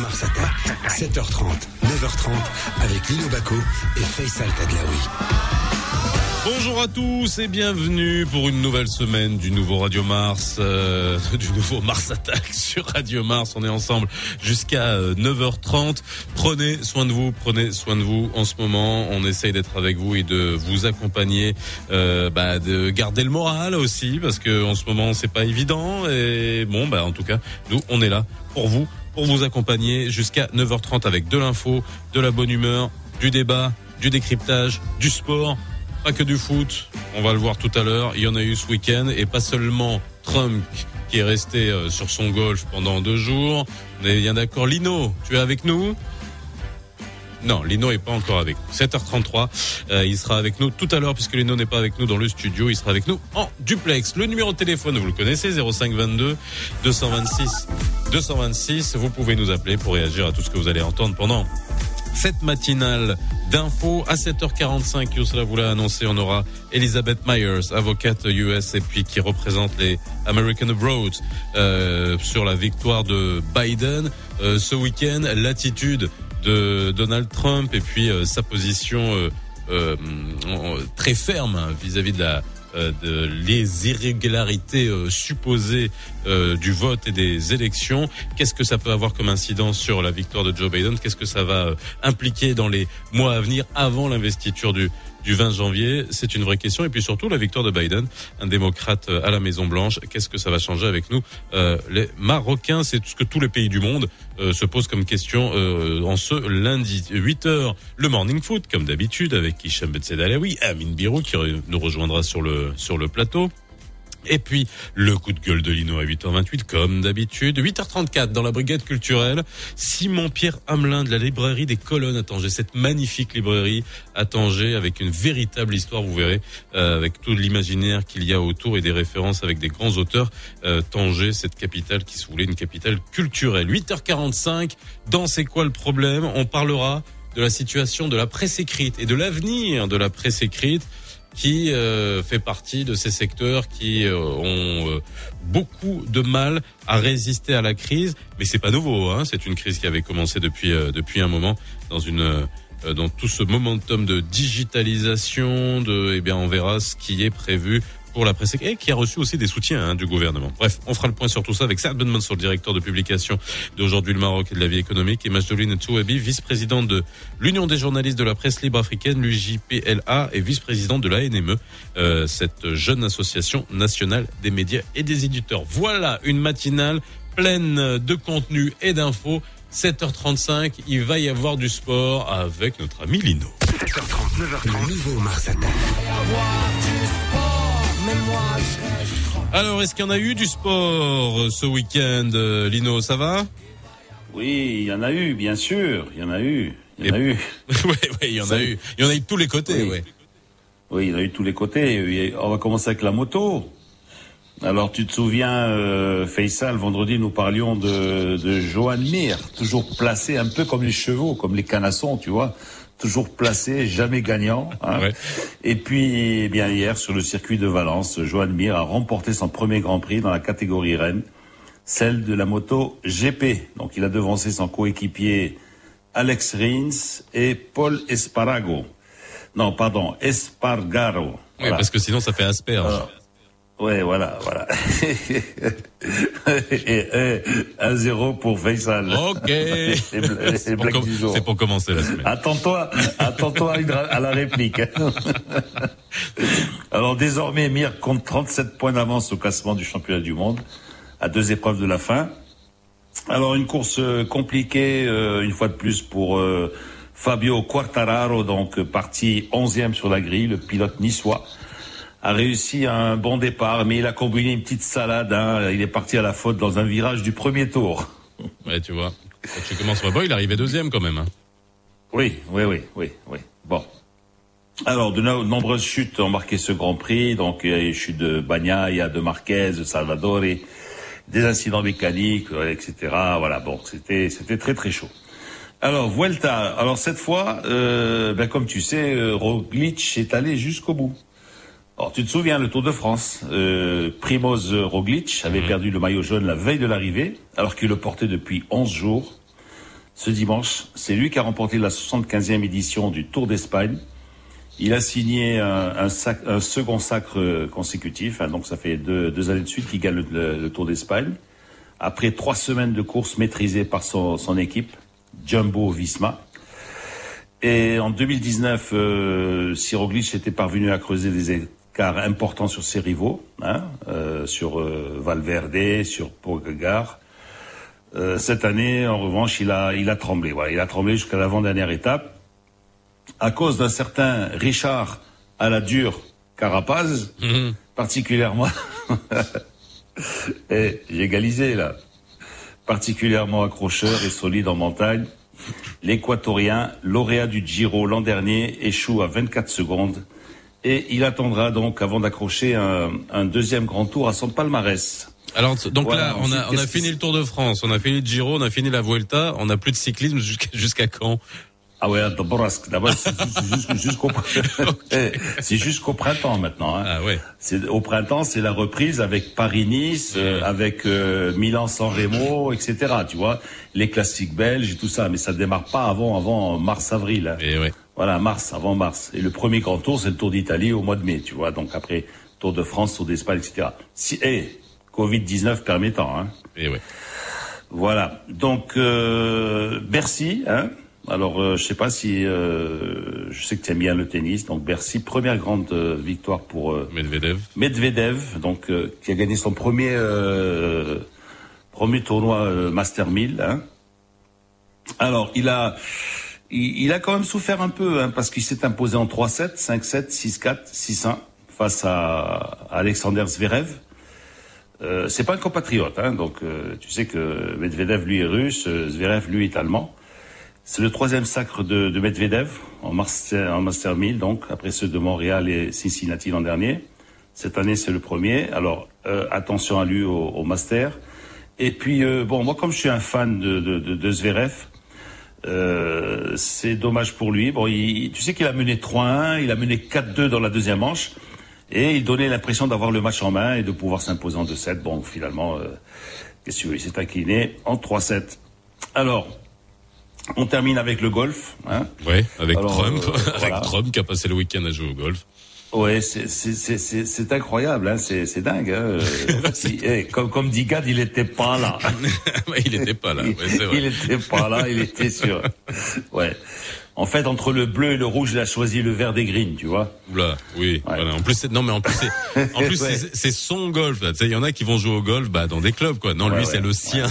Mars Attack. 7h30, 9h30 avec Lino Baco et Faisal Tadlaoui. Bonjour à tous et bienvenue pour une nouvelle semaine du nouveau Radio Mars, euh, du nouveau Mars Attack sur Radio Mars. On est ensemble jusqu'à 9h30. Euh, prenez soin de vous, prenez soin de vous en ce moment. On essaye d'être avec vous et de vous accompagner, euh, bah, de garder le moral aussi parce que en ce moment c'est pas évident. Et bon, bah en tout cas, nous on est là pour vous, pour vous accompagner jusqu'à 9h30 avec de l'info, de la bonne humeur, du débat, du décryptage, du sport pas que du foot, on va le voir tout à l'heure. Il y en a eu ce week-end et pas seulement Trump qui est resté euh, sur son golf pendant deux jours. On est bien d'accord. Lino, tu es avec nous? Non, Lino est pas encore avec nous. 7h33, euh, il sera avec nous tout à l'heure puisque Lino n'est pas avec nous dans le studio, il sera avec nous en duplex. Le numéro de téléphone, vous le connaissez, 0522 226 226. Vous pouvez nous appeler pour réagir à tout ce que vous allez entendre pendant cette matinale d'infos. À 7h45, Yousla vous l'a annoncé, on aura Elizabeth Myers, avocate US et puis qui représente les American Abroad euh, sur la victoire de Biden. Euh, ce week-end, l'attitude de Donald Trump et puis euh, sa position euh, très ferme vis-à-vis -vis de la euh, de les irrégularités euh, supposées euh, du vote et des élections. Qu'est-ce que ça peut avoir comme incidence sur la victoire de Joe Biden? Qu'est-ce que ça va impliquer dans les mois à venir avant l'investiture du du 20 janvier C'est une vraie question. Et puis surtout, la victoire de Biden, un démocrate euh, à la Maison Blanche. Qu'est-ce que ça va changer avec nous euh, Les Marocains, c'est ce que tous les pays du monde euh, se posent comme question euh, en ce lundi 8 h Le morning foot, comme d'habitude, avec Hicham Betsedalawi, Amin Birou qui nous rejoindra sur le sur le plateau. Et puis, le coup de gueule de Lino à 8h28, comme d'habitude. 8h34 dans la brigade culturelle. Simon-Pierre Hamelin de la librairie des colonnes à Tanger. Cette magnifique librairie à Tanger avec une véritable histoire, vous verrez, euh, avec tout l'imaginaire qu'il y a autour et des références avec des grands auteurs. Euh, Tanger, cette capitale qui se voulait une capitale culturelle. 8h45, dans C'est quoi le problème? On parlera de la situation de la presse écrite et de l'avenir de la presse écrite qui euh, fait partie de ces secteurs qui euh, ont euh, beaucoup de mal à résister à la crise. Mais c'est pas nouveau, hein. c'est une crise qui avait commencé depuis depuis un moment dans une dans tout ce momentum de digitalisation. De, eh bien, on verra ce qui est prévu pour la presse et qui a reçu aussi des soutiens hein, du gouvernement. Bref, on fera le point sur tout ça avec Saad Ben Mansour, le directeur de publication d'aujourd'hui le Maroc et de la vie économique, et Majdoline Touabi, vice-présidente de l'Union des journalistes de la presse libre africaine, l'UJPLA, et vice-présidente de la NME, euh, cette jeune association nationale des médias et des éditeurs. Voilà une matinale pleine de contenu et d'infos. 7h35, il va y avoir du sport avec notre ami Lino. 7h30, 9h30, le nouveau Mars Attack. Alors, est-ce qu'il y en a eu du sport euh, ce week-end, euh, Lino Ça va? Oui, il y en a eu, bien sûr. Il y en a eu. Il y en a eu. oui, oui, il y en a eu. Il y en a eu de tous les côtés, oui. Oui, il y en a eu de tous les côtés. On va commencer avec la moto. Alors, tu te souviens, euh, Faisal, vendredi, nous parlions de, de Johan Mir, toujours placé un peu comme les chevaux, comme les canassons, tu vois toujours placé, jamais gagnant. Hein. Et puis, eh bien hier, sur le circuit de Valence, Johan Mir a remporté son premier Grand Prix dans la catégorie Rennes, celle de la moto GP. Donc, il a devancé son coéquipier Alex Rins et Paul Esparago. Non, pardon, Espargaro. Oui, parce que sinon ça fait asperge. Ouais, voilà, voilà. et, 1-0 pour Faisal. Ok. C'est pour, pour, commencer la semaine. Attends-toi, attends-toi à la réplique. Alors désormais, Mir compte 37 points d'avance au classement du championnat du monde, à deux épreuves de la fin. Alors une course euh, compliquée, euh, une fois de plus pour euh, Fabio Quartararo, donc parti 11e sur la grille, le pilote niçois a réussi un bon départ, mais il a combiné une petite salade. Hein. Il est parti à la faute dans un virage du premier tour. Ouais, tu vois. Quand tu commences pas, il arrivait deuxième quand même. Hein. Oui, oui, oui, oui, oui. Bon. Alors, de nombreuses chutes ont marqué ce Grand Prix. Donc, il y a les chutes de Bagnaia, de Marquez, de Salvador, et des incidents mécaniques, etc. Voilà, bon, c'était c'était très très chaud. Alors, Vuelta. Alors, cette fois, euh, ben, comme tu sais, euh, Roglic est allé jusqu'au bout. Alors, tu te souviens, le Tour de France, euh, Primoz Roglic avait mhm. perdu le maillot jaune la veille de l'arrivée, alors qu'il le portait depuis 11 jours. ce dimanche. C'est lui qui a remporté la 75e édition du Tour d'Espagne. Il a signé un, un, second sacre consécutif, hein, donc ça fait deux, années de suite qu'il gagne le, Tour d'Espagne. Après trois semaines de course maîtrisées par son, équipe, Jumbo Visma. Et en 2019, euh, Siroglic était parvenu à creuser des écarts importants sur ses rivaux, hein, euh, sur euh, Valverde, sur Pogacar. Euh, cette année, en revanche, il a, il a tremblé. Voilà, il a tremblé jusqu'à l'avant-dernière étape à cause d'un certain Richard à la dure Carapaz, mhm. particulièrement. et j'ai égalisé là. Particulièrement accrocheur et solide en montagne. L'Équatorien, lauréat du Giro l'an dernier, échoue à 24 secondes et il attendra donc avant d'accrocher un, un, deuxième grand tour à son palmarès. Alors donc là, on a, on a fini le Tour de France, on a fini le Giro, on a fini la Vuelta, on n'a plus de cyclisme jusqu'à quand? Ah ouais, d'abord, c'est jusqu'au c'est jusqu'au printemps maintenant. Hein. Ah ouais. C'est au printemps, c'est la reprise avec Paris-Nice, euh, avec euh, Milan-San Remo, etc. Tu vois, les classiques belges et tout ça, mais ça démarre pas avant avant mars-avril. Hein. Et ouais. Voilà, mars, avant mars. Et le premier grand tour, c'est le Tour d'Italie au mois de mai, tu vois. Donc après, Tour de France, Tour d'Espagne, etc. Si, et Covid-19 permettant. Hein. Et ouais. Voilà. Donc euh, Bercy, hein. Alors, euh, je sais pas si euh, je sais que tu aimes bien le tennis, donc Bercy, première grande euh, victoire pour Medvedev. Medvedev, donc qui a gagné son premier premier tournoi Master 1000. Hein. Alors, il a il, a quand même souffert un peu hein, parce qu'il s'est imposé en 3-7, 5-7, 6-4, 6-1 face à, Alexander Zverev. Euh, c'est pas un compatriote, hein, donc tu sais que Medvedev lui est russe, Zverev lui est allemand. C'est le troisième sacre de, de Medvedev en Master, en Master 1000, donc après ceux de Montréal et Cincinnati l'an dernier. Cette année, c'est le premier. Alors, euh, attention à lui au, au Master. Et puis, euh, bon, moi, comme je suis un fan de, de, de Zverev, euh, c'est dommage pour lui. Bon, il, tu sais qu'il a mené 3-1, il a mené 4-2 dans la deuxième manche, et il donnait l'impression d'avoir le match en main et de pouvoir s'imposer en 2-7. Bon, finalement, euh, qu'est-ce que il s'est incliné en 3-7. Alors, on termine avec le golf. Hein oui, avec Trump, euh, avec Trump qui a passé le week-end à jouer au golf. Ouais, c'est incroyable, hein, c'est dingue. Hein. Eh, comme, comme dit Gad, il était pas là. il était pas là. Ouais, vrai. Il était pas là, il était sur. Ouais. En fait, entre le bleu et le rouge, il a choisi le vert des greens, tu vois. Oula, oui. Voilà. En plus, non, mais en plus, c'est, en plus, c'est son golf. Tu sais, il y en a qui vont jouer au golf, bah, dans des clubs, quoi. Non, lui, c'est le sien.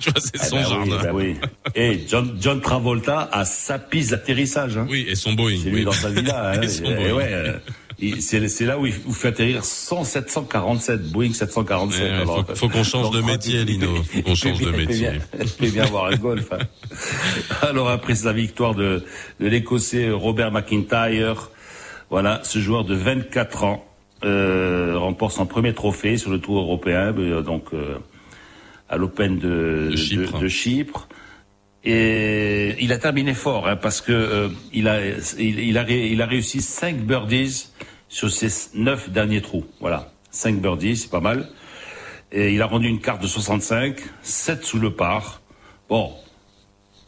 tu vois, c'est ah son bah jardin. Oui, bah oui. Et John, John Travolta a sa piste d'atterrissage. Hein. Oui, et son Boeing. C'est lui dans sa villa. Hein. et son Boeing. Ouais, euh, c'est là où il fait atterrir 100 747 Boeing 747. alors, faut, qu'on change de métier, Lino. Faut qu'on change de métier. Bien, bien voir un golf. Hein. Alors après sa victoire de, de l'Écossais Robert McIntyre, voilà, ce joueur de 24 ans euh, remporte son premier trophée sur le Tour européen, euh, donc euh, à l'Open de, de, Chypre. Et il a terminé fort hein, parce que euh, il a il, a il a réussi cinq birdies sur ses neuf derniers trous. Voilà, cinq birdies, c'est pas mal. Et il a rendu une carte de 65, 7 sous le par. Bon,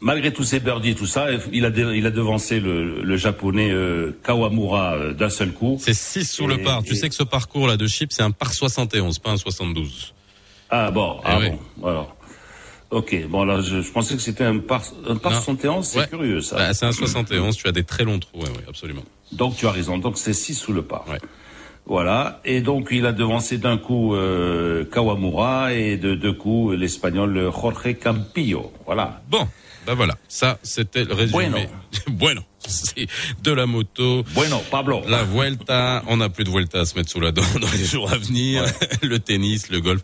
malgré tous ses birdies, tout ça, il a il a devancé le, le japonais euh, Kawamura euh, d'un seul coup. C'est 6 sous le par. Tu sais que ce parcours là de chip, c'est un par 71, pas un 72. Ah bon, ah bon, voilà. Ok, bon là je, pensais que c'était un par, un par 71, c'est curieux ça. Bah, c'est un 71, tu as des très longs trous, ouais, ouais, absolument. Donc tu as raison, donc c'est 6 sous le par. Ouais. Voilà, et donc il a devancé d'un coup euh, Kawamura et de deux coups l'espagnol Jorge Campillo. Voilà. Bon, ben voilà, ça c'était le résumé. Bueno. bueno c'est de la moto. Bueno, Pablo. La Vuelta, on n'a plus de Vuelta à se mettre sous la dent dans les jours à venir. le tennis, le golf.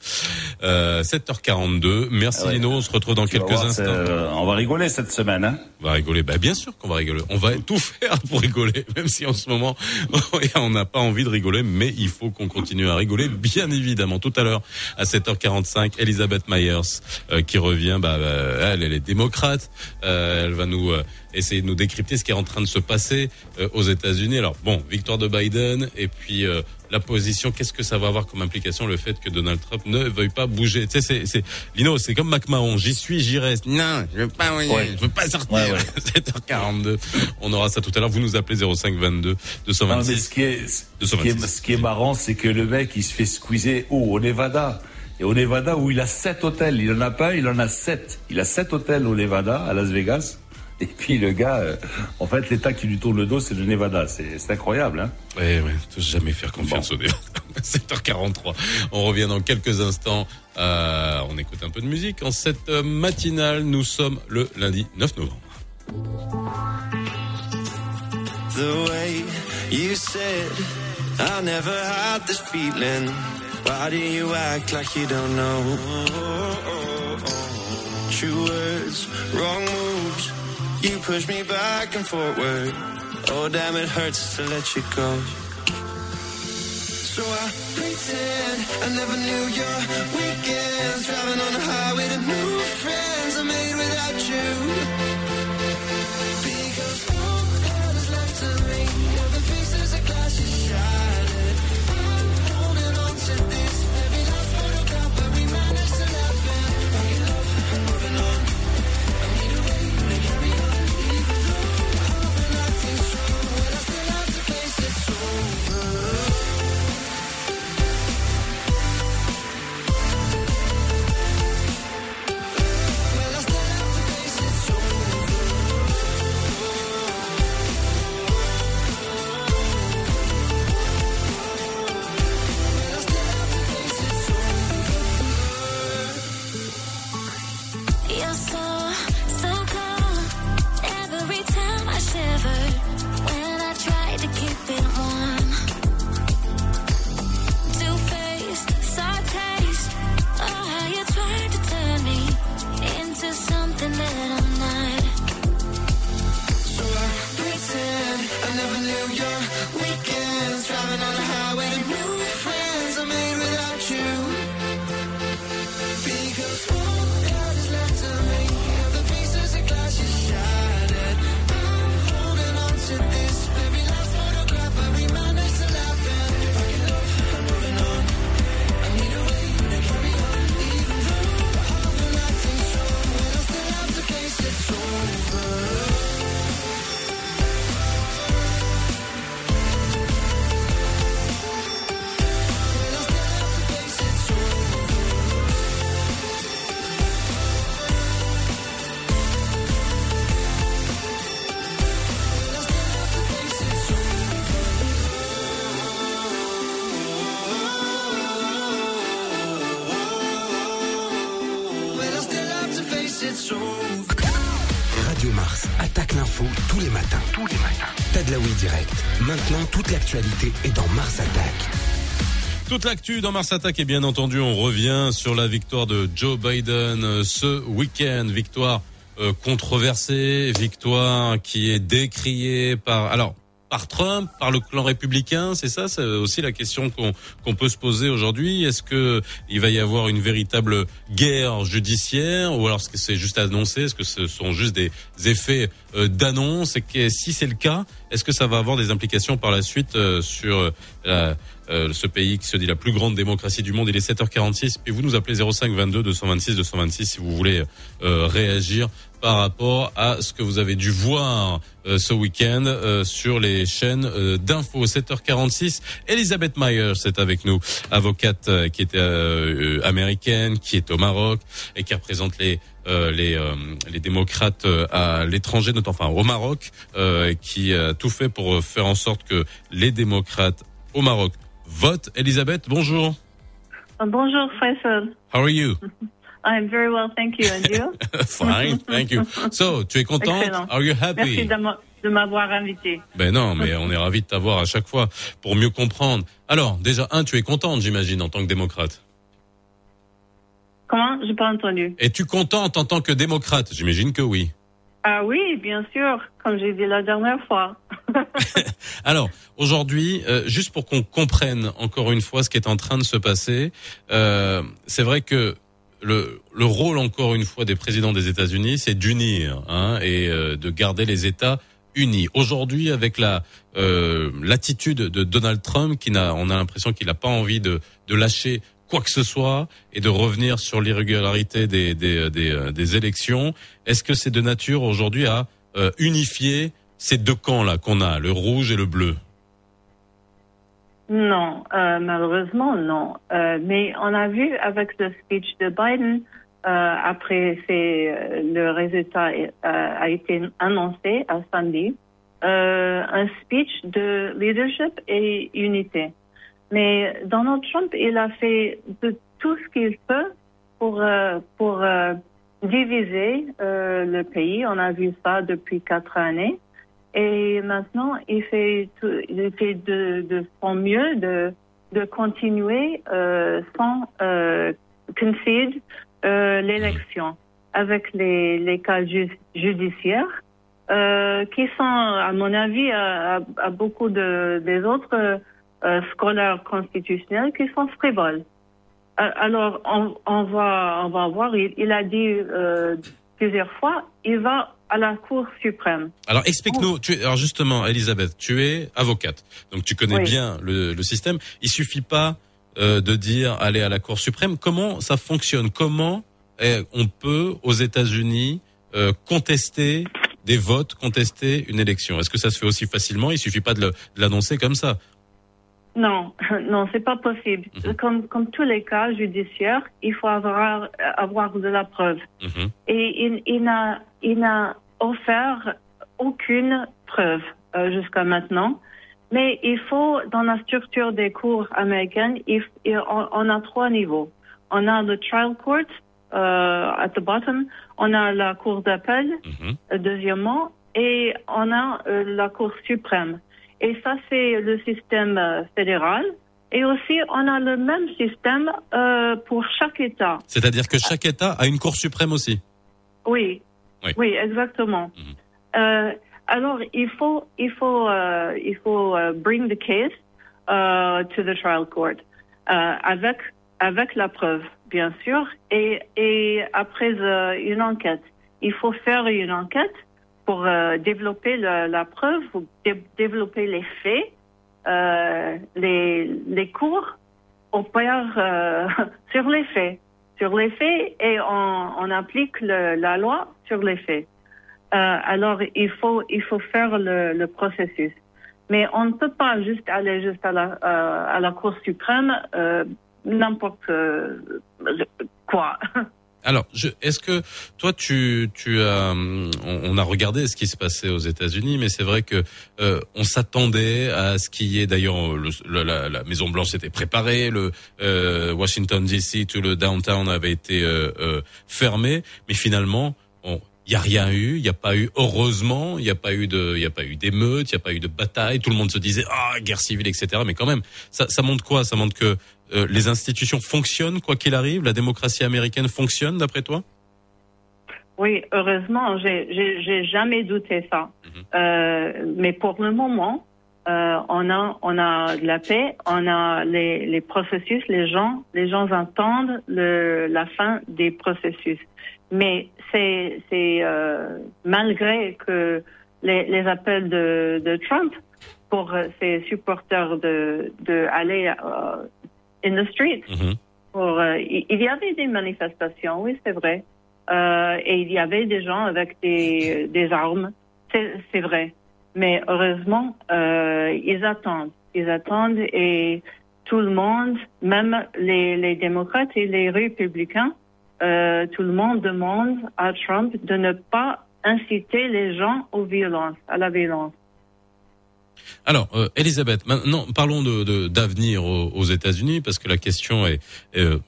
Euh, 7h42. Merci ah Lino, on se retrouve dans quelques instants. Euh, on va rigoler cette semaine. Hein on va rigoler. Bah, bien sûr qu'on va rigoler. On va tout faire pour rigoler, même si en ce moment on n'a pas envie de rigoler, mais il faut qu'on continue à rigoler, bien évidemment. Tout à l'heure à 7h45, Elisabeth Myers euh, qui revient. Bah, bah, elle, elle est démocrate. Euh, elle va nous euh, essayer de nous décrypter ce qui est en train de se passer aux États-Unis. Alors bon, victoire de Biden et puis la position, qu'est-ce que ça va avoir comme implication le fait que Donald Trump ne veuille pas bouger? Tu sais, c'est, c'est Lino, c'est comme McMahon, j'y suis, j'y reste. Non, je veux pas, je veux pas sortir. 7h42. On aura ça tout à l'heure. Vous nous appelez 05 22 226. ce qui est, ce qui est, ce qui est marrant, c'est que le mec, il se fait squeezer où au Nevada. Et au Nevada, où il a sept hôtels, il en a pas, il en a sept. Il a sept hôtels au Nevada, à Las Vegas. Et puis le gars, euh, en fait, l'État qui lui tourne le dos, c'est le Nevada. C'est incroyable, hein Oui, oui, ne jamais faire confiance au Nevada. 7h43. On revient dans quelques instants. Euh, on écoute un peu de musique. En cette matinale, nous sommes le lundi 9 novembre. The way you said I never had this feeling. Why do you act like you don't know? True words, wrong moves. You push me back and forward. Oh, damn, it hurts to let you go. So I pretend I never knew your weekends. Driving on the highway to new friends I made without you. Maintenant, toute l'actualité dans Mars Attack. Toute l'actu dans Mars Attack et bien entendu, on revient sur la victoire de Joe Biden euh, ce week-end. Victoire euh, controversée, victoire qui est décriée par... Alors, par Trump, par le clan républicain, c'est ça, c'est aussi la question qu'on peut se poser aujourd'hui. Est-ce que il va y avoir une véritable guerre judiciaire ou alors est-ce que c'est juste annoncé? Est-ce que ce sont juste des effets euh, d'annonce? Et que si c'est le cas, est-ce que ça va avoir des implications par la suite euh, sur euh, ce pays qui se dit la plus grande démocratie du monde? Il est 7h46. Puis vous nous appelez 05 22 226 226 si vous voulez réagir par rapport à ce que vous avez dû voir euh, ce week-end euh, sur les chaînes euh, d'infos. 7h46, Elisabeth Myers est avec nous, avocate qui était américaine, qui est au Maroc et qui représente les les, les démocrates à l'étranger, notamment enfin au Maroc, qui a tout fait pour faire en sorte que les démocrates au Maroc votent. Elisabeth, bonjour. Bonjour Faisal. How are you? I'm very well, thank you. And you? Fine, thank you. So, tu es contente? Are you happy? Merci de m'avoir invité. Ben non, mais on est ravis de t'avoir à chaque fois pour mieux comprendre. Alors, déjà, un, tu es contente, j'imagine, en tant que démocrate. Comment? J'ai pas entendu. Es-tu contente en tant que démocrate? J'imagine que oui. Ah oui, bien sûr, comme j'ai dit la dernière fois. Alors, aujourd'hui, euh, juste pour qu'on comprenne encore une fois ce qui est en train de se passer, euh, c'est vrai que le, le, rôle encore une fois des présidents des États-Unis, c'est d'unir hein, et euh, de garder les États unis. Aujourd'hui, avec la euh, l'attitude de Donald Trump, qui n'a, on a l'impression qu'il n'a pas envie de, de lâcher quoi que ce soit et de revenir sur l'irrégularité des, des, des, des élections. Est-ce que c'est de nature aujourd'hui à euh, unifier ces deux camps là qu'on a, le rouge et le bleu? Non, euh, malheureusement non. Euh, mais on a vu avec le speech de Biden, euh, après euh, le résultat euh, a été annoncé à samedi, euh, un speech de leadership et unité. Mais Donald Trump, il a fait de tout ce qu'il peut pour pour diviser le pays. On a vu ça depuis quatre années. Et maintenant, il fait, tout, il fait de, de son mieux de, de continuer euh, sans euh, concede euh, l'élection avec les, les cas ju judiciaires euh, qui sont, à mon avis, à, à, beaucoup de, des autres euh, scolaires constitutionnels qui sont frivoles. Alors, on, on va, on va voir. Il, il a dit euh, plusieurs fois, il va à la Cour suprême. Alors explique-nous. Tu es, alors justement, Elisabeth, tu es avocate, donc tu connais Oui. bien le, le système. Il suffit pas euh, de dire aller à la Cour suprême. Comment ça fonctionne? Comment eh, on peut aux États-Unis euh, contester des votes, contester une élection? Est-ce que ça se fait aussi facilement? Il suffit pas de l'annoncer comme ça. Non, non, c'est pas possible. Mhm. Comme, comme tous les cas judiciaires, il faut avoir, avoir de la preuve. Mhm. Et il, il n'a, il n'a offert aucune preuve euh, jusqu'à maintenant. Mais il faut, dans la structure des cours américaines, il, il- on, on a trois niveaux. On a le trial court euh, at the bottom, on a la cour d'appel, Mhm. euh, deuxièmement, et on a euh, la Cour suprême. Et ça, c'est le système euh, fédéral. Et aussi, on a le même système euh, pour chaque État. C'est-à-dire que chaque État a une Cour suprême aussi. Oui, Oui. oui, exactement. Mhm. Euh, alors, il faut, il faut, euh, il faut euh, bring the case euh, to the trial court euh, avec avec la preuve, bien sûr, et et après une enquête. Il faut faire une enquête pour euh, développer la, preuve, dé- développer les faits, euh, les cours opèrent euh, sur les faits, sur les faits, et on, applique la loi sur les faits. Alors il faut il faut faire le, le processus, mais on ne peut pas juste aller juste à la à la Cour suprême n'importe quoi. Alors, est-ce que toi, tu, tu as, on, a regardé ce qui se passait aux États-Unis, mais c'est vrai que euh, on s'attendait à ce qu'il y ait. D'ailleurs, le- le- la, Maison Blanche s'était préparée, le euh, Washington D.C., tout le downtown avait été euh, euh, fermé, mais finalement, on, il y a rien eu, il n'y a pas eu, heureusement, il n'y a pas eu de, il y a pas eu d'émeutes, il n'y a pas eu de bataille. Tout le monde se disait ah guerre civile, etc. Mais quand même, ça, ça montre quoi? Ça montre que euh, les institutions fonctionnent quoi qu'il arrive? La démocratie américaine fonctionne d'après toi? Oui, heureusement, j'ai jamais douté ça. Mhm. Euh, mais pour le moment, euh, on a on a de la paix, on a les les processus, les gens les gens entendent le la fin des processus. Mais c'est c'est malgré que les les appels de de Trump pour ses supporters de de aller euh, in the streets Mhm. pour, euh, il y avait des manifestations, oui, c'est vrai. Euh, et il y avait des gens avec des, des armes, c'est c'est vrai. Mais heureusement, euh, ils attendent. Ils attendent et tout le monde, même les, les démocrates et les républicains, euh, tout le monde demande à Trump de ne pas inciter les gens aux violences, à la violence. Alors, euh, Elisabeth, maintenant parlons de d'avenir aux, aux États-Unis parce que la question est euh,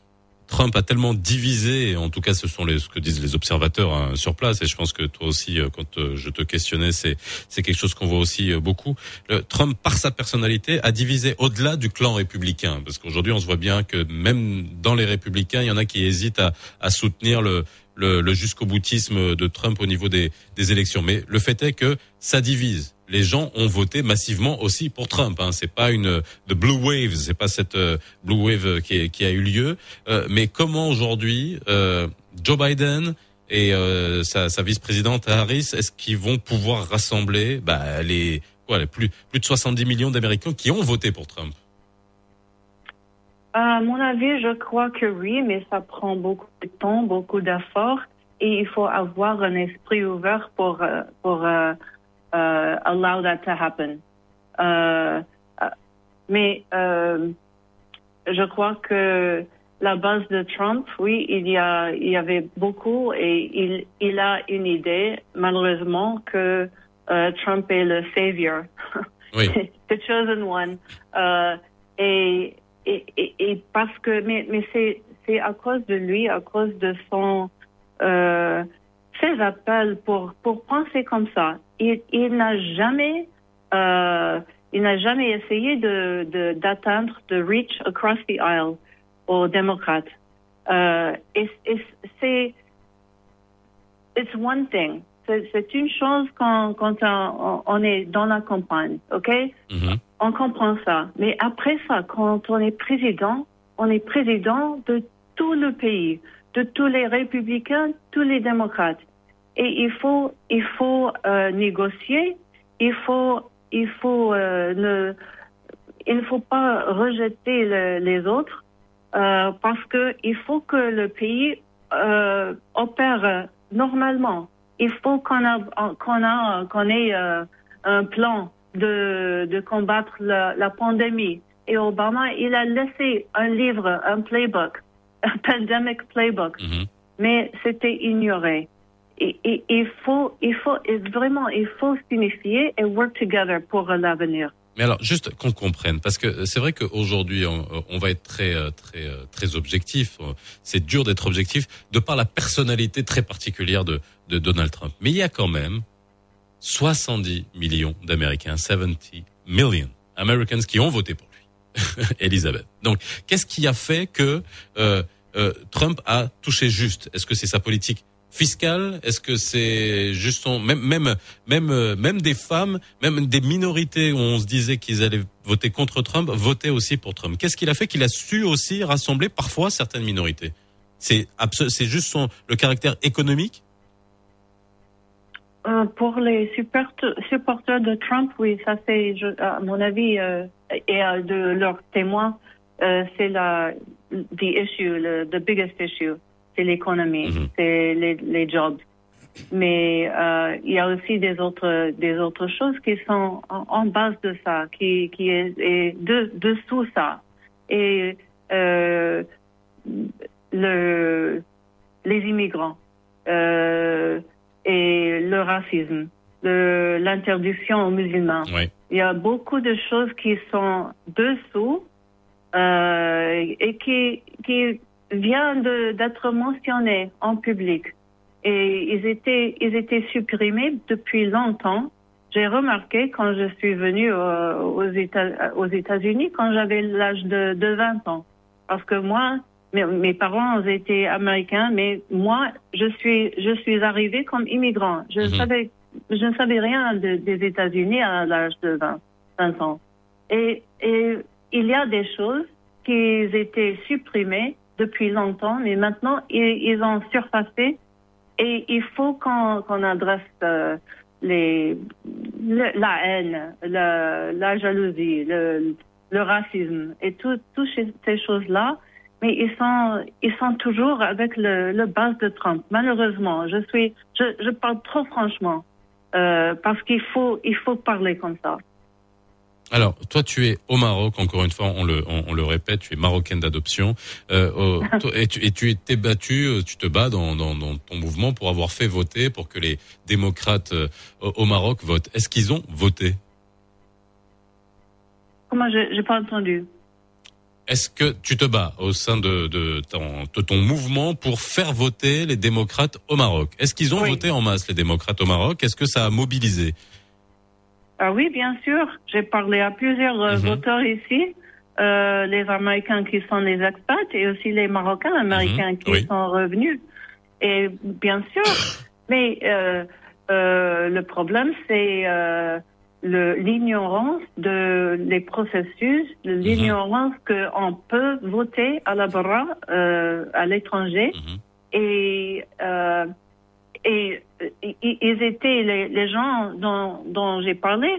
Trump a tellement divisé, en tout cas ce sont les, ce que disent les observateurs hein, sur place, et je pense que toi aussi, euh, quand euh, je te questionnais, c'est c'est quelque chose qu'on voit aussi beaucoup. Le, Trump, par sa personnalité, a divisé au-delà du clan républicain, parce qu'aujourd'hui on se voit bien que même dans les républicains, il y en a qui hésitent à, à soutenir le le, le jusqu'au boutisme de Trump au niveau des, des élections. Mais le fait est que ça divise. Les gens ont voté massivement aussi pour Trump. Hein. C'est pas une the blue wave, c'est pas cette euh, blue wave qui, qui a eu lieu. Euh, mais comment aujourd'hui euh, Joe Biden et euh, sa, sa vice-présidente Harris, est-ce qu'ils vont pouvoir rassembler bah, les quoi, les plus plus de 70 millions d'Américains qui ont voté pour Trump? À mon avis, je crois que oui, mais ça prend beaucoup de temps, beaucoup d'efforts, et il faut avoir un esprit ouvert pour euh, pour euh, euh, allow that to happen. Euh, mais euh, je crois que la base de Trump, oui, il y a il y avait beaucoup et il il a une idée malheureusement que Trump est le savior. Oui. the chosen one. Et, et, parce que, mais, c'est, à cause de lui, à cause de son, euh, ses appels pour, pour penser comme ça. Il, il n'a jamais, euh, il n'a jamais essayé de, d'atteindre, de reach across the aisle aux démocrates. Euh, et, et c'est, one thing. C'est, une chose quand, quand on, est dans la campagne, OK? Mhm. On comprend ça. Mais après ça, quand on est président, on est président de tout le pays, de tous les républicains, tous les démocrates. Et il faut, il faut euh, négocier. Il faut, il faut euh, ne, il ne faut pas rejeter le- les autres euh, parce que il faut que le pays opère normalement. Il faut qu'on a, qu'on ait un plan de, de combattre la, la pandémie. Et Obama, il a laissé un livre, un playbook, un pandemic playbook, Mhm. mais c'était ignoré. Et, et- il faut, il faut et vraiment, il faut s'unifier et work together pour l'avenir. Mais alors, juste qu'on comprenne, parce que c'est vrai qu'aujourd'hui, on, on va être très, euh, très, euh, très objectif. C'est dur d'être objectif de par la personnalité très particulière de, de Donald Trump. Mais il y a quand même 70 millions d'Américains, 70 million Americans qui ont voté pour lui, Elisabeth. Donc, qu'est-ce qui a fait que euh, euh, Trump a touché juste? Est-ce que c'est sa politique fiscale? Est-ce que c'est juste son même même même euh, même des femmes, même des minorités où on se disait qu'ils allaient voter contre Trump, votaient aussi pour Trump. Qu'est-ce qu'il a fait qu'il a su aussi rassembler parfois certaines minorités? C'est c'est juste son le caractère économique Euh, pour les support- supporters de Trump, oui, ça c'est, à mon avis, euh, et euh, de leurs témoins, euh, c'est la, the issue, le the biggest issue, c'est l'économie, Mhm. c'est les, les jobs. Mais il y a aussi des autres, des autres choses qui sont en, en base de ça, qui, qui est, est de, dessous ça. Et euh, le, les immigrants. Euh, et le racisme, l'interdiction aux musulmans. Oui. Il y a beaucoup de choses qui sont dessous euh, et qui, qui viennent d'être mentionnées en public. Et ils étaient, ils étaient supprimés depuis longtemps. J'ai remarqué quand je suis venue euh, aux États- aux États-Unis quand j'avais l'âge de, de 20 ans. Parce que moi, mes, mes parents étaient américains, mais moi, je suis, je suis arrivée comme immigrant. Je Mhm. savais, je ne savais rien de- des États-Unis à l'âge de 20, 20 ans. Et, et il y a des choses qui étaient supprimées depuis longtemps, mais maintenant, ils, ils ont surpassé. Et il faut qu'on qu'on adresse euh, les, le- la haine, la, la jalousie, le, le racisme et tout, toutes ces- ces choses-là. Mais ils sont, ils sont toujours avec le, le base de Trump. Malheureusement, je suis, je, je parle trop franchement euh, parce qu'il faut, il faut parler comme ça. Alors, toi, tu es au Maroc, encore une fois, on le, on, on le répète, tu es marocaine d'adoption, euh, et, tu, et tu t'es battu, euh, tu te bats dans, dans, dans ton mouvement pour avoir fait voter, pour que les démocrates euh, au Maroc votent. Est-ce qu'ils ont voté? Comment je, j'ai pas entendu. Est-ce que tu te bats au sein de, de, ton, de ton mouvement pour faire voter les démocrates au Maroc? Est-ce qu'ils ont Oui. voté en masse, les démocrates au Maroc? Est-ce que ça a mobilisé? Ah oui, bien sûr. J'ai parlé à plusieurs euh, Mhm. voteurs ici, euh, les Américains qui sont les expats et aussi les Marocains américains Mhm, qui oui. sont revenus. Et bien sûr, mais euh, euh, le problème c'est l'ignorance de les processus, Mhm. l'ignorance qu'on peut voter à la barra euh, à l'étranger Mhm. et euh, et euh, ils étaient les, les gens dont, dont j'ai parlé,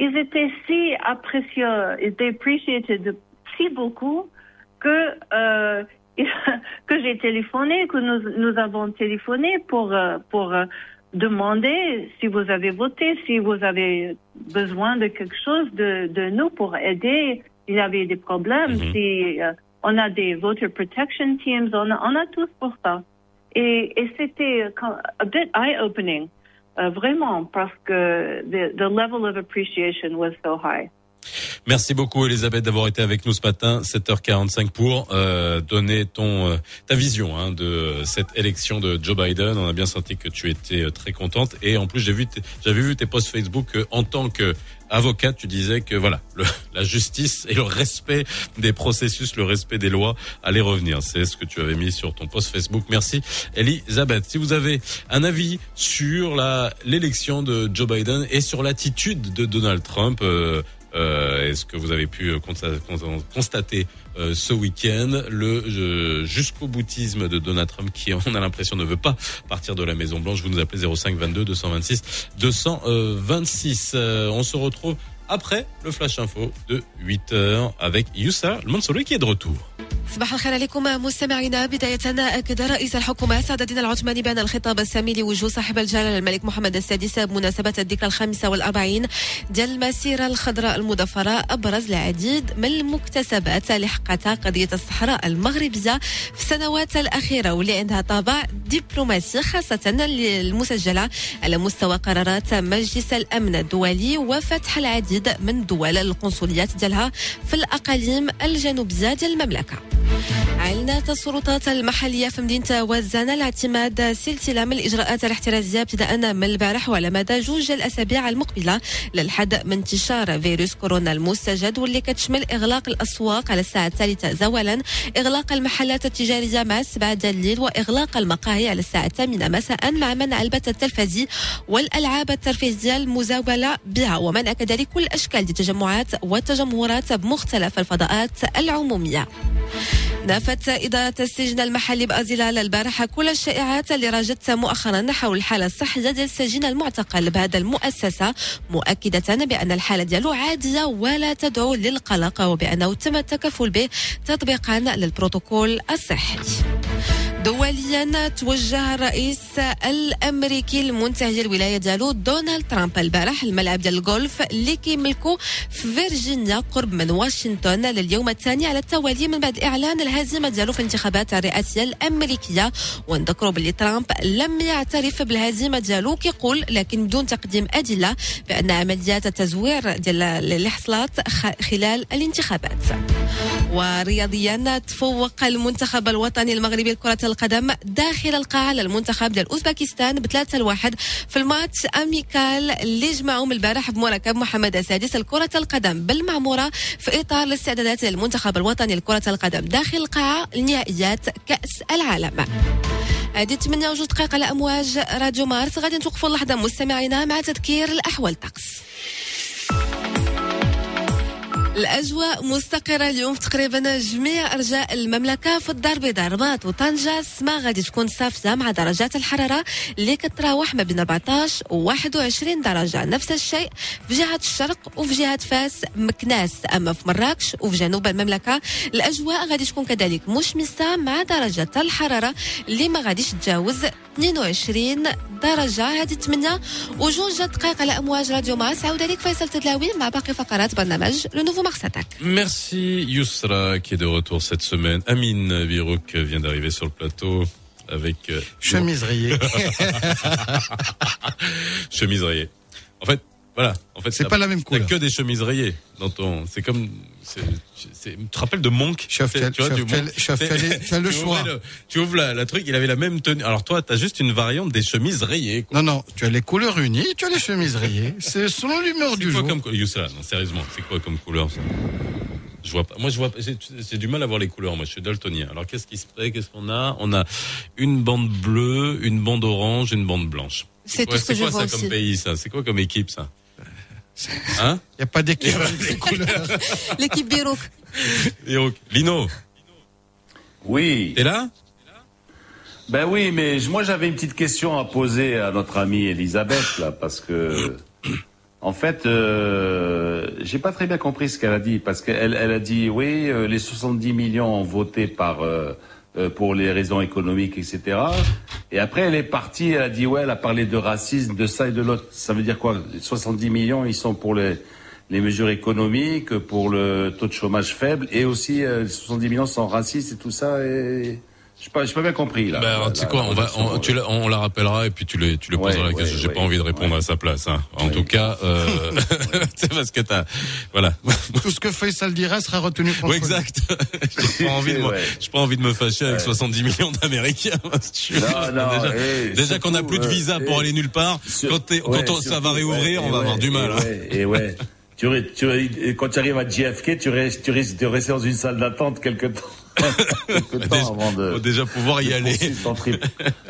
ils étaient si apprécieux, ils étaient appreciated si beaucoup que euh, que j'ai téléphoné, que nous nous avons téléphoné pour euh, pour demander si vous avez voté, si vous avez besoin de quelque chose de, de nous pour aider. Il y avait des problèmes, Mhm. si euh, on a des voter protection teams, on a, on a tous pour ça. Et, et c'était a bit eye-opening, euh, vraiment, parce que the, the level of appreciation was so high. Merci beaucoup Elisabeth d'avoir été avec nous ce matin, 7h45 pour euh, donner ton euh, ta vision hein, de cette élection de Joe Biden. On a bien senti que tu étais euh, très contente et en plus j'ai vu j'avais vu tes posts Facebook euh, en tant que avocate, tu disais que voilà, le- la justice et le respect des processus, le respect des lois allait revenir. C'est ce que tu avais mis sur ton post Facebook. Merci Elisabeth. Si vous avez un avis sur la l'élection de Joe Biden et sur l'attitude de Donald Trump, euh, euh, Est-ce que vous avez pu euh, consta- consta- constater euh, ce week-end le euh, jusqu'au boutisme de Donald Trump qui, on a l'impression, ne veut pas partir de la Maison Blanche Vous nous appelez 05 22 226 226. Euh, on se retrouve après le Flash Info de 8 heures avec Youssa Mansouri qui est de retour. صباح الخير عليكم مستمعينا بداية أكد رئيس الحكومة سعد الدين العثماني بأن الخطاب السامي لوجوه صاحب الجلالة الملك محمد السادس بمناسبة الذكرى الخامسة والأربعين ديال المسيرة الخضراء المضفرة أبرز العديد من المكتسبات اللي حققتها قضية الصحراء المغربية في السنوات الأخيرة واللي عندها طابع دبلوماسي خاصة المسجلة على مستوى قرارات مجلس الأمن الدولي وفتح العديد من دول القنصليات ديالها في الأقاليم الجنوبية ديال المملكة. أعلنت السلطات المحلية في مدينة وزانة الاعتماد سلسلة من الإجراءات الاحترازية ابتداء من البارح وعلى مدى جوج الأسابيع المقبلة للحد من انتشار فيروس كورونا المستجد واللي كتشمل إغلاق الأسواق على الساعة الثالثة زوالا إغلاق المحلات التجارية مع السبعة الليل وإغلاق المقاهي على الساعة الثامنة مساء مع منع البث التلفزي والألعاب الترفيهية المزاولة بها. ومنع كذلك كل أشكال التجمعات والتجمهرات بمختلف الفضاءات العمومية. نفت إدارة السجن المحلي بأزلال البارحة كل الشائعات اللي راجت مؤخرا حول الحالة الصحية ديال السجين المعتقل بهذا المؤسسة مؤكدة بأن الحالة ديالو عادية ولا تدعو للقلق وبأنه تم التكفل به تطبيقا للبروتوكول الصحي. دوليا توجه الرئيس الأمريكي المنتهج الولاية ديالو دونالد ترامب البارح الملعب ديال الجولف اللي كيملكو في فيرجينيا قرب من واشنطن لليوم الثاني على التوالي من بعد إعلان الهزيمة ديالو في الانتخابات الرئاسية الأمريكية. ونذكروا باللي ترامب لم يعترف بالهزيمة ديالو كيقول لكن بدون تقديم أدلة بأن عمليات التزوير ديال اللي حصلت خلال الانتخابات. ورياضيا تفوق المنتخب الوطني المغربي لكرة القدم داخل القاعة للمنتخب ديال أوزبكستان بثلاثة لواحد في الماتش أميكال اللي جمعهم البارح بمركب محمد السادس لكرة القدم بالمعمورة في إطار الاستعدادات للمنتخب الوطني لكرة القدم داخل القاعة لنهائيات كأس العالم. هذه 8 وجوج دقائق على أمواج راديو مارس. غادي نتوقفوا لحظة مستمعينا مع تذكير الأحوال الطقس الأجواء مستقرة اليوم تقريبا جميع أرجاء المملكة في الدار البيضاء. الرباط وطنجة السماء غادي تكون صافية مع درجات الحرارة اللي كتراوح ما بين 14 و 21 درجة. نفس الشيء في جهة الشرق وفي جهة فاس مكناس. أما في مراكش وفي جنوب المملكة الأجواء غادي تكون كذلك مشمسة مع درجة الحرارة اللي ما غاديش تجاوز 22 درجة. هذه 8 وجوج دقائق على أمواج راديو ماس عودة لك فيصل تدلاوي مع باقي فقرات برنامج لو نوفو Merci Yousra qui est de retour cette semaine. Amine Virouk vient d'arriver sur le plateau avec... Euh, chemise En fait, voilà. En fait, C'est pas la même couleur. que des chemises rayées dans ton. C'est comme. Tu te rappelles de Monk? Tu tu as- tu vois, tu as- tu as tu as le Tu choix. tu ouvres la, la truc, il avait la même tenue. Alors toi, t'as juste une variante des chemises rayées. quoi. Non, non, tu as les couleurs unies, tu as les chemises rayées. C'est selon l'humeur C'est du quoi jour. comme Youssef, non, sérieusement, c'est quoi comme couleur ça? Je vois pas. Moi, je vois. pas- J'ai du mal à voir les couleurs. Moi, je suis daltonien. Alors, qu'est-ce qui se fait? Qu'est-ce qu'on a? On a une bande bleue, une bande orange, une bande blanche. C'est quoi- tout ce que je quoi vois ça aussi. comme pays ça? C'est quoi comme équipe ça? Hein Il n'y a pas d'équipe. L'équipe Birouk. Lino, Oui. t'es là? Ben oui, mais moi j'avais une petite question à poser à notre amie Elisabeth là, parce que en fait, euh, j'ai pas très bien compris ce qu'elle a dit, parce qu'elle elle a dit oui, euh, les 70 millions ont voté par euh, euh, pour les raisons économiques, etc. Et après, elle est partie, elle a dit ouais, elle a parlé de racisme, de ça et de l'autre. Ça veut dire quoi? Les 70 millions, ils sont pour les mesures économiques, pour le taux de chômage faible, et aussi euh, les 70 millions sont racistes et tout ça. Je pas, j'ai pas bien compris là. Ben, La- tu sais la- quoi, on va, la- on, tu la, on la rappellera et puis tu le, tu le Ouais, poseras la ouais, question. J'ai ouais, pas envie de répondre ouais. à sa place. Hein. En tout cas, euh, c'est parce que t'as, voilà. Tout ce que Faisal dira sera retenu contre Oui, exact. J'ai pas envie de, j'ai pas envie de me fâcher avec 70 millions d'Américains. Non, non, déjà, eh, déjà qu'on a plus de euh, visa pour eh, aller nulle part. Sur- quand quand on- ça va réouvrir, ouais, on va et avoir du mal. Et hein. ouais, et ouais. Tu, ris- tu, ris- quand tu arrives à JFK, tu risques, tu risques de rester dans une salle d'attente quelque temps Déjà, avant de, faut déjà pouvoir y aller. trip.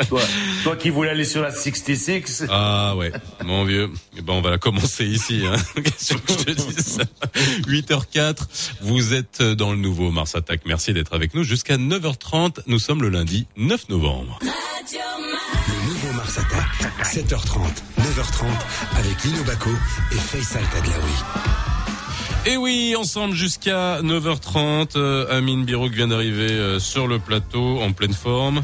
toi, toi qui voulais aller sur la 66, Ah ouais, mon vieux. Eh ben on va la commencer ici. Hein. Que je te dis ça? 8h04, vous êtes dans le nouveau Mars Attack. Merci d'être avec nous jusqu'à 9h30. Nous sommes le lundi 9 novembre. Le nouveau Mars Attack, 7h30, 9h30, avec Lino Baco et Faisal Tadlaoui. Et oui, ensemble jusqu'à 9h30. Euh, Amine Birouk vient d'arriver euh, sur le plateau en pleine forme.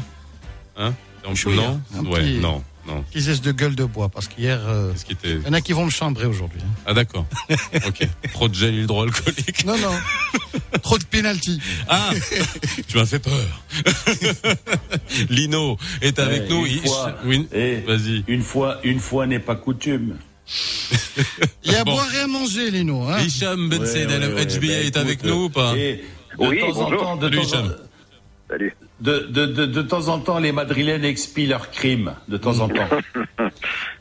Hein En- Chouïa, Non, un ouais, petit- non, non. Qui cesse de gueule de bois, parce qu'hier, euh, Qu'est-ce qui était il y en a qui vont me chambrer aujourd'hui. hein. Ah d'accord. ok. Trop de gel hydroalcoolique. Non, non. Trop de penalty. Ah, tu m'as fait peur. Lino est avec nous. une Il- fois- Oui, vas-y. une fois, une fois n'est pas coutume. Il y a à Bon. boire et à manger, Lino. Hein. Hicham Ben Ouais, ouais, ouais, HBA ben, est avec nous ou pas et de Oui, temps en bonjour. temps, de Salut, temps en- Hicham. Salut. de, de, de, de temps en temps, les Madrilènes expient leurs crimes, de temps en temps.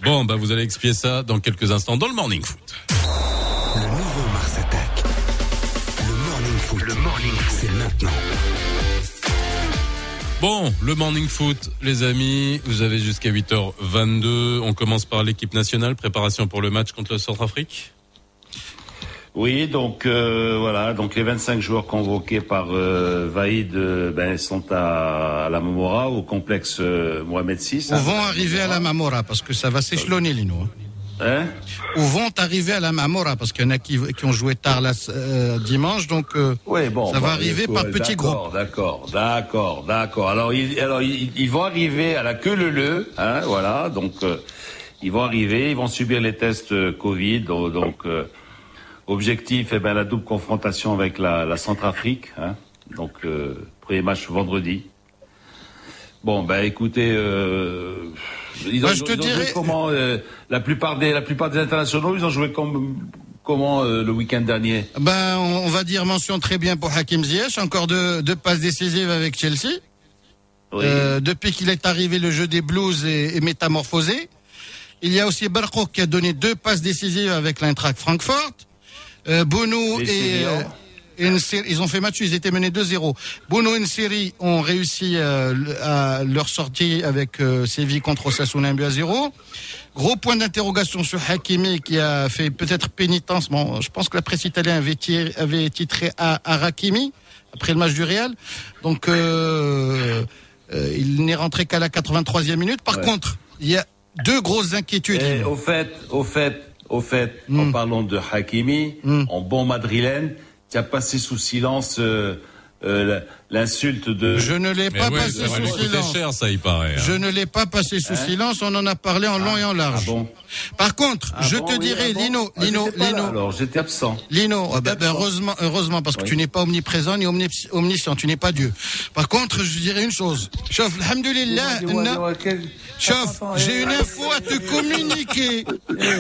Bon, bah vous allez expier ça dans quelques instants dans le Morning Foot. Bon, le Morning Foot, les amis, vous avez jusqu'à 8h22. On commence par l'équipe nationale, préparation pour le match contre le Centrafrique. Oui, donc euh, voilà, donc les 25 joueurs convoqués par euh, Vaïd euh, ben, sont à, à la Momora, au complexe euh, Mohamed VI. Ou vont arriver à la Mamora, parce que ça va s'échelonner, Lino. hein. Hein Ou vont arriver à la Mamora, parce qu'il y en a qui, qui ont joué tard là, euh, dimanche, donc euh, Oui, bon. ça va bon, arriver par petits groupes. D'accord, d'accord, d'accord. Alors, ils, alors ils, ils vont arriver à la queue leu leu, hein, voilà. Donc, euh, ils vont arriver, ils vont subir les tests euh, Covid. Donc, donc, euh, objectif, eh ben la double confrontation avec la, la Centrafrique. Hein, donc, euh, premier match vendredi. Bon, ben écoutez, euh, ils ont, je te ils ont joué dirais- comment euh, la plupart des la plupart des internationaux, ils ont joué comme comment euh, le week-end dernier? Ben, on, on va dire mention très bien pour Hakim Ziyech, encore deux, deux passes décisives avec Chelsea. Oui. Euh, depuis qu'il est arrivé, le jeu des Blues est, est métamorphosé. Il y a aussi Barco qui a donné deux passes décisives avec l'Eintracht Francfort. Euh, Bono et, ils ont fait match, ils étaient menés 2-0. Bono et Nseri ont réussi euh, à leur sortie avec euh, Séville contre Osasuna 1 but à 0. Gros point d'interrogation sur Hakimi qui a fait peut-être pénitence. Bon, je pense que la presse italienne avait, tiré- avait titré à, à Hakimi après le match du Real. Donc euh, euh, il n'est rentré qu'à la 83e minute. Par Ouais. contre, il y a deux grosses inquiétudes. Et Lino. au fait, au fait, au fait, Mm. en parlant de Hakimi, Mm. en bon madrilène, tu as passé sous silence euh, euh, l'insulte de. Je ne l'ai pas ouais, passé sous silence. cher, ça, il paraît. hein. Je ne l'ai pas passé sous silence. On en a parlé en long et en Ah large. bon Par contre, Ah je bon, te oui, dirai, ah bon Lino, Ah, Lino, là, Lino, alors j'étais absent. Lino, ah ben, ben, absent. heureusement, heureusement, parce que tu n'es pas omniprésent ni omnis- omniscient, tu n'es pas Dieu. Par contre, je dirais une chose. Chauf, alhamdulillah, Chauf, j'ai eh, une info à te communiquer.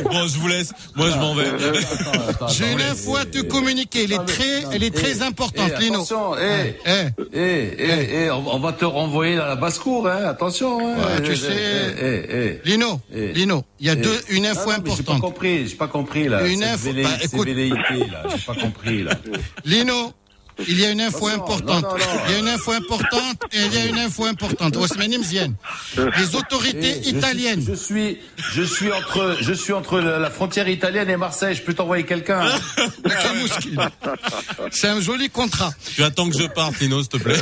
Bon, je vous laisse. Moi, je m'en vais. Attends, attends, J'ai une info à te eh, communiquer. Elle est très, elle est eh, très importante, eh, Lino. Eh, Eh, eh, on, va te renvoyer dans la basse-cour, hein, attention. Hein, Ouais, tu Eh, sais- eh, eh, eh. Lino, Lino, il y a deux, une info Ah non, mais J'ai pas importante. compris, j'ai pas compris là. Une info- velléi- bah, écoute. là, j'ai pas compris là. Lino, il y a une info importante. Il y a une info importante et il y a une info importante. Les autorités italiennes. Je suis, je suis entre, je suis entre la frontière italienne et Marseille. Je peux t'envoyer quelqu'un. hein. C'est un joli contrat. Tu attends que je parte, Lino, s'il te plaît.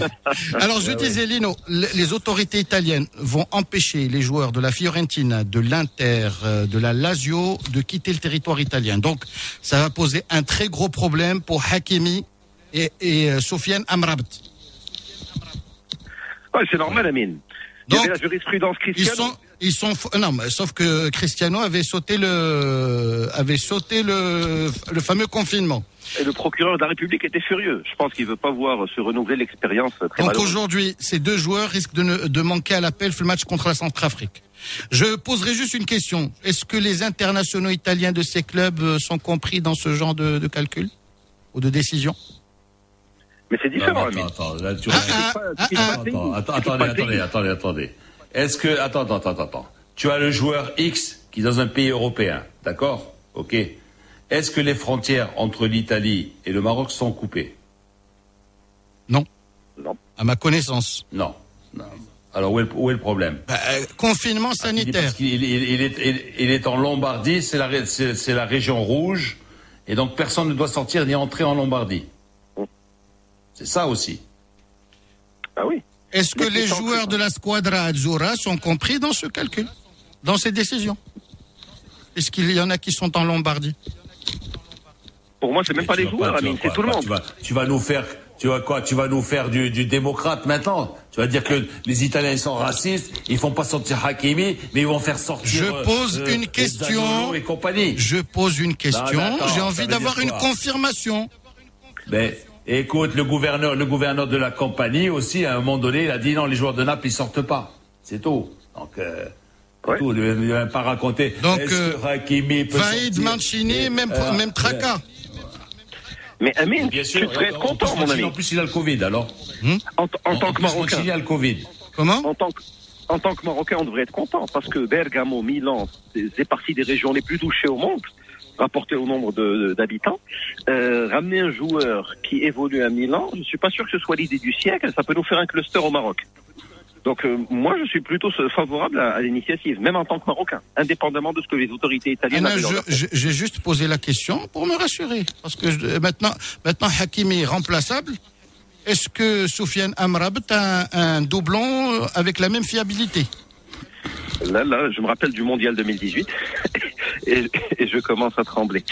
Alors je disais Lino, le- les autorités italiennes vont empêcher les joueurs de la Fiorentina, de l'Inter, euh, de la Lazio de quitter le territoire italien. Donc ça va poser un très gros problème pour Hakimi et, et euh, Sofiane Amrabat. Ouais, c'est normal, Amine. Donc, la jurisprudence Ils sont ils sont non mais sauf que Cristiano avait sauté le avait sauté le le fameux confinement. Et le procureur de la République était furieux. Je pense qu'il veut pas voir se renouveler l'expérience Donc aujourd'hui, ces deux joueurs risquent de, ne- de manquer à l'appel le match contre la Centrafrique. Je poserai juste une question. Est-ce que les internationaux italiens de ces clubs euh, sont compris dans ce genre de, de calcul ou de décision? Mais c'est Non, différent, mais Amine. attends, attends, là, tu Ah, ah, pas- ah, ah. Attends, attendez, attendez, attendez, attendez. Est-ce que, attends, attends, attends, attends. Tu as le joueur X qui est dans un pays européen, d'accord? Ok. Est-ce que les frontières entre l'Italie et le Maroc sont coupées? Non. Non. À ma connaissance. Non. non. Alors où est, le, où est le problème? Bah, euh, confinement sanitaire. Parce qu'il il, il est, il, il est en Lombardie, c'est la, ré- c'est c'est la région rouge, et donc personne ne doit sortir ni entrer en Lombardie. C'est ça aussi. Ah oui. Est-ce que Mais les joueurs de la Squadra Azzurra sont compris dans ce calcul, dans ces décisions? Est-ce qu'il y en a qui sont en Lombardie? Pour moi, c'est même pas les joueurs, c'est tout le monde. Tu vas, tu vas nous faire, tu vas quoi Tu vas nous faire du, du démocrate maintenant? Tu vas dire que les Italiens sont racistes, ils font pas sortir Hakimi, mais ils vont faire sortir. Je euh, pose euh, une question. Zaniolo et compagnie. Je pose une question. Mais J'ai envie d'avoir une confirmation. Écoute, le gouverneur, le gouverneur de la compagnie aussi, à un moment donné, il a dit non, les joueurs de Naples ils sortent pas. C'est tout. Donc. Euh, Ouais. Tout, il ne va pas raconter. Donc, Est-ce euh, que Hakimi peut Vaïd sortir Mancini, Et, même, euh, même tracas. Mais Amine, Bien tu sûr. devrais être content, mon ami. En plus, il a le Covid, alors. En, t- en tant que Marocain. Mancini a le Covid. Comment En tant que, en tant que Marocain, on devrait être content parce que Bergamo, Milan, c'est c'est partie des régions les plus touchées au monde, rapporté au nombre d'habitants. Euh, ramener un joueur qui évolue à Milan, je suis pas sûr que ce soit l'idée du siècle. Ça peut nous faire un cluster au Maroc. Donc euh, moi, je suis plutôt favorable à, à l'initiative, même en tant que Marocain, indépendamment de ce que les autorités italiennes J'ai juste posé la question pour me rassurer. Parce que je- maintenant, maintenant Hakimi est remplaçable. Est-ce que Soufiane Amrabat a un, un doublon avec la même fiabilité? Là, là, je me rappelle du mondial 2018 et, et je commence à trembler.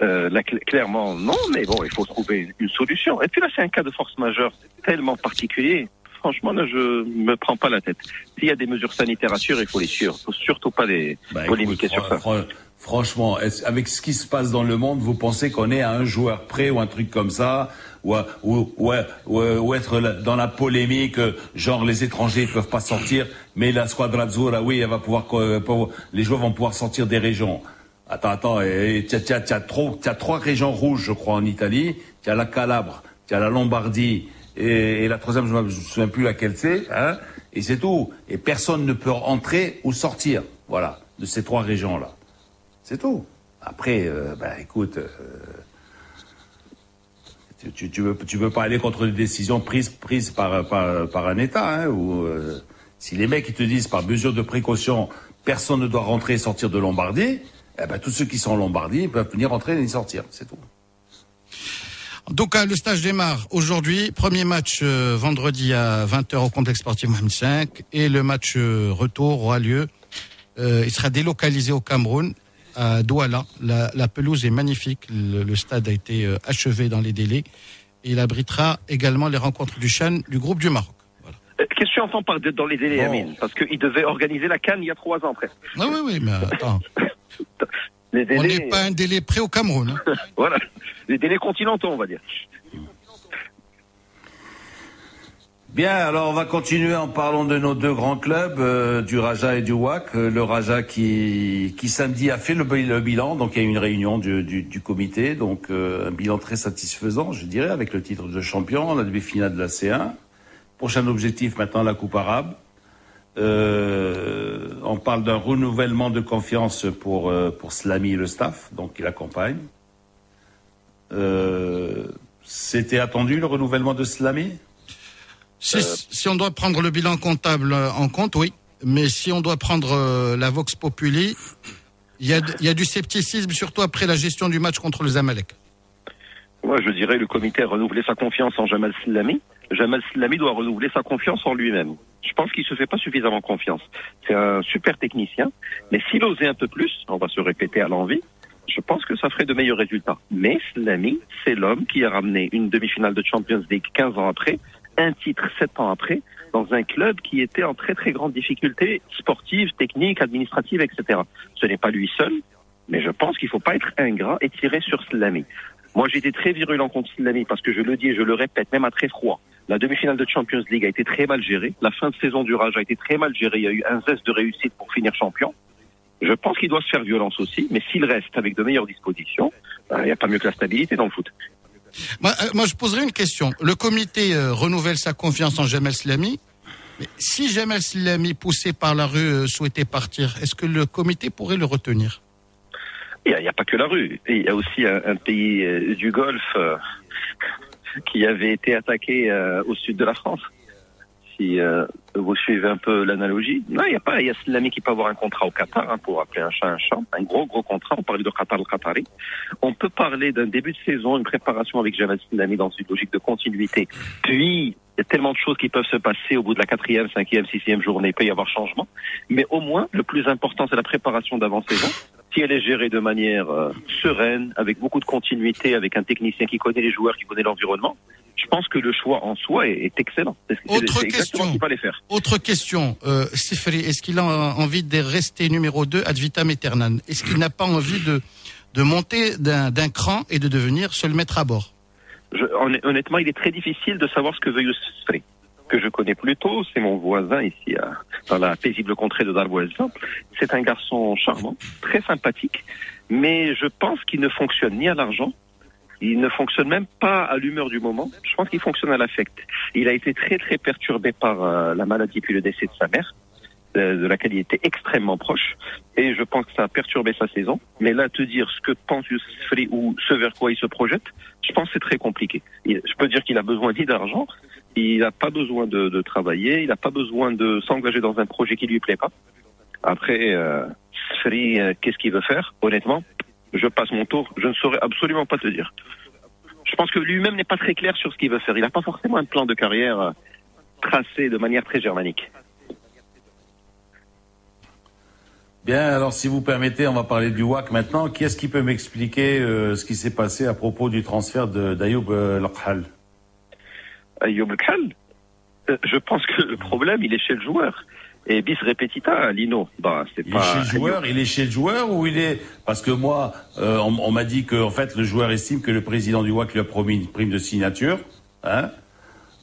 Euh, là, cl- clairement, non, mais bon, il faut trouver une solution. Et puis là, c'est un cas de force majeure tellement particulier. Franchement, là, je me prends pas la tête. S'il y a des mesures sanitaires à suivre, il faut les suivre. Il faut surtout pas les Bah, polémiquer écoute, sur ça. fran- fran- franchement, avec ce qui se passe dans le monde, vous pensez qu'on est à un joueur près ou un truc comme ça, ou, ou, ou, ou, être dans la polémique, genre les étrangers ne peuvent pas sortir, mais la squadra azzurra, oui, elle va pouvoir, euh, les joueurs vont pouvoir sortir des régions. Attends, attends, et- tu as, tu as trois régions rouges, je crois, en Italie. Tu as la Calabre, tu as la Lombardie, et, et la troisième, je ne me souviens plus laquelle c'est, hein, et c'est tout. Et personne ne peut entrer ou sortir, voilà, de ces trois régions-là. C'est tout. Après, euh, bah, écoute, euh, tu, tu, veux, tu pas aller contre des décisions prises, prises par, par, par un État, hein, ou euh, si les mecs ils te disent par mesure de précaution, personne ne doit rentrer et sortir de Lombardie, eh ben, tous ceux qui sont en Lombardie peuvent venir rentrer et sortir, c'est tout. Cas, le stage démarre aujourd'hui. Premier match euh, vendredi à 20h au complexe sportif Mohamed V. Et le match euh, retour aura lieu. Euh, il sera délocalisé au Cameroun, à Douala. La, la pelouse est magnifique. Le, le stade a été euh, achevé dans les délais. Et il abritera également les rencontres du Chan du groupe du Maroc. Voilà. Euh, Qu'est-ce que tu entends par dans les délais, Bon. Amine Parce qu'ils devaient organiser la Cannes il y a trois ans presque. Ah oui, oui, mais attends. Les On n'est pas un délai près au Cameroun. hein. voilà, les délais continentaux, on va dire. Bien, alors on va continuer en parlant de nos deux grands clubs, euh, du Raja et du WAC. Euh, le Raja qui, qui samedi a fait le, bi- le bilan, donc il y a eu une réunion du, du, comité, donc euh, un bilan très satisfaisant, je dirais, avec le titre de champion, la demi-finale de la C1. Prochain objectif maintenant la Coupe arabe. On parle d'un renouvellement de confiance pour, pour et le staff, donc qui l'accompagne. Euh, C'était attendu le renouvellement de Slamy? Si, si on doit prendre le bilan comptable en compte, oui. Mais si on doit prendre euh, la Vox Populi, il y a, il y a du scepticisme, surtout après la gestion du match contre les Zamalek. Moi, je dirais le comité a renouvelé sa confiance en Jamal Slami. Jamal Slami doit renouveler sa confiance en lui-même. Je pense qu'il se fait pas suffisamment confiance. C'est un super technicien, mais s'il osait un peu plus, on va se répéter à l'envie, je pense que ça ferait de meilleurs résultats. Mais Slami, c'est l'homme qui a ramené une demi-finale de Champions League 15 ans après, un titre 7 ans après, dans un club qui était en très très grande difficulté sportive, technique, administrative, etc. Ce n'est pas lui seul, mais je pense qu'il ne faut pas être ingrat et tirer sur Slami. Moi, été très virulent contre Slami parce que je le dis et je le répète, même à très froid. La demi-finale de Champions League a été très mal gérée. La fin de saison du Rage a été très mal gérée. Il y a eu un zeste de réussite pour finir champion. Je pense qu'il doit se faire violence aussi, mais s'il reste avec de meilleures dispositions, ben, il n'y a pas mieux que la stabilité dans le foot. Moi, euh, moi, je poserais une question. Le comité euh, renouvelle sa confiance en Jamel Slami. Si Jamel Slami, poussé par la rue, euh, souhaitait partir, est-ce que le comité pourrait le retenir? Il n'y a, pas que la rue. Il y a aussi un, pays du Golfe qui avait été attaqué au sud de la France. Si vous suivez un peu l'analogie, non, il n'y a pas. Il y a qui peut avoir un contrat au Qatar, hein, pour appeler un chat un chat, un gros gros contrat. On parle de Qatar le Qatari. On peut parler d'un début de saison, une préparation avec Jamal Slami dans une logique de continuité. Puis il y a tellement de choses qui peuvent se passer au bout de la quatrième, cinquième, sixième journée. Il peut y avoir changement. Mais au moins, le plus important, c'est la préparation d'avant-saison. Si elle est gérée de manière euh, sereine, avec beaucoup de continuité, avec un technicien qui connaît les joueurs, qui connaît l'environnement, je pense que le choix en soi est, est excellent. C'est Autre question. qu'il fallait faire. Autre question. Euh, Sifri, est-ce qu'il a envie de rester numéro 2 ad vitam aeternam? Est-ce qu'il n'a pas envie de, de monter d'un d'un cran et de devenir seul maître à bord? Je, honn- honnêtement, il est très difficile de savoir ce que veut Youssef Sfri, que je connais plutôt. C'est mon voisin ici, à- dans la paisible contrée de Darboisa. C'est un garçon charmant, très sympathique, mais je pense qu'il ne fonctionne ni à l'argent, il ne fonctionne même pas à l'humeur du moment. Je pense qu'il fonctionne à l'affect. Il a été très très perturbé par euh, la maladie puis le décès de sa mère, de laquelle il était extrêmement proche. Et je pense que ça a perturbé sa saison. Mais là, te dire ce que pense Youssef ou ce vers quoi il se projette, je pense que c'est très compliqué. Je peux dire qu'il a besoin d'argent, il n'a pas besoin de, de travailler, il n'a pas besoin de s'engager dans un projet qui lui plaît pas. Après, euh, Sfri, euh, qu'est-ce qu'il veut faire? Honnêtement, je passe mon tour, je ne saurais absolument pas te dire. Je pense que lui-même n'est pas très clair sur ce qu'il veut faire. Il n'a pas forcément un plan de carrière euh, tracé de manière très germanique. Bien, alors si vous permettez, on va parler du WAC maintenant. Qui est-ce qui peut m'expliquer euh, ce qui s'est passé à propos du transfert de d'Ayoub euh, Lakhal Ayoub Khal, euh, je pense que le problème, il est chez le joueur. Et bis repetita, Lino, bah, c'est Il pas. est chez le joueur, il est chez le joueur ou il est parce que moi, euh, on, on m'a dit que en fait le joueur estime que le président du WAC lui a promis une prime de signature. Hein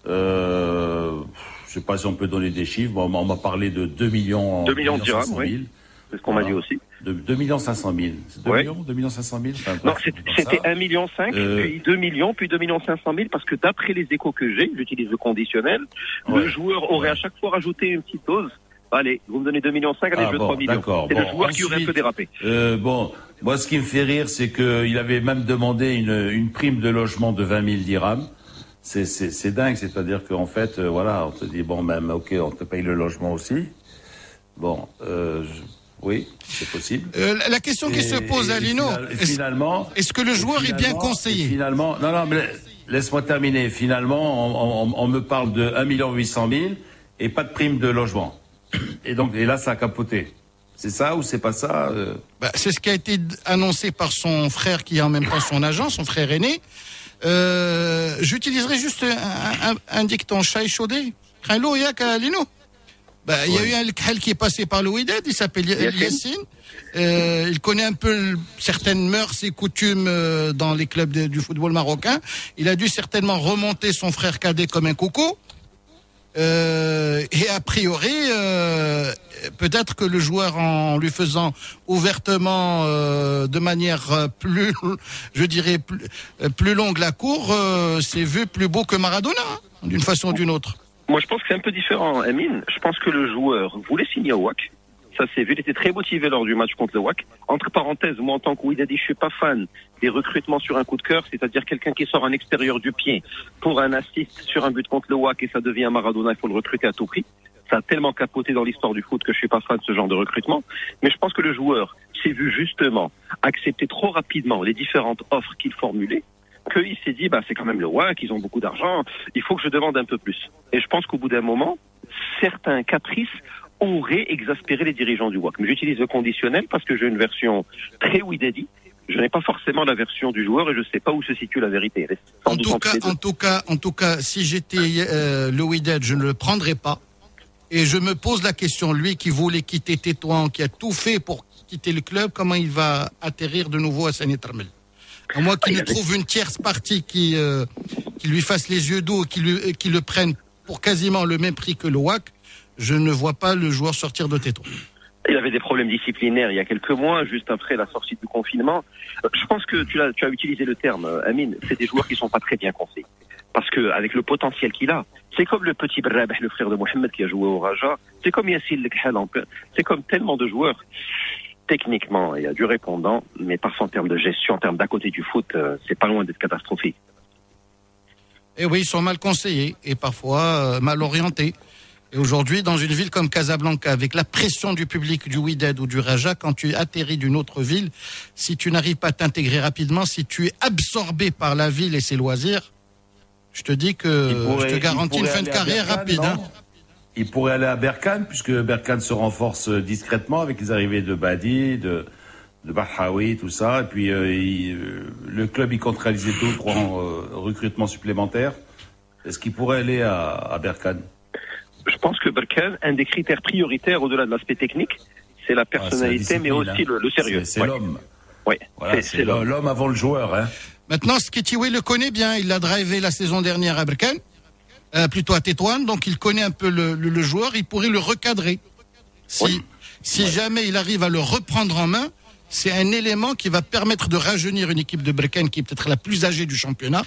euh, je sais pas si on peut donner des chiffres. Bon, on m'a parlé de 2 millions. 2 millions de dirhams, 500 000. oui. C'est ce qu'on m'a dit Voilà. aussi. De 2 millions 500 000. C'est 2 Ouais. millions 2 millions 500 000 Enfin, Non, c'est- c'était ça. 1 million 5, Euh, puis 2 millions, puis 2 millions 500 000, parce que d'après les échos que j'ai, j'utilise le conditionnel, Ouais. le joueur aurait à chaque fois rajouté une petite dose. Allez, vous me donnez 2 millions 5, allez, Ah je veux bon, 3 millions. d'accord. C'est le Bon, joueur qui aurait un peu dérapé. Euh, bon, moi, ce qui me fait rire, c'est qu'il avait même demandé une, une prime de logement de 20 000 dirhams. C'est, dingue, c'est-à-dire qu'en fait, euh, voilà, on te dit, bon, même, ok, on te paye le logement aussi. Bon, euh, je- oui, c'est possible. Euh, la- question qui se pose et- à Lino, est-ce finalement, est-ce que le joueur est bien conseillé Finalement, non, non, mais laisse-moi terminer. Finalement, on, on- on me parle de 1 800 000 et pas de prime de logement. Et donc, et là, ça a capoté. C'est ça ou c'est pas ça euh Bah, c'est ce qui a été annoncé par son frère qui est en même temps son agent, son frère aîné. Euh, J'utiliserai juste un, un, un dicton chat chaudé. Yak. Bah, il y a eu un Khal qui est passé par le il s'appelle Ya- Yassine. Euh, il connaît un peu certaines mœurs et coutumes dans les clubs de- du football marocain. Il a dû certainement remonter son frère cadet comme un coco. Euh, et a priori, euh, peut-être que le joueur, en lui faisant ouvertement, euh, de manière euh, plus, je dirais, plus, euh, plus longue la cour, euh, s'est vu plus beau que Maradona, hein, d'une façon ou d'une autre. Moi, je pense que c'est un peu différent, Amine. Je pense que le joueur voulait signer au WAC. Ça s'est vu. Il était très motivé lors du match contre le WAC. Entre parenthèses, moi en tant que Ouidadi, je suis pas fan des recrutements sur un coup de cœur, c'est-à-dire quelqu'un qui sort en extérieur du pied pour un assist sur un but contre le WAC et ça devient Maradona, il faut le recruter à tout prix. Ça a tellement capoté dans l'histoire du foot que je suis pas fan de ce genre de recrutement. Mais je pense que le joueur s'est vu justement accepter trop rapidement les différentes offres qu'il formulait qu'il s'est dit, bah, c'est quand même le WAC, ils ont beaucoup d'argent, il faut que je demande un peu plus. Et je pense qu'au bout d'un moment, certains caprices auraient exaspéré les dirigeants du WAC. Mais j'utilise le conditionnel parce que j'ai une version très Widadi. Je n'ai pas forcément la version du joueur et je ne sais pas où se situe la vérité. En tout, cas, en tout cas, en tout cas, si j'étais euh, le Wydad, je ne le prendrais pas. Et je me pose la question, lui qui voulait quitter Tétouan, qui a tout fait pour quitter le club, comment il va atterrir de nouveau à Saint Termel À moins qu'il Ah, avait- trouve une tierce partie qui, euh, qui lui fasse les yeux doux, qui, lui, qui le prenne pour quasiment le même prix que le WAC, je ne vois pas le joueur sortir de Tétouan. Il avait des problèmes disciplinaires il y a quelques mois, juste après la sortie du confinement. Euh, Je pense que tu as, tu as utilisé le terme, euh, Amine, c'est des joueurs qui sont pas très bien conseillés. Parce que avec le potentiel qu'il a, c'est comme le petit Brabah, le frère de Mohamed qui a joué au Raja, c'est comme Yassil Lekhal, c'est comme tellement de joueurs. Techniquement, il y a du répondant, mais parfois en termes de gestion, en termes d'à côté du foot, euh, c'est pas loin d'être catastrophique. Et oui, ils sont mal conseillés et parfois mal orientés. Et aujourd'hui, dans une ville comme Casablanca, avec la pression du public du Wydad ou du Raja, quand tu atterris d'une autre ville, si tu n'arrives pas à t'intégrer rapidement, si tu es absorbé par la ville et ses loisirs, je te dis que pourrait- je te garantis une fin de carrière Berkane, rapide. hein. Il pourrait aller à Berkane, puisque Berkane se renforce euh, discrètement avec les arrivées de Badi, de, de Bahawi, tout ça. Et puis euh, il- euh, le club, il compte réaliser deux ou trois euh, recrutements supplémentaires. Est-ce qu'il pourrait aller à, à Berkane? Je pense que Berkane, un des critères prioritaires au-delà de l'aspect technique, c'est la Ah, personnalité, mais aussi hein. le, le sérieux. C'est Ouais. l'homme. Voilà, C'est- l'homme. avant le joueur. Hein. Maintenant, Skitiwe le connaît bien. Il l'a drivé la saison dernière à Berkane, euh, plutôt à Tétouan. Donc, il connaît un peu le, le- le joueur. Il pourrait le recadrer. Si, Oui. si jamais il arrive à le reprendre en main, c'est un élément qui va permettre de rajeunir une équipe de Berkane qui est peut-être la plus âgée du championnat.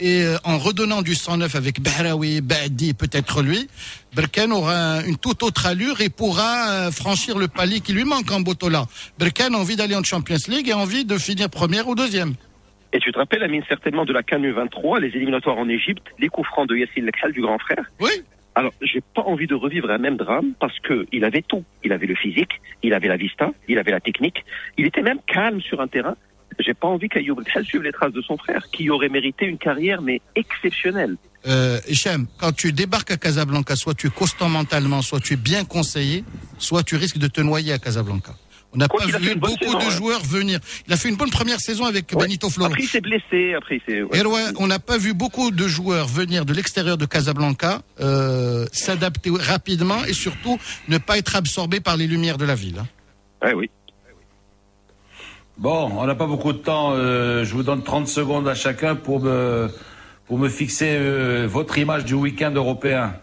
Et euh, en redonnant du 109 avec Bahraoui, Badi, peut-être lui, Berkane aura une toute autre allure et pourra euh, franchir le palier qui lui manque en Botola. Berkane a envie d'aller en Champions League et a envie de finir première ou deuxième. Et tu te rappelles, Amine, certainement de la CAN 23, les éliminatoires en Égypte, les coups francs de Yassine Lekhal, du grand frère. Oui, Alors, j'ai pas envie de revivre un même drame parce que il avait tout. Il avait le physique, il avait la vista, il avait la technique. Il était même calme sur un terrain. J'ai pas envie qu'Ayoub suive les traces de son frère, qui aurait mérité une carrière, mais exceptionnelle. Euh, Hichem, quand tu débarques à Casablanca, soit tu es constant mentalement, soit tu es bien conseillé, soit tu risques de te noyer à Casablanca. On n'a pas vu beaucoup saison, de ouais. joueurs venir. Il a fait une bonne première saison avec Ouais. Benito Floro. Après, il s'est blessé, après, il s'est... ouais. Erwan, on n'a pas vu beaucoup de joueurs venir de l'extérieur de Casablanca, euh, s'adapter rapidement et surtout ne pas être absorbés par les lumières de la ville. hein. Ouais, oui. Bon, on n'a pas beaucoup de temps. euh, je vous donne 30 secondes à chacun pour me, pour me fixer euh, votre image du week-end européen.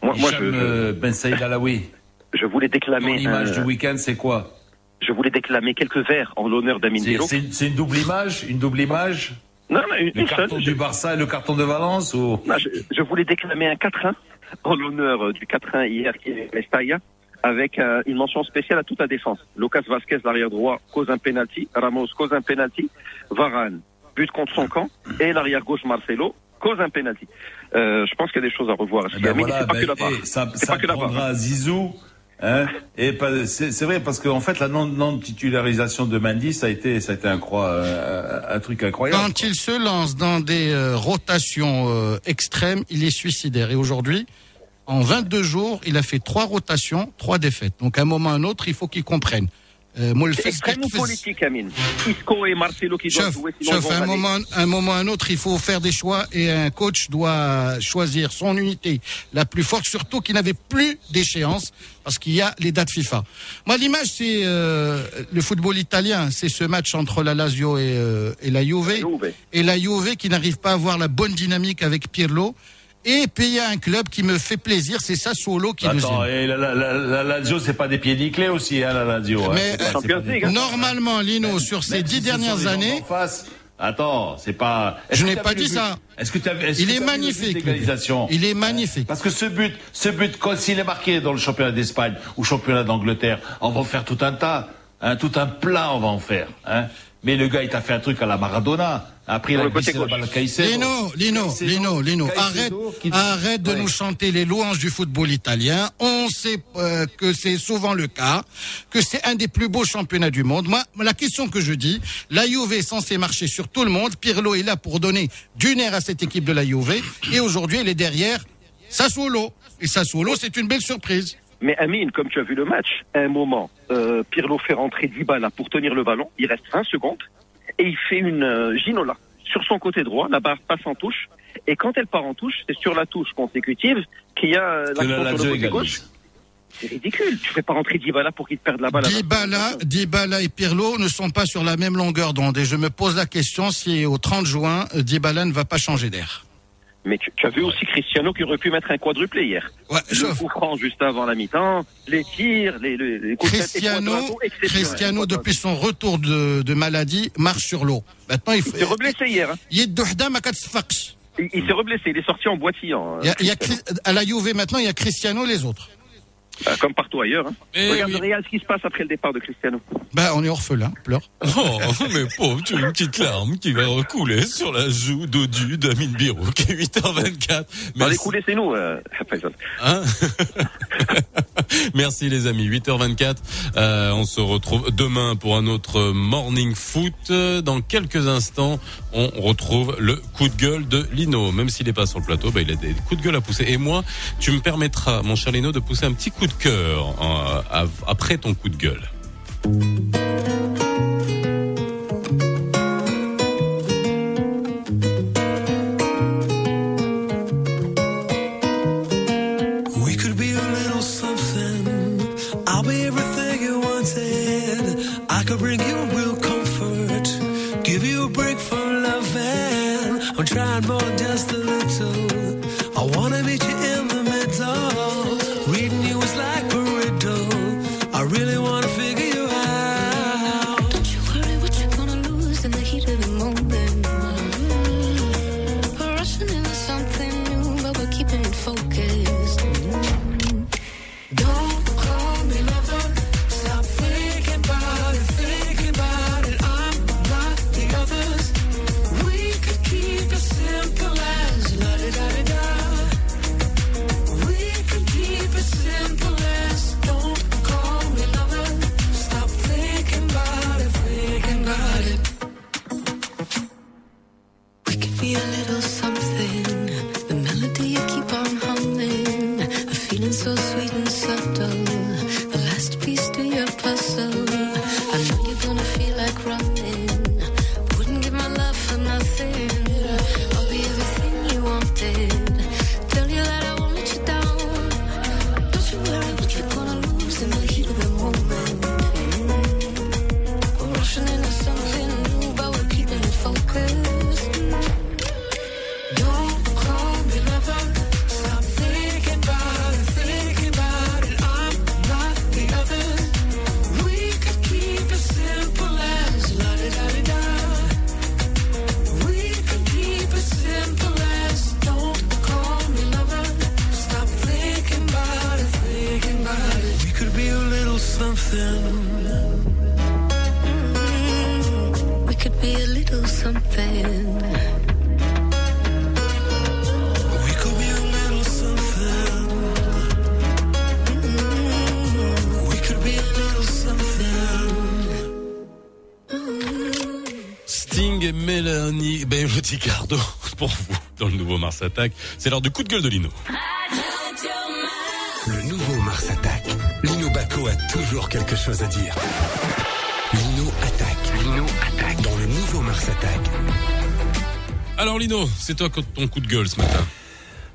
Moi, moi, Hicham, je, euh, Ben Saïd Alaoui, je voulais ton déclamer, image un- du week-end, c'est quoi? Je voulais déclamer quelques vers en l'honneur d'Amin C'est une, double image? Une double image? Non, non, une, Le une seule. carton du Barça et le carton de Valence ou... Non, je, je voulais déclamer un 4-1 en l'honneur du 4-1 hier qui est Estaya, avec euh, une mention spéciale à toute la défense. Lucas Vasquez, l'arrière droit, cause un penalty. Ramos cause un penalty. Varane, but contre son camp. Et l'arrière gauche, Marcelo, cause un penalty. Euh, je pense qu'il y a des choses à revoir. Eh ben voilà, c'est pas ben, que la barre. eh, ça, C'est ça pas que prendra Zizou. Hein, et pas- c'est c'est vrai parce qu'en fait la non, non titularisation de Mendy ça a été ça a été un, croix, euh, un truc incroyable. Quand il se lance dans des euh, rotations euh, extrêmes, il est suicidaire. Et aujourd'hui, en 22 jours, il a fait trois rotations, trois défaites. Donc à un moment ou à un autre, il faut qu'il comprenne. Euh, moi, le C'est extrêmement politique, Amine. Isco et Marcelo qui doivent Chef, jouer, sinon ils chef, vont à un moment, un moment ou à un autre, il faut faire des choix et un coach doit choisir son unité la plus forte, surtout qu'il n'avait plus d'échéance parce qu'il y a les dates FIFA. Moi, l'image, c'est euh, le football italien, c'est ce match entre la Lazio et, euh, et la Juve, Juve. et la Juve qui n'arrive pas à avoir la bonne dynamique avec Pirlo. Et payer un club qui me fait plaisir, c'est Sassuolo qui nous Attends, aime. et la, la, la, la Lazio c'est pas des pieds nickelés aussi hein, la Lazio. hein. Mais, pas- des- hein. Normalement, Lino, sur ces dix si ce dernières années, Attends, c'est pas. Je n'ai pas dit ça. Est-ce que tu as est Il est magnifique. Il est magnifique. Parce que ce but, ce but, s'il est marqué dans le championnat d'Espagne ou championnat d'Angleterre, on va en faire tout un tas, hein, tout un plat, on va en faire. Hein. Mais le gars, il t'a fait un truc à la Maradona. Après, balle Lino, Lino, Lino, Lino, arrête, arrête de nous chanter les louanges du football italien. On sait euh, que c'est souvent le cas, que c'est un des plus beaux championnats du monde. Moi, la question que je dis, la Juve est censée marcher sur tout le monde. Pirlo est là pour donner du nerf à cette équipe de la Juve. Et aujourd'hui, elle est derrière Sassuolo. Et Sassuolo, c'est une belle surprise. Mais Amine, comme tu as vu le match, à un moment, euh, Pirlo fait rentrer Dybala pour tenir le ballon. Il reste 20 secondes et il fait une euh, Ginola sur son côté droit. La barre passe en touche et quand elle part en touche, c'est sur la touche consécutive qu'il y a euh, l'action sur le côté gauche. C'est ridicule. Tu fais pas rentrer Dybala pour qu'il perde la balle. Dybala, Dybala et Pirlo ne sont pas sur la même longueur d'onde. Et je me pose la question si au 30 juin, Dybala ne va pas changer d'air. Mais tu, as vu aussi Cristiano qui aurait pu mettre un quadruplé hier. Ouais, le coup franc juste avant la mi-temps, les tirs, les, les, les coups Cristiano, de Cristiano depuis son retour de, de, maladie, marche sur l'eau. Maintenant, il, il s'est reblessé hier. Hein. Il il, il s'est reblessé, il est sorti en boitillant. Il y a, à la Juve maintenant, il y a Cristiano et les autres. Euh, comme partout ailleurs. Hein. Regarde oui. Real ce qui se passe après le départ de Cristiano. Bah, on est orphelin, pleure. Oh, mais pauvre, tu as une petite larme qui va recouler sur la joue dodu d'Amine Biro, qui est 8h24. Mais Allez couler, c'est nous, euh, hein? Merci les amis, 8h24. Euh, on se retrouve demain pour un autre morning foot. Dans quelques instants, on retrouve le coup de gueule de Lino. Même s'il n'est pas sur le plateau, bah, il a des coups de gueule à pousser. Et moi, tu me permettras, mon cher Lino, de pousser un petit coup de cœur euh, après ton coup de gueule. Mars Attack. C'est l'heure du coup de gueule de Lino. Le nouveau Mars Attack. Lino Baco a toujours quelque chose à dire. Lino attaque. Lino attaque. Dans le nouveau Mars Attack. Alors Lino, c'est toi ton coup de gueule ce matin.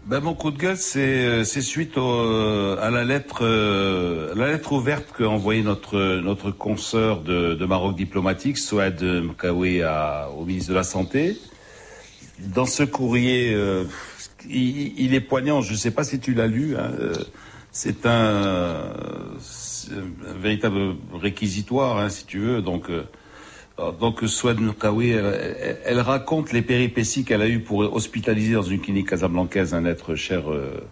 Ben, mon coup de gueule, c'est euh, suite au, à la lettre euh, la lettre ouverte qu'a envoyée notre notre consoeur de, de Maroc diplomatique, Souad Mkawi, au ministre de la Santé, dans ce courrier, euh, il, est poignant. Je ne sais pas si tu l'as lu. Hein, euh, c'est un, véritable réquisitoire, hein, si tu veux. Donc, Donc Swed Nkawi, elle, raconte les péripéties qu'elle a eues pour hospitaliser dans une clinique casablancaise un être cher euh,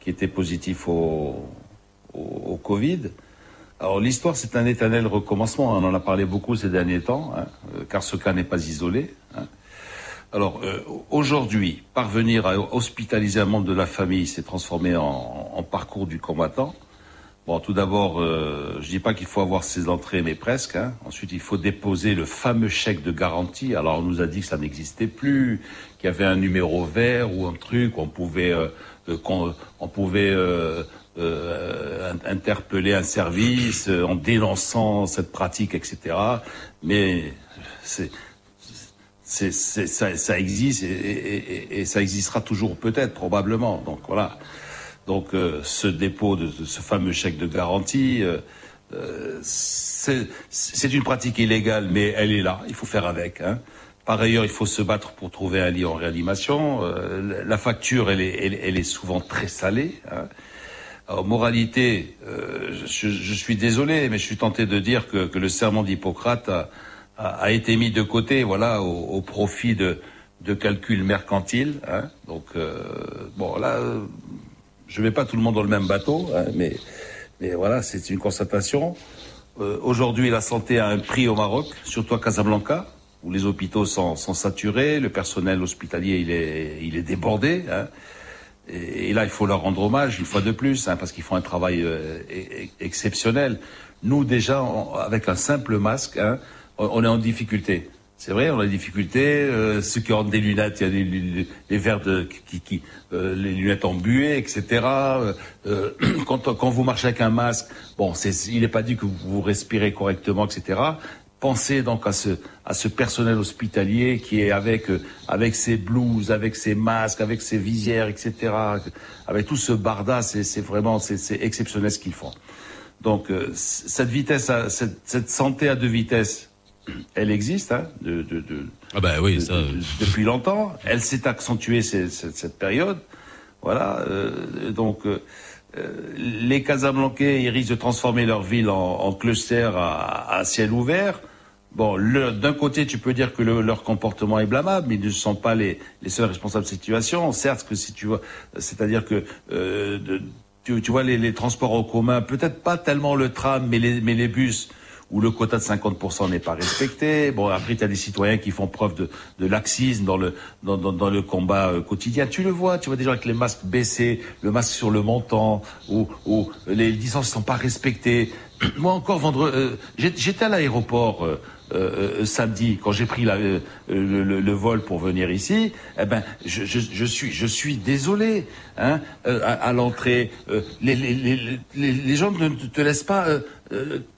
qui était positif au, Covid. Alors l'histoire, c'est un éternel recommencement. On en a parlé beaucoup ces derniers temps, hein, euh, car ce cas n'est pas isolé. Hein. Alors euh, aujourd'hui, parvenir à hospitaliser un membre de la famille s'est transformé en, parcours du combattant. Bon, tout d'abord, euh, je dis pas qu'il faut avoir ses entrées, mais presque. Hein. Ensuite, il faut déposer le fameux chèque de garantie. Alors, on nous a dit que ça n'existait plus, qu'il y avait un numéro vert ou un truc, on pouvait, euh, qu'on, on pouvait euh, interpeller un service euh, en dénonçant cette pratique, etc. Mais c'est, ça, existe et, ça existera toujours peut-être, probablement. Donc voilà. Donc euh, ce dépôt de, ce fameux chèque de garantie, euh, euh c'est une pratique illégale, mais elle est là. Il faut faire avec. Hein. Par ailleurs, il faut se battre pour trouver un lit en réanimation. la facture, elle est, souvent très salée. Hein. Alors, moralité, je, suis désolé, mais je suis tenté de dire que, le serment d'Hippocrate a, été mis de côté, voilà, au, profit de, de calculs mercantiles. Hein. Donc, euh, bon, là, je ne mets pas tout le monde dans le même bateau, hein, mais, mais voilà, c'est une constatation. Euh, Aujourd'hui, la santé a un prix au Maroc, surtout à Casablanca, où les hôpitaux sont, sont saturés, le personnel hospitalier il est, il est débordé. Hein. Et, là, il faut leur rendre hommage une fois de plus, parce qu'ils font un travail euh, exceptionnel. Nous, déjà, avec un simple masque, on, est en difficulté. C'est vrai, on a des difficultés. Euh, ceux qui ont des lunettes, il y a des, les, verres de, qui, qui euh, les lunettes embuées, etc. Euh, quand, quand vous marchez avec un masque, bon, il n'est pas dit que vous respirez correctement, etc penser donc à ce, à ce personnel hospitalier qui est avec, euh, avec ses blouses, avec ses masques, avec ses visières, etc. Avec tout ce barda, c'est vraiment c'est exceptionnel ce qu'ils font. Donc euh, cette vitesse, à, cette, cette, santé à deux vitesses, elle existe hein, de, de, de, ah bah oui, ça... depuis longtemps. Elle s'est accentuée cette, cette, période. Voilà. Euh, donc euh, les Casablancais, ils risquent de transformer leur ville en, en cluster à, à ciel ouvert. Bon, d'un côté, tu peux dire que le, leur comportement est blâmable, mais ils ne sont pas les, les seuls responsables de cette situation. Certes, que si tu vois, c'est-à-dire que euh, de, tu, tu, vois les, les, transports en commun, peut-être pas tellement le tram, mais les, mais les bus où le quota de 50% n'est pas respecté. Bon, après, tu as des citoyens qui font preuve de, de laxisme dans le, dans, dans, dans le combat euh, quotidien. Tu le vois, tu vois des gens avec les masques baissés, le masque sur le menton, où, où les distances ne sont pas respectées. Moi encore, vendredi, euh, j'étais à l'aéroport euh, euh, euh, samedi, quand j'ai pris la, euh, le, le, vol pour venir ici, eh ben, je, je, je suis, je suis désolé. Hein, euh, à, à l'entrée, euh, les, les, les, les, gens ne te laissent pas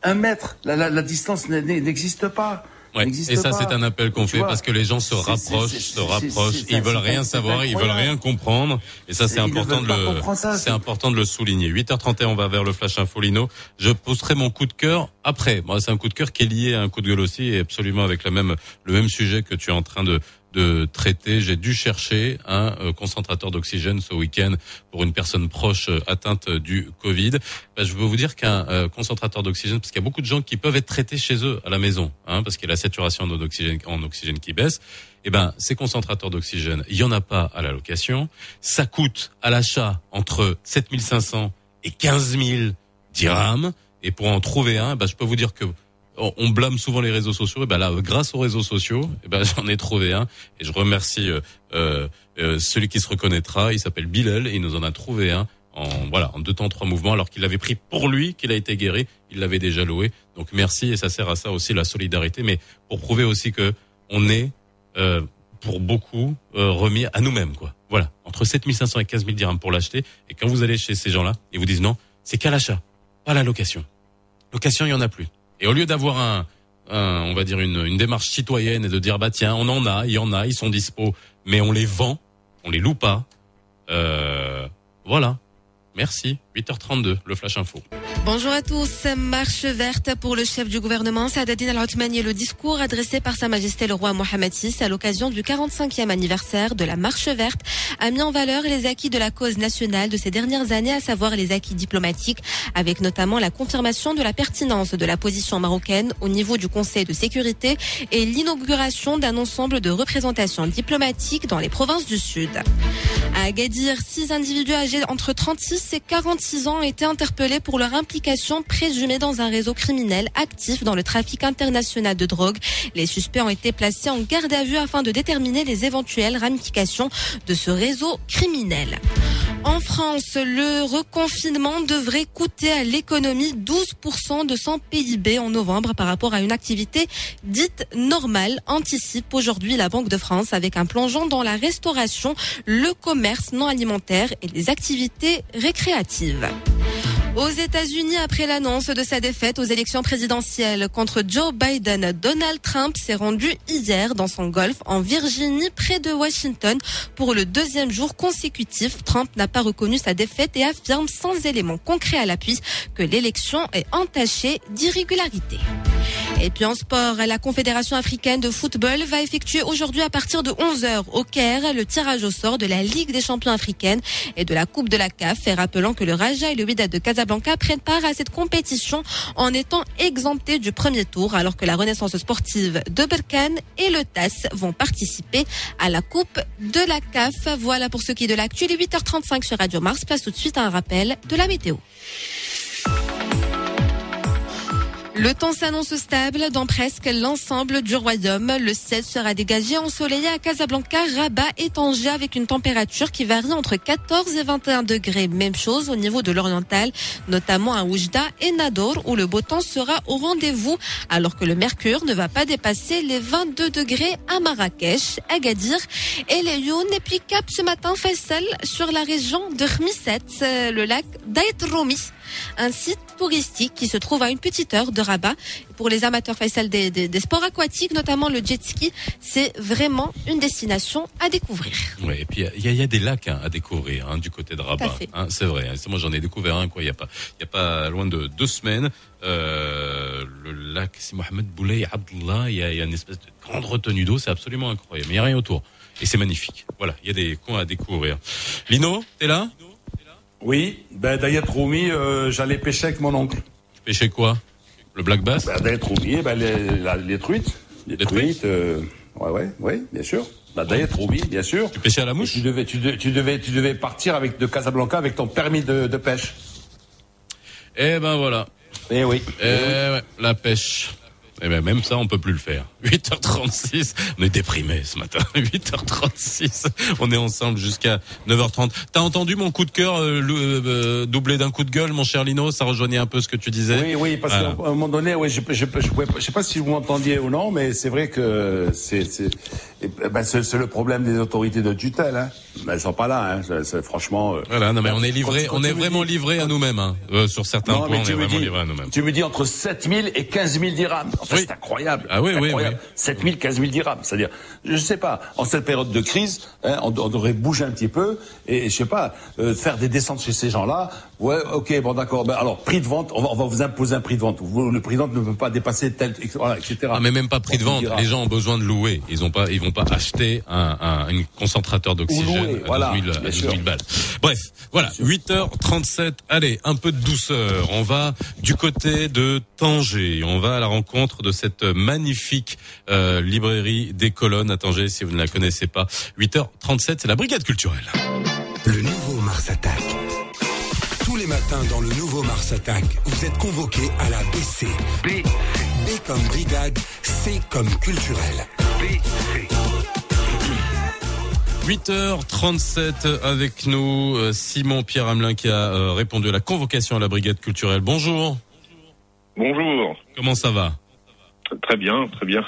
un mètre. La, la, la distance n'existe pas. Ouais. Et ça, c'est un appel qu'on fait vois, parce que les gens se rapprochent, se rapprochent. Ils veulent rien savoir, ils veulent rien comprendre. Et ça, c'est important de le, c'est important de le souligner. 8h31, on va vers le flash infolino. Je posterai mon coup de cœur après. Moi, c'est un coup de cœur qui est lié à un coup de gueule aussi et absolument avec la même, le même sujet que tu es en train de, de traiter. J'ai dû chercher un euh, concentrateur d'oxygène ce week-end pour une personne proche euh, atteinte du Covid. Ben, je veux vous dire qu'un euh, concentrateur d'oxygène, parce qu'il y a beaucoup de gens qui peuvent être traités chez eux à la maison, hein, parce qu'il y a la saturation d'oxygène en oxygène qui baisse. Eh ben, ces concentrateurs d'oxygène, il y en a pas à la location. Ça coûte à l'achat entre 7500 et 15 000 dirhams. Et pour en trouver un, ben, je peux vous dire que on blâme souvent les réseaux sociaux. Et ben là, grâce aux réseaux sociaux, et ben j'en ai trouvé un. Et je remercie euh, euh, euh celui qui se reconnaîtra. Il s'appelle Bilal et il nous en a trouvé un en voilà en deux temps trois mouvements alors qu'il l'avait pris pour lui qu'il a été guéri. Il l'avait déjà loué. Donc merci. Et ça sert à ça aussi la solidarité. Mais pour prouver aussi que on est euh, pour beaucoup euh, remis à nous-mêmes quoi. Voilà. Entre 7500 et 15 000 dirhams pour l'acheter. Et quand vous allez chez ces gens-là ils vous disent non c'est qu'à l'achat pas la location. Location il y en a plus et au lieu d'avoir un, un, on va dire une, une, démarche citoyenne et de dire bah tiens, on en a, il y en a, ils sont dispo, mais on les vend, on les loue pas. Euh, voilà. Merci. 8h32, le flash info. Bonjour à tous. Marche verte pour le chef du gouvernement Saadadine Al-Othmani. Le discours adressé par Sa Majesté le roi Mohamed VI à l'occasion du 45e anniversaire de la Marche verte a mis en valeur les acquis de la cause nationale de ces dernières années, à savoir les acquis diplomatiques, avec notamment la confirmation de la pertinence de la position marocaine au niveau du Conseil de sécurité et l'inauguration d'un ensemble de représentations diplomatiques dans les provinces du Sud. À Agadir, six individus âgés entre 36 et 46 ans ont été interpellés pour leur implication présumée dans un réseau criminel actif dans le trafic international de drogue. Les suspects ont été placés en garde à vue afin de déterminer les éventuelles ramifications de ce réseau criminel. En France, le reconfinement devrait coûter à l'économie 12% de son PIB en novembre par rapport à une activité dite normale, anticipe aujourd'hui la Banque de France avec un plongeon dans la restauration, le commerce non alimentaire et les activités récréatives. That. Aux États-Unis, après l'annonce de sa défaite aux élections présidentielles contre Joe Biden, Donald Trump s'est rendu hier dans son golf en Virginie, près de Washington, pour le deuxième jour consécutif. Trump n'a pas reconnu sa défaite et affirme sans éléments concrets à l'appui que l'élection est entachée d'irrégularité. Et puis en sport, la Confédération africaine de football va effectuer aujourd'hui à partir de 11h au Caire le tirage au sort de la Ligue des champions africaines et de la Coupe de la CAF et rappelant que le Raja et le Wydad de Casablanca prennent part à cette compétition en étant exemptés du premier tour alors que la Renaissance sportive de Berkane et le TAS vont participer à la Coupe de la CAF. Voilà pour ce qui est de l'actu. Il est 8h35 sur Radio Mars. Place tout de suite à un rappel de la météo. Le temps s'annonce stable dans presque l'ensemble du royaume. Le ciel sera dégagé ensoleillé à Casablanca, Rabat et Tanger avec une température qui varie entre 14 et 21 degrés. Même chose au niveau de l'oriental, notamment à Oujda et Nador où le beau temps sera au rendez-vous alors que le mercure ne va pas dépasser les 22 degrés à Marrakech, Agadir et les. Et puis cap ce matin Faisal sur la région de Khmisset, euh, le lac d'Aït Romi un site touristique qui se trouve à une petite heure de Rabat. Pour les amateurs Faisal des, des, sports aquatiques, notamment le jet ski, c'est vraiment une destination à découvrir. Oui, et puis il y, a des lacs hein, à découvrir hein, du côté de Rabat. Hein, c'est vrai. Moi, j'en ai découvert un quoi. Il y a pas, il y a pas loin de deux semaines. Euh, le lac, c'est Mohamed Boulay Abdullah. Il y, a, une espèce de grande retenue d'eau. C'est absolument incroyable. Il n'y a rien autour. Et c'est magnifique. Voilà, il y a des coins à découvrir. Lino, t'es là? Oui, ben Dayet Roumi, euh, j'allais pêcher avec mon oncle. Tu pêchais quoi? Le black bass? Ben, Dayet Roumi, ben, les, les, truites. Les, truites, euh, Ouais, ouais, ouais, bien sûr. Ben, Dayet Roumi, bien sûr. Tu pêchais à la mouche? Tu devais, tu, devais, tu devais partir avec de Casablanca avec ton permis de, de pêche. Eh ben voilà. Eh oui. Eh, ouais, la pêche. Eh ben même ça, on peut plus le faire. 8h36, on est déprimé ce matin. 8h36, on est ensemble jusqu'à 9h30. T'as entendu mon coup de cœur euh, euh, doublé d'un coup de gueule, mon cher Lino? Ça rejoignait un peu ce que tu disais. Oui, oui, parce qu'à un moment donné, oui, je, je, je, je, sais pas si vous m'entendiez ou non, mais c'est vrai que c'est ben, c'est le problème des autorités de tutelle. Hein. Ben, elles sont pas là. Hein. Franchement. Euh, voilà, non mais on est livré, on est vraiment livré à nous-mêmes. Hein. sur certains points, on est vraiment livré à nous-mêmes. Tu me dis entre 7000 et 15 000 dirhams. C'est incroyable. Ah oui, oui, oui. 7 000, 15 000 dirhams. C'est-à-dire, je sais pas, en cette période de crise, hein, on, devrait bouger un petit peu et, je sais pas, euh, faire des descentes chez ces gens-là. Ouais, ok, bon d'accord. Ben, alors, prix de vente, on va, vous imposer un prix de vente. le prix de vente ne peut pas dépasser tel, voilà, etc. Ah, mais même pas prix de vente. Les gens ont besoin de louer. Ils ont pas, ils vont pas acheter un, un, un concentrateur d'oxygène voilà, à 18 balles. Bref, voilà, 8h37. Allez, un peu de douceur. On va du côté de Tanger. On va à la rencontre de cette magnifique euh, librairie des colonnes à Tanger, si vous ne la connaissez pas. 8h37, c'est la brigade culturelle. Le nouveau Mars Attack. Dans le nouveau Mars Attack, vous êtes convoqué à la BC. B. B comme brigade, C comme culturel. BC. 8h37 avec nous, euh, Simon Pierre Hamelin qui a euh, répondu à la convocation à la brigade culturelle. Bonjour. Bonjour. Comment ça va? Très bien, très bien.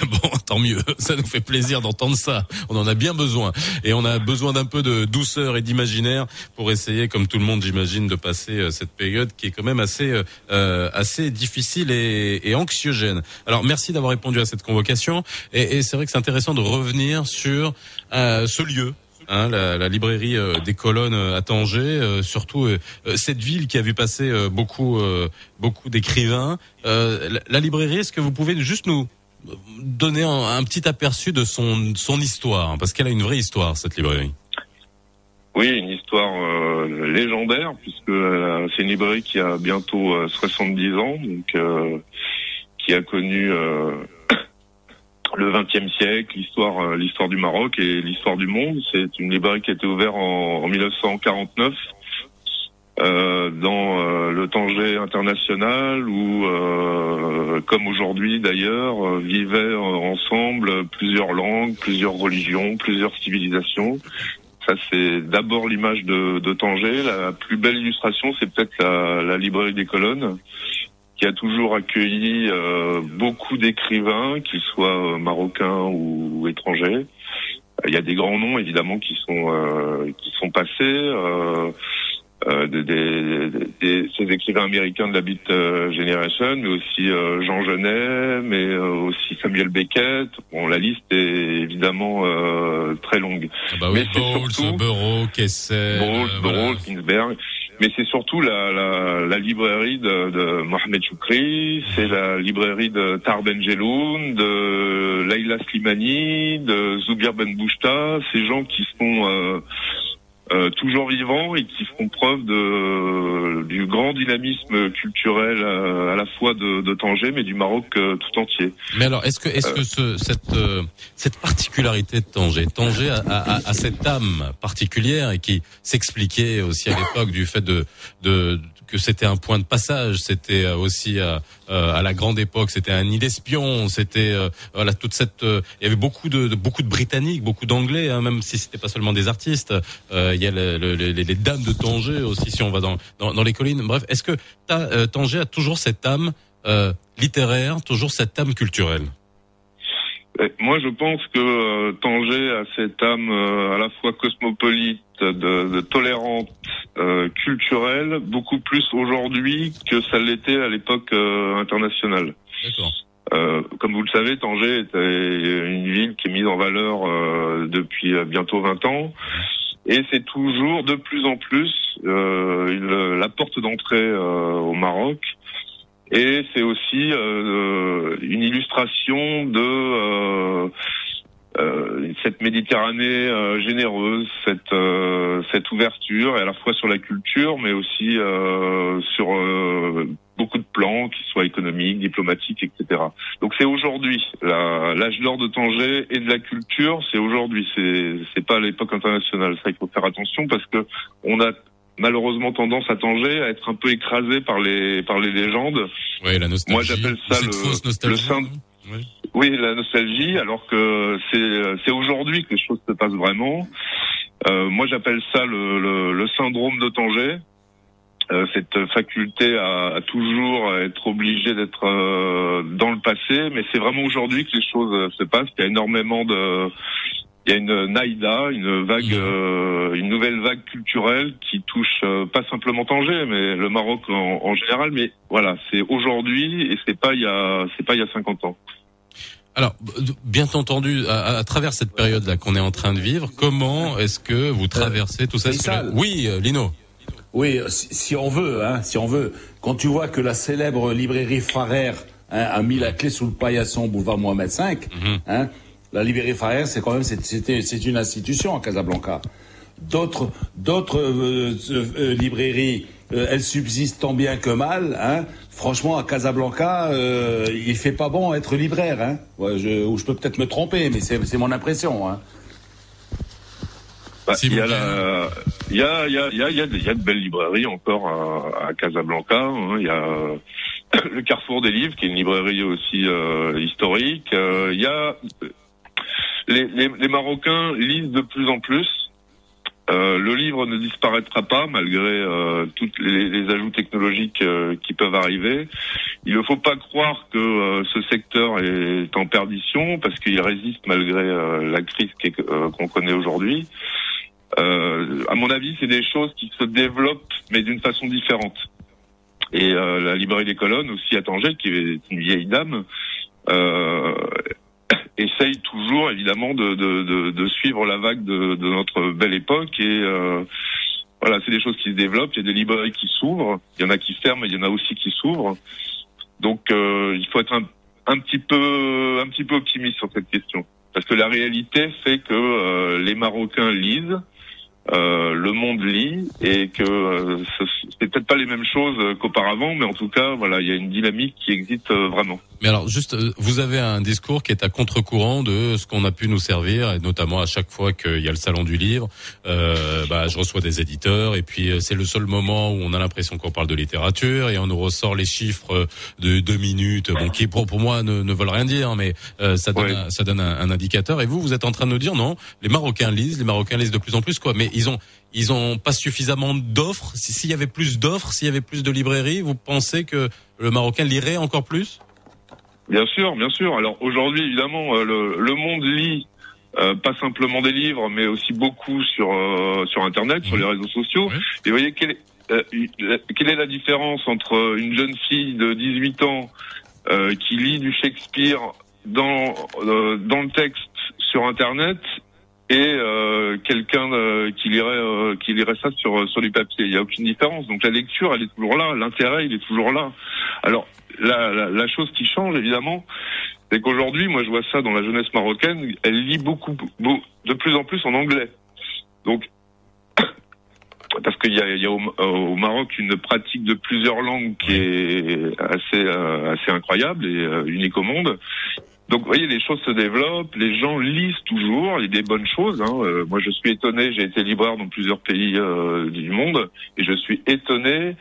Bon, tant mieux. Ça nous fait plaisir d'entendre ça. On en a bien besoin. Et on a besoin d'un peu de douceur et d'imaginaire pour essayer, comme tout le monde, j'imagine, de passer euh, cette période qui est quand même assez, euh, euh, assez difficile et, anxiogène. Alors, merci d'avoir répondu à cette convocation. Et, c'est vrai que c'est intéressant de revenir sur ce lieu, hein, la, librairie euh, des colonnes à Tanger, surtout cette ville qui a vu passer beaucoup beaucoup d'écrivains. La, librairie, est-ce que vous pouvez juste nous donner un, petit aperçu de son histoire, parce qu'elle a une vraie histoire cette librairie. Oui, une histoire euh, légendaire puisque euh, c'est une librairie qui a bientôt 70 euh, ans, qui a connu le XXe siècle, l'histoire, du Maroc et l'histoire du monde. C'est une librairie qui a été ouverte en 1949 euh, dans le Tanger international où, euh, comme aujourd'hui d'ailleurs, vivaient ensemble plusieurs langues, plusieurs religions, plusieurs civilisations. Ça, c'est d'abord l'image de, de, Tanger. La plus belle illustration, c'est peut-être la, la, librairie des colonnes, qui a toujours accueilli euh, beaucoup d'écrivains, qu'ils soient euh, marocains ou, étrangers. Il y a des grands noms, évidemment, qui sont euh, qui sont passés. Euh, euh, des, des, ces écrivains américains de la Beat euh, Generation, mais aussi euh, Jean Genet, mais aussi Samuel Beckett. Bon, la liste est évidemment très longue. Ah bah oui, mais Bowles, surtout Kessel, Bowles, Ginsberg. Mais c'est surtout la, la, la, librairie de, de Mohamed Choukri, c'est la librairie de Tar Benjeloun, de Laila Slimani, de Zoubir Ben Bouchta, ces gens qui sont euh, toujours vivants et qui font preuve de, du grand dynamisme culturel euh, à, la fois de, de, Tanger mais du Maroc euh, tout entier. Mais alors, est-ce que, est-ce que ce, cette, cette particularité de Tanger, Tanger a, a, a, cette âme particulière et qui s'expliquait aussi à l'époque du fait de, de que c'était un point de passage, c'était euh, aussi euh, euh, à la grande époque, c'était un nid d'espions, c'était voilà toute cette, il y avait beaucoup de, beaucoup de Britanniques, beaucoup d'Anglais, hein, même si c'était pas seulement des artistes. il y a les, dames de Tanger aussi, si on va dans dans, les collines. Bref, est-ce que Tanger a toujours cette âme littéraire, toujours cette âme culturelle? Moi, je pense que Tanger a cette âme à la fois cosmopolite, de, de tolérante, euh, culturelle, beaucoup plus aujourd'hui que ça l'était à l'époque euh, internationale. Euh, comme vous le savez, Tanger est une ville qui est mise en valeur euh, depuis bientôt 20 ans. Et c'est toujours de plus en plus la porte d'entrée au Maroc. Et c'est aussi une illustration de euh, cette Méditerranée euh, généreuse, cette euh, cette ouverture, et à la fois sur la culture, mais aussi sur beaucoup de plans, qu'ils soient économiques, diplomatiques, etc. Donc c'est aujourd'hui l'âge d'or de Tanger et de la culture, c'est aujourd'hui, c'est pas l'époque internationale. Ça, il faut faire attention parce que on a malheureusement tendance à Tanger à être un peu écrasé par les par les légendes. Oui, la nostalgie. Moi, j'appelle ça le, le, oui, la nostalgie, alors que c'est c'est aujourd'hui que les choses se passent vraiment. Euh, moi, j'appelle ça le, le, le, syndrome de Tanger. Euh, cette faculté à, à, toujours être obligé d'être euh, dans le passé, mais c'est vraiment aujourd'hui que les choses se passent. Il y a énormément de, il y a une naïda, une vague, mmh. euh, une nouvelle vague culturelle qui touche euh, pas simplement Tanger, mais le Maroc en, en général. Mais voilà, c'est aujourd'hui et c'est pas il y a, c'est pas il y a 50 ans. Alors, bien entendu, à, à travers cette période-là qu'on est en train de vivre, comment est-ce que vous traversez tout ça, Oui, euh, Lino. Oui, si, on veut, hein, si on veut. Quand tu vois que la célèbre librairie Farer hein, a mis la clé sous le paillasson boulevard Mohamed V, mhm. hein, la librairie Farer, c'est quand même c'est une institution à Casablanca. D'autres d'autres euh, euh, librairies, elles subsistent tant bien que mal. Hein, franchement, à Casablanca, euh, il fait pas bon être libraire. Hein. Ouais, je, ou je peux peut-être me tromper, mais c'est mon impression. Hein. il y, a il, y a, il, y a, il, y a, il y a de belles librairies encore à, à Casablanca. Hein. Il y a le Carrefour des Livres, qui est une librairie aussi euh, historique. Euh, il y a les, les, les Marocains lisent de plus en plus. Euh, le livre ne disparaîtra pas malgré euh, toutes les, les, ajouts technologiques euh, qui peuvent arriver. Il ne faut pas croire que euh, ce secteur est en perdition parce qu'il résiste malgré la crise qu'on connaît aujourd'hui. à mon avis, c'est des choses qui se développent mais d'une façon différente. Et la librairie des colonnes aussi à Tanger, qui est une vieille dame, essaye toujours évidemment de, de, de, de suivre la vague de, notre belle époque et euh, voilà, c'est des choses qui se développent. Il y a des librairies qui s'ouvrent, il y en a qui ferment, il y en a aussi qui s'ouvrent. Donc euh, il faut être un, petit peu un petit peu optimiste sur cette question parce que la réalité fait que euh, les Marocains lisent. Euh, le monde lit et que euh, ce- c'est peut-être pas les mêmes choses euh, qu'auparavant, mais en tout cas, voilà, il y a une dynamique qui existe euh, vraiment. Mais alors, juste, euh, vous avez un discours qui est à contre-courant de ce qu'on a pu nous servir, et notamment à chaque fois qu'il y a le salon du livre, euh, bah, je reçois des éditeurs, et puis euh, c'est le seul moment où on a l'impression qu'on parle de littérature, et on nous ressort les chiffres de deux minutes, bon, qui pour, pour moi ne, ne veulent rien dire, mais euh, ça donne, Ouais. un, ça donne un, un indicateur. Et vous, vous êtes en train de nous dire non, les Marocains lisent, les Marocains lisent de plus en plus, quoi. Mais ils ont, ils ont pas suffisamment d'offres? Si- S'il y avait plus d'offres, s'il y avait plus de librairies, vous pensez que le Marocain lirait encore plus? Bien sûr, bien sûr. Alors aujourd'hui, évidemment, euh, le, le monde lit euh, pas simplement des livres, mais aussi beaucoup sur euh, sur Internet, sur les réseaux sociaux. Et vous voyez quelle est, euh, quelle est la différence entre une jeune fille de 18 ans euh, qui lit du Shakespeare dans euh, dans le texte sur Internet et euh, quelqu'un euh, qui lirait euh, qui lirait ça sur sur du papier? Il y a aucune différence. Donc la lecture, elle est toujours là, l'intérêt, il est toujours là. Alors la, la, la chose qui change évidemment, c'est qu'aujourd'hui, moi je vois ça dans la jeunesse marocaine, elle lit beaucoup, beau- de plus en plus en anglais. Donc parce qu'il y a, il y a au, au Maroc une pratique de plusieurs langues qui est assez euh, assez incroyable et euh, unique au monde. Donc, vous voyez, les choses se développent, les gens lisent toujours, il y a des bonnes choses. Hein. Euh, moi, je suis étonné, j'ai été libraire dans plusieurs pays euh, du monde, et je suis étonné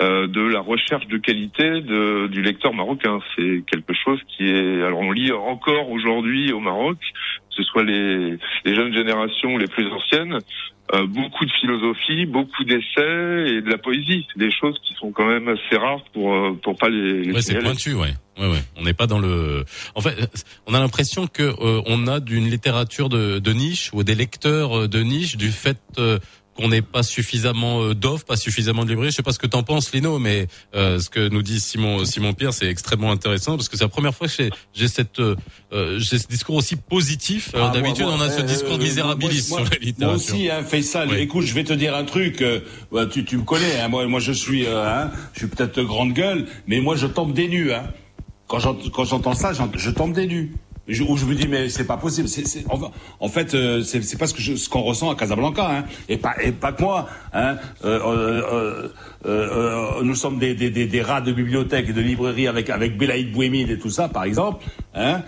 euh, de la recherche de qualité de, du lecteur marocain. C'est quelque chose qui est... Alors, on lit encore aujourd'hui au Maroc, que ce soit les, les jeunes générations ou les plus anciennes, euh, beaucoup de philosophie, beaucoup d'essais et de la poésie. C'est des choses qui sont quand même assez rares pour, euh, pour pas les, les Ouais, c'est pointu, ouais. Ouais, ouais. On n'est pas dans le. En fait, on a l'impression que euh, on a d'une littérature de, de niche ou des lecteurs euh, de niche du fait qu'on n'ait pas suffisamment euh, d'offres, pas suffisamment de librairies. Je sais pas ce que t'en penses, Lino, mais euh, ce que nous dit Simon Simon Pierre, c'est extrêmement intéressant parce que c'est la première fois que j'ai- cette euh, euh, j'ai ce discours aussi positif. Alors Ah, d'habitude, on a ce euh, discours euh, misérabiliste moi, sur la moi aussi, hein, Faisal. Oui. Écoute, je vais te dire un truc. euh, ouais, tu, tu me connais. Hein, moi, moi, je suis, euh, hein, je suis peut-être grande gueule, mais moi, je tombe des nues. Hein. Quand j'ent- quand j'entends ça, je tombe des nues. Je, où je me dis mais c'est pas possible. C'est, c'est- en, fait, euh, c'est, pas ce que je- qu'on ressent à Casablanca, hein, et pas et pas que moi. Hein. Euh, euh, euh, euh, nous sommes des, des, des, rats de bibliothèque et de librairie avec avec Belaïd Bouémid et tout ça, par exemple. Hein.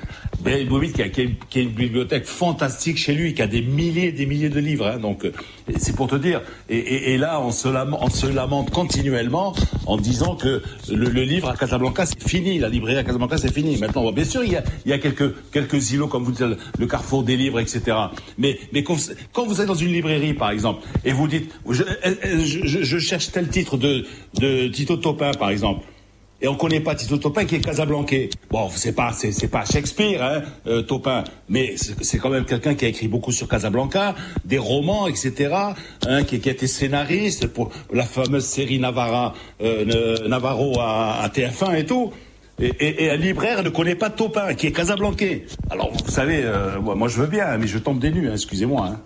Belaïd Bouémid qui a, qui, a, qui a une bibliothèque fantastique chez lui, qui a des milliers et des milliers de livres. Hein, donc euh, c'est pour te dire. Et, et, et là, on se, lamente, on se lamente continuellement en disant que le, le livre à Casablanca c'est fini, la librairie à Casablanca c'est fini. Maintenant, bien sûr, il y a, il y a quelques quelques îlots comme vous dites, le, carrefour des livres, etc. Mais mais quand, vous- quand vous êtes dans une librairie, par exemple, et vous dites, je, je, je- je cherche tel titre de de Tito Topin, par exemple. Et on connaît pas Tito Topin qui est casablancais. Bon, c'est pas c'est pas Shakespeare, hein, euh, Topin, mais c'est quand même quelqu'un qui a écrit beaucoup sur Casablanca, des romans, etc. Hein, qui, a été scénariste pour la fameuse série euh, Navarro à, à TF1 et tout. Et un libraire ne connaît pas Topin, qui est casablancais. Alors vous savez, euh, moi, moi, je veux bien, mais je tombe des nues, hein, excusez-moi. Hein.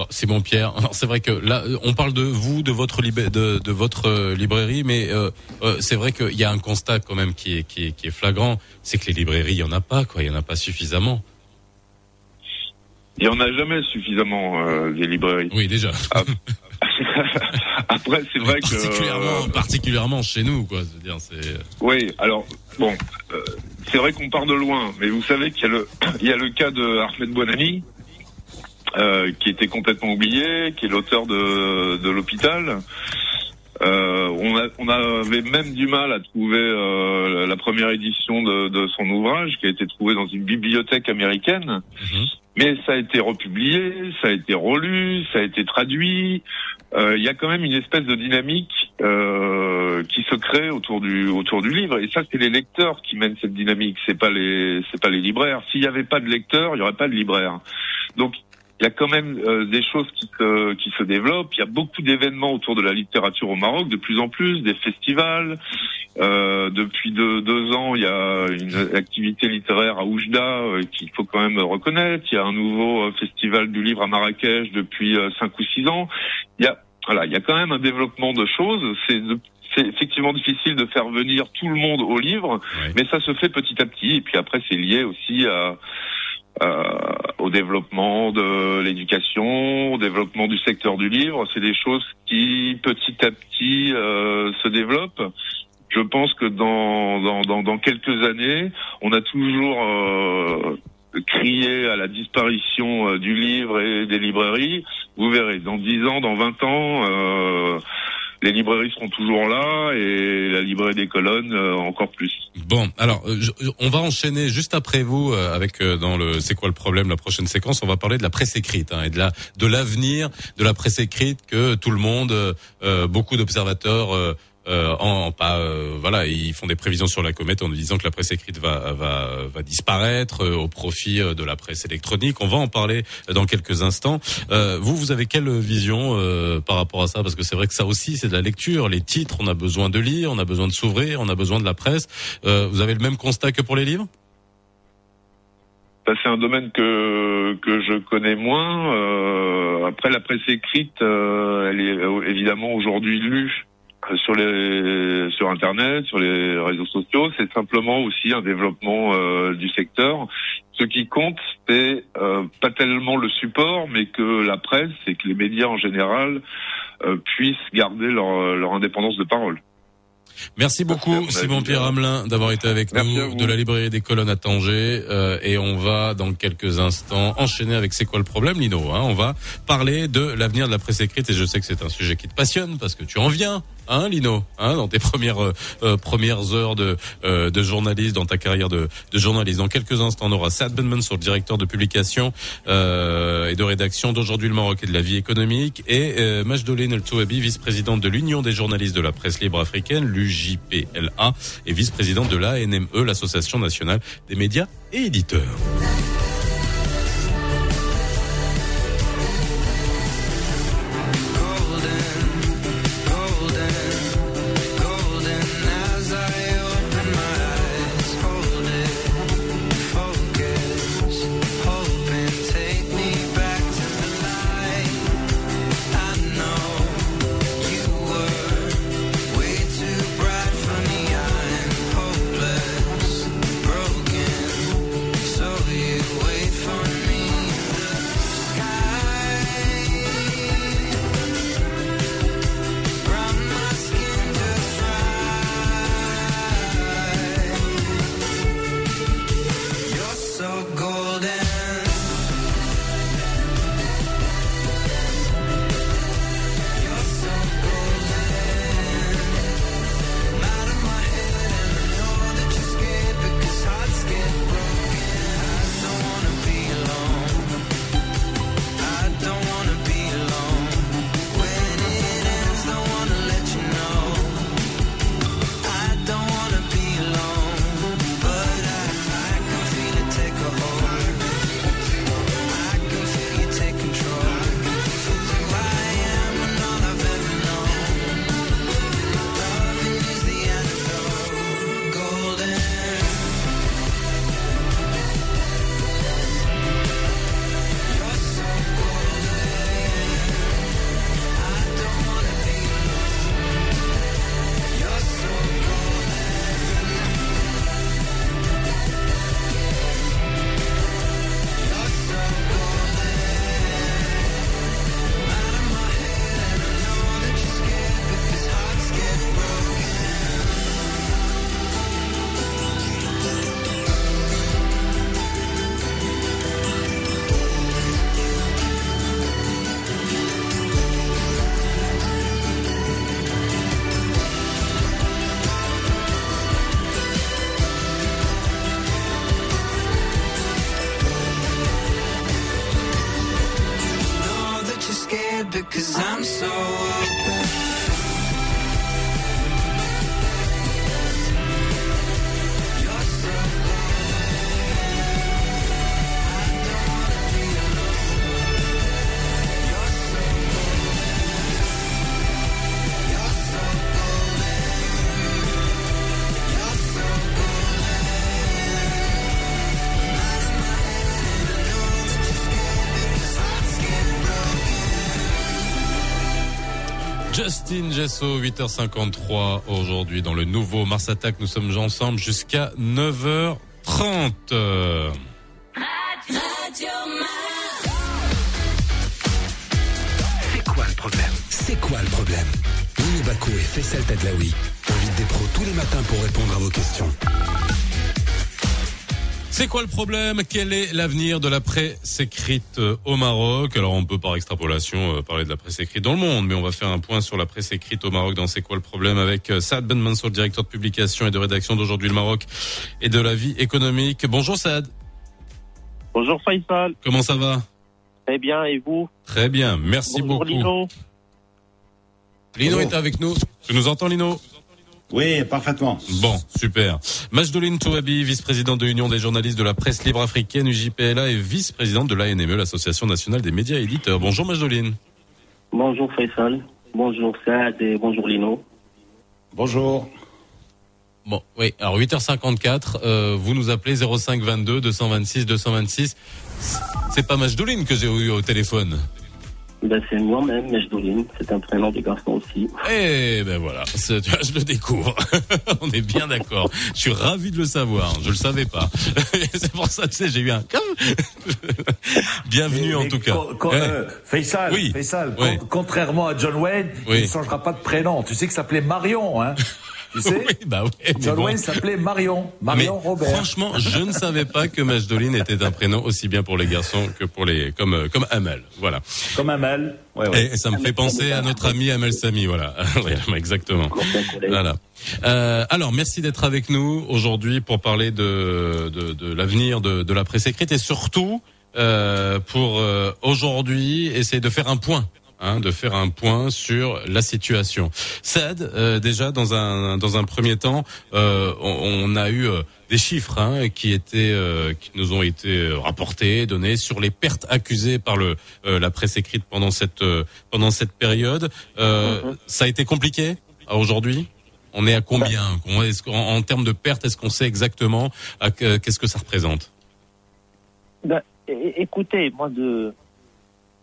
Bon, Simon Pierre, alors c'est vrai que là, euh, on parle de vous, de votre libé- de, de votre euh, librairie, mais euh, euh, c'est vrai qu'il y a un constat quand même qui est, qui est, qui est flagrant, c'est que les librairies, il y en a pas, quoi, il y en a pas suffisamment. Il y en a jamais suffisamment euh, des librairies. Oui, déjà. Après, c'est vrai que particulièrement, particulièrement chez nous, quoi. Je veux dire, c'est. Oui, alors bon, c'est vrai qu'on part de loin, mais vous savez qu'il y a le, il y a le cas de Ahmed Bonami, euh, qui était complètement oublié, qui est l'auteur de, de l'hôpital. Euh, on, a, on avait même du mal à trouver euh, la première édition de, de son ouvrage, qui a été trouvé dans une bibliothèque américaine. Mhm. Mais ça a été republié, ça a été relu, ça a été traduit. Euh, Il y a quand même une espèce de dynamique euh, qui se crée autour du autour du livre. Et ça, c'est les lecteurs qui mènent cette dynamique. C'est pas les c'est pas les libraires. S'il n'y avait pas de lecteurs, il y aurait pas de libraires. Donc il y a quand même euh, des choses qui se, qui se développent. Il y a beaucoup d'événements autour de la littérature au Maroc, de plus en plus, des festivals. Euh, depuis deux, deux, ans, il y a une activité littéraire à Oujda euh, qu'il faut quand même reconnaître. Il y a un nouveau euh, festival du livre à Marrakech depuis cinq ou six ans. Il y a voilà, il y a quand même un développement de choses. C'est c'est effectivement difficile de faire venir tout le monde au livre, mais ça se fait petit à petit. Et puis après, c'est lié aussi à, euh, au développement de l'éducation, au développement du secteur du livre. C'est des choses qui petit à petit euh, se développent. Je pense que dans, dans, dans, dans quelques années, on a toujours euh, crié à la disparition euh, du livre et des librairies. Vous verrez, dans 10 ans, dans 20 ans, euh, les librairies seront toujours là et la librairie des colonnes euh, encore plus. Bon, alors euh, on va enchaîner juste après vous euh, avec dans le c'est quoi le problème la prochaine séquence on va parler de la presse écrite hein, et de la de l'avenir de la presse écrite que tout le monde beaucoup d'observateurs euh, en pas euh, voilà ils font des prévisions sur la comète en disant que la presse écrite va va va disparaître euh, au profit de la presse électronique. On va en parler dans quelques instants. vous vous avez quelle vision par rapport à ça? Parce que c'est vrai que ça aussi c'est de la lecture. Les titres on a besoin de lire, on a besoin de s'ouvrir, on a besoin de la presse. vous avez le même constat que pour les livres? C'est un domaine que que je connais moins. après, la presse écrite, elle est évidemment aujourd'hui lue sur les sur internet, sur les réseaux sociaux, c'est simplement aussi un développement euh, du secteur. Ce qui compte, c'est euh, pas tellement le support, mais que la presse et que les médias en général euh, puissent garder leur, leur indépendance de parole. Merci beaucoup Simon Pierre. Hamelin d'avoir été avec nous de la librairie des colonnes à Tanger. Euh, et on va dans quelques instants enchaîner avec c'est quoi le problème Lino hein, on va parler de l'avenir de la presse écrite. Et je sais que c'est un sujet qui te passionne parce que tu en viens hein, Lino, hein, dans tes premières euh, euh, premières heures de euh, de journaliste, dans ta carrière de, de journaliste. Dans quelques instants, on aura Sad Benman sur le directeur de publication et de rédaction d'aujourd'hui le Maroc et de la vie économique, et euh, Majdoline El Touabi, vice-présidente de l'Union des journalistes de la presse libre africaine, l'UJPLA, et vice-présidente de l'ANME, l'Association nationale des médias et éditeurs. Justin Gesso, 8h53 aujourd'hui dans le nouveau Mars Attack. Nous sommes ensemble jusqu'à 9h30. C'est quoi le problème? C'est quoi le problème? Mini Baco et Faisal Tadlaoui invitent des pros tous les matins pour répondre à vos questions. C'est quoi le problème? Quel est l'avenir de la presse écrite euh, au Maroc? Alors on peut par extrapolation euh, parler de la presse écrite dans le monde, mais on va faire un point sur la presse écrite au Maroc dans C'est quoi le problème avec euh, Saad Ben Mansour, directeur de publication et de rédaction d'aujourd'hui le Maroc et de la vie économique. Bonjour Saad. Bonjour Faisal. Comment ça va? Très bien, et vous? Très bien, merci Bonjour beaucoup. Lino. Lino est avec nous. Tu nous entends Lino? Oui, parfaitement. Bon, super. Majdoline Touabi, vice-présidente de l'Union des journalistes de la presse libre africaine, UJPLA, et vice-présidente de l'ANME, l'Association nationale des médias éditeurs. Bonjour Majdoline. Bonjour Faisal. Bonjour Saad et bonjour Lino. Bonjour. Bon, oui. Alors 8h54, euh, vous nous appelez 05 22 226 226. C'est pas Majdoline que j'ai eu au téléphone. Ben, c'est moi-même, Mejdouline. C'est un prénom de garçon aussi. Eh ben voilà, je le découvre. On est bien d'accord. Je suis ravi de le savoir. Je le savais pas. c'est pour ça, tu sais, j'ai eu un comme. Bienvenue en Mais tout cas. co- Eh, euh, Faisal, Oui. Faisal, Oui. con- contrairement à John Wayne, Oui. il ne changera pas de prénom. Tu sais que ça s'appelait Marion, hein Tu sais oui, bah ouais. mais John bon. Wayne s'appelait Marion. Mais Marion Robert. franchement, je ne savais pas que Majdoline était un prénom aussi bien pour les garçons que pour les comme euh, comme Amel. Voilà. Comme Amel. Ouais, ouais. Et ça me fait penser à notre ami Amel Sami, voilà. Exactement. Voilà. Euh, alors, merci d'être avec nous aujourd'hui pour parler de, de, de l'avenir de, de la presse écrite et surtout euh, pour euh, aujourd'hui essayer de faire un point. Hein, de faire un point sur la situation. Saad, euh, déjà dans un dans un premier temps, euh, on, on a eu euh, des chiffres hein, qui étaient euh, qui nous ont été euh, rapportés, donnés sur les pertes accusées par le euh, la presse écrite pendant cette euh, pendant cette période. Euh, Ça a été compliqué à aujourd'hui? On est à combien? Qu'en- en, termes de pertes, est-ce qu'on sait exactement qu'est-ce que ça représente? Ben, écoutez, moi, de,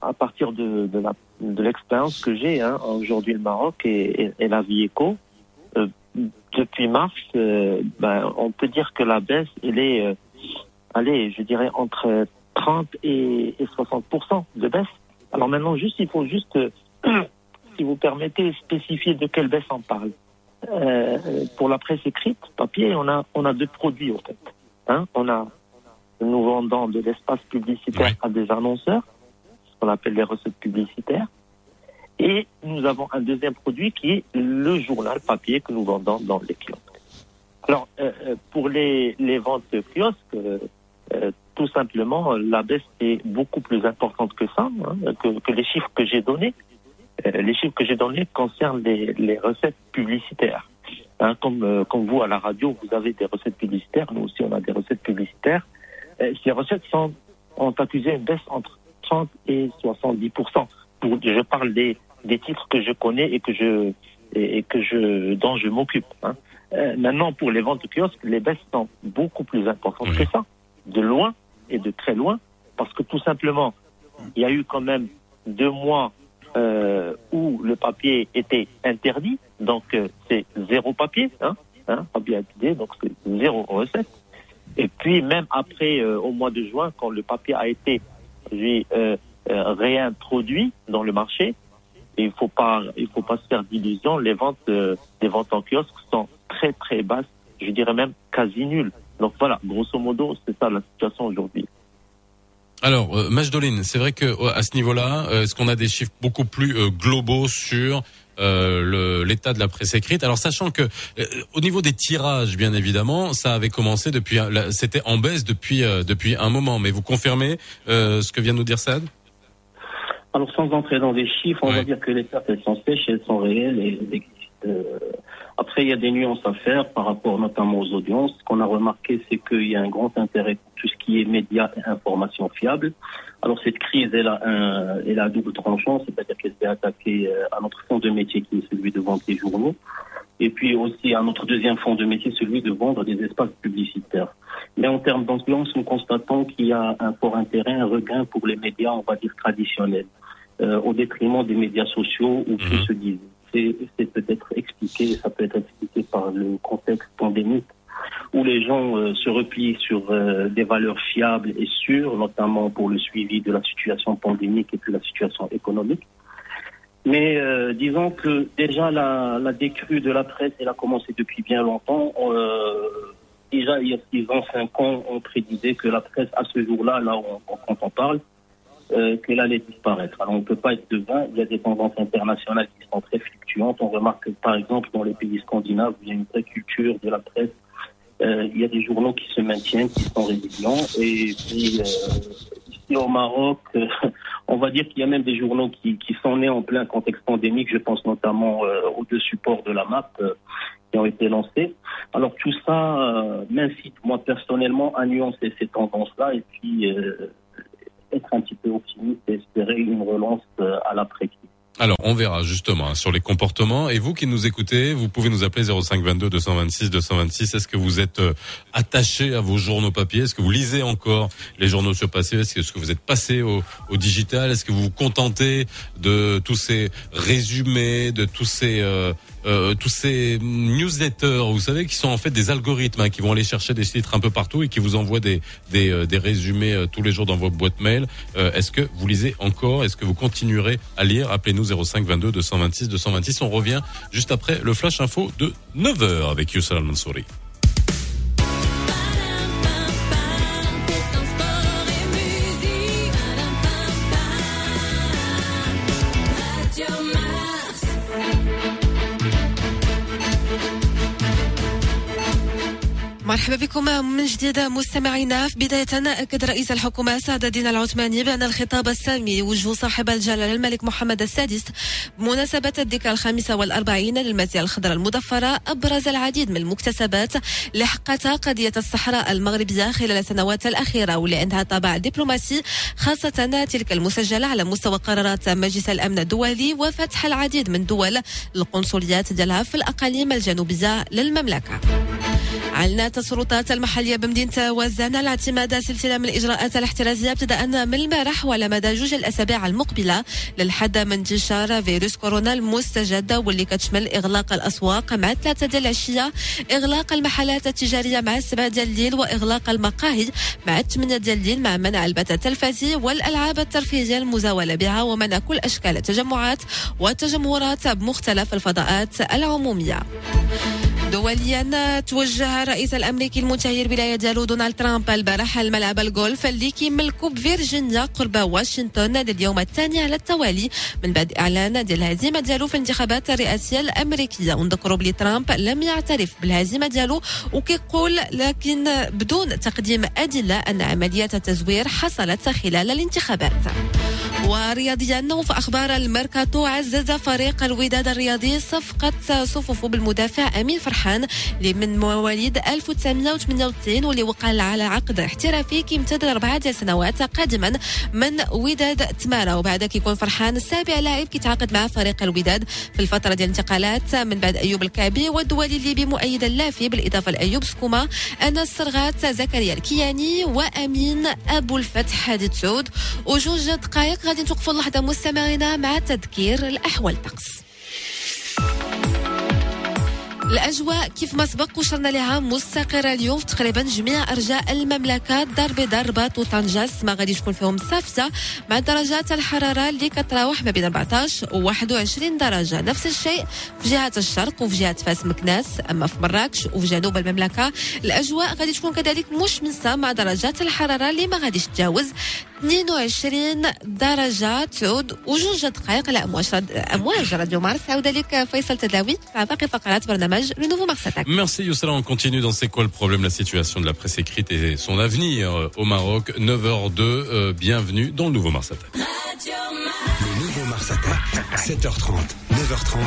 à partir de, de la- de l'expérience que j'ai, hein, aujourd'hui le Maroc et, et- et la vie éco, euh, depuis mars, euh, ben, on peut dire que la baisse, elle est, euh, allez, je dirais entre 30 et, et 60 de baisse. Alors maintenant, juste, il faut juste, euh, si vous permettez, spécifier de quelle baisse on parle. Euh, pour la presse écrite, papier, on a, on a deux produits en fait. Hein, on a nous vendons de l'espace publicitaire à des annonceurs, qu'on appelle les recettes publicitaires. Et nous avons un deuxième produit qui est le journal papier que nous vendons dans les kiosques. Alors, euh, euh, pour les, les ventes kiosques, euh, tout simplement, la baisse est beaucoup plus importante que ça, hein, que, les chiffres que j'ai donnés. Les chiffres que j'ai donnés concernent les, les recettes publicitaires. Hein, comme, comme vous à la radio, vous avez des recettes publicitaires, nous aussi on a des recettes publicitaires. Ces recettes sont, ont accusé une baisse entre 30 et 70 pour, Je parle des, des titres que je connais et que je et, et que je dont je m'occupe. Hein. Euh, maintenant, pour les ventes de kiosques, les baisses sont beaucoup plus importantes que ça, de loin et de très loin, parce que tout simplement, il y a eu quand même deux mois euh, où le papier était interdit, donc euh, c'est zéro papier, hein, hein, papier interdit, donc c'est zéro recette. Et puis même après, au mois de juin, quand le papier a été euh, euh, réintroduit dans le marché, il faut pas, il faut pas se faire d'illusions. Les ventes, euh, les ventes en kiosque sont très très basses, je dirais même quasi nulles. Donc voilà, grosso modo, c'est ça la situation aujourd'hui. Alors, euh, Majdoline, c'est vrai que à ce niveau-là, est-ce qu'on a des chiffres beaucoup plus globaux sur euh, le- l'état de la presse écrite Alors, sachant que euh, au niveau des tirages, bien évidemment, ça avait commencé depuis, c'était en baisse depuis euh, depuis un moment. Mais vous confirmez euh, ce que vient de nous dire Sad Alors, sans entrer dans les chiffres, on va dire que les pertes, elles sont sèches, elles sont réelles. Et, après, il y a des nuances à faire par rapport notamment aux audiences. Ce qu'on a remarqué, c'est qu'il y a un grand intérêt pour tout ce qui est médias et informations fiables. Alors, cette crise, elle a un, elle a un double tranchant, c'est-à-dire qu'elle s'est attaquée euh, à notre fond de métier qui est celui de vendre des journaux. Et puis aussi à notre deuxième fond de métier, celui de vendre des espaces publicitaires. Mais en termes d'ambiance, nous constatons qu'il y a un fort intérêt, un regain pour les médias, on va dire, traditionnels, euh, au détriment des médias sociaux où tout se divise. C'est peut-être expliqué, ça peut être expliqué par le contexte pandémique où les gens euh, se replient sur euh, des valeurs fiables et sûres, notamment pour le suivi de la situation pandémique et puis la situation économique. Mais euh, disons que déjà la, la décrue de la presse, elle a commencé depuis bien longtemps. Déjà il y a six ans, cinq ans, on prédisait que la presse à ce jour-là, là, on- quand on parle, euh, qu'elle allait disparaître. Alors on ne peut pas être devant. Il y a des tendances internationales qui sont très fluctuantes. On remarque que par exemple dans les pays scandinaves, il y a une vraie culture de la presse. Euh, il y a des journaux qui se maintiennent, qui sont résilients. Et puis euh, ici au Maroc, euh, on va dire qu'il y a même des journaux qui, qui sont nés en plein contexte pandémique. Je pense notamment aux deux supports de la MAP qui ont été lancés. Alors tout ça m'incite moi personnellement à nuancer ces tendances-là et puis être un petit peu optimiste et espérer une relance euh, à l'après-crise. Alors, on verra justement hein, sur les comportements. Et vous qui nous écoutez, vous pouvez nous appeler 0522 226 226. Est-ce que vous êtes euh, attaché à vos journaux papier? Est-ce que vous lisez encore les journaux sur papier? Est-ce que- que vous êtes passé au, au digital? Est-ce que vous vous contentez de tous ces résumés, de tous ces euh, euh, tous ces newsletters, vous savez, qui sont en fait des algorithmes hein, qui vont aller chercher des titres un peu partout et qui vous envoient des des, euh, des résumés euh, tous les jours dans votre boîte mail. Euh, Est-ce que vous lisez encore? Est-ce que vous continuerez à lire? Appelez-nous 05 22 226 226. On revient juste après le flash info de 9h avec Youssal Mansouri. مرحبا بكم من جديد مستمعينا. في بداية أكد رئيس الحكومة سعد الدين العثماني بأن الخطاب السامي وجه صاحب الجلالة الملك محمد السادس بمناسبة الذكرى الخامسة والأربعين للمزية الخضراء المضفرة أبرز العديد من المكتسبات لحقتها قضية الصحراء المغربية خلال السنوات الأخيرة ولأنها طابع دبلوماسي خاصة تلك المسجلة على مستوى قرارات مجلس الأمن الدولي وفتح العديد من دول القنصليات ديالها في الأقاليم الجنوبية للمملكة. أعلنت السلطات المحلية بمدينة وزان على اعتماد سلسلة من الإجراءات الاحترازية ابتداء من البارح وعلى مدى جوج الأسابيع المقبلة للحد من انتشار فيروس كورونا المستجد واللي كتشمل إغلاق الأسواق مع ثلاثة ديال العشية إغلاق المحلات التجارية مع السبعة ديال الليل وإغلاق المقاهي مع الثمانية ديال الليل مع منع البث التلفزي والألعاب الترفيهية المزاولة بها ومنع كل أشكال التجمعات والتجمهرات بمختلف الفضاءات العمومية. دوليا توجه الرئيس الأمريكي الولايه ديالو دونالد ترامب البارح الملعب الجولف اللي كيملكو بفيرجينيا قرب واشنطن لليوم الثاني على التوالي من بعد إعلان ديال الهزيمة ديالو في الانتخابات الرئاسية الأمريكية. ونذكروا بلي ترامب لم يعترف بالهزيمة ديالو وكيقول لكن بدون تقديم أدلة أن عمليات التزوير حصلت خلال الانتخابات. ورياضيا وفي أخبار الميركاتو. عزز فريق الوداد الرياضي صفقة صفوفه بالمدافع أمين فرحان اللي من مواليد 1998 واللي وقع على عقد احترافي كيمتد لاربعه ديال سنوات قادما من وداد تمارا. وبعد كيكون فرحان السابع لاعب كيتعاقد مع فريق الوداد في الفترة ديال الانتقالات من بعد أيوب الكعبي والدولي الليبي مؤيد اللافي بالإضافة لأيوب سكوما أنس السرغات زكريا الكياني وأمين أبو الفتح حادث سعود. وجوج دقائق غادي نتوقفوا لحظه مستمعينا مع تذكير الأحوال الطقس الأجواء كيف ما سبق وشرنا لها مستقرة اليوم في تقريبا جميع أرجاء المملكة دار بيضاء الرباط وطنجه ما غادي تكون فيهم سافته مع درجات الحرارة اللي كتراوح ما بين 14 و 21 درجة. نفس الشيء في جهة الشرق وفي جهة فاس مكناس. أما في مراكش وفي جنوب المملكة الأجواء غادي تكون كذلك مشمسه مع درجات الحرارة اللي ما غاديش تتجاوز 22 درجة. تعود وجوج دقائق على امواج أمواج راديو مارس. عوده لك فيصل تداوي مع باقي فقرات برنامج Le Nouveau Mars Attack. Merci Youssala, on continue dans C'est quoi le problème, la situation de la presse écrite et son avenir euh, au Maroc. 9h02, euh, bienvenue dans le nouveau Mars Attack. Le nouveau Mars Attack, 7h30, 9h30,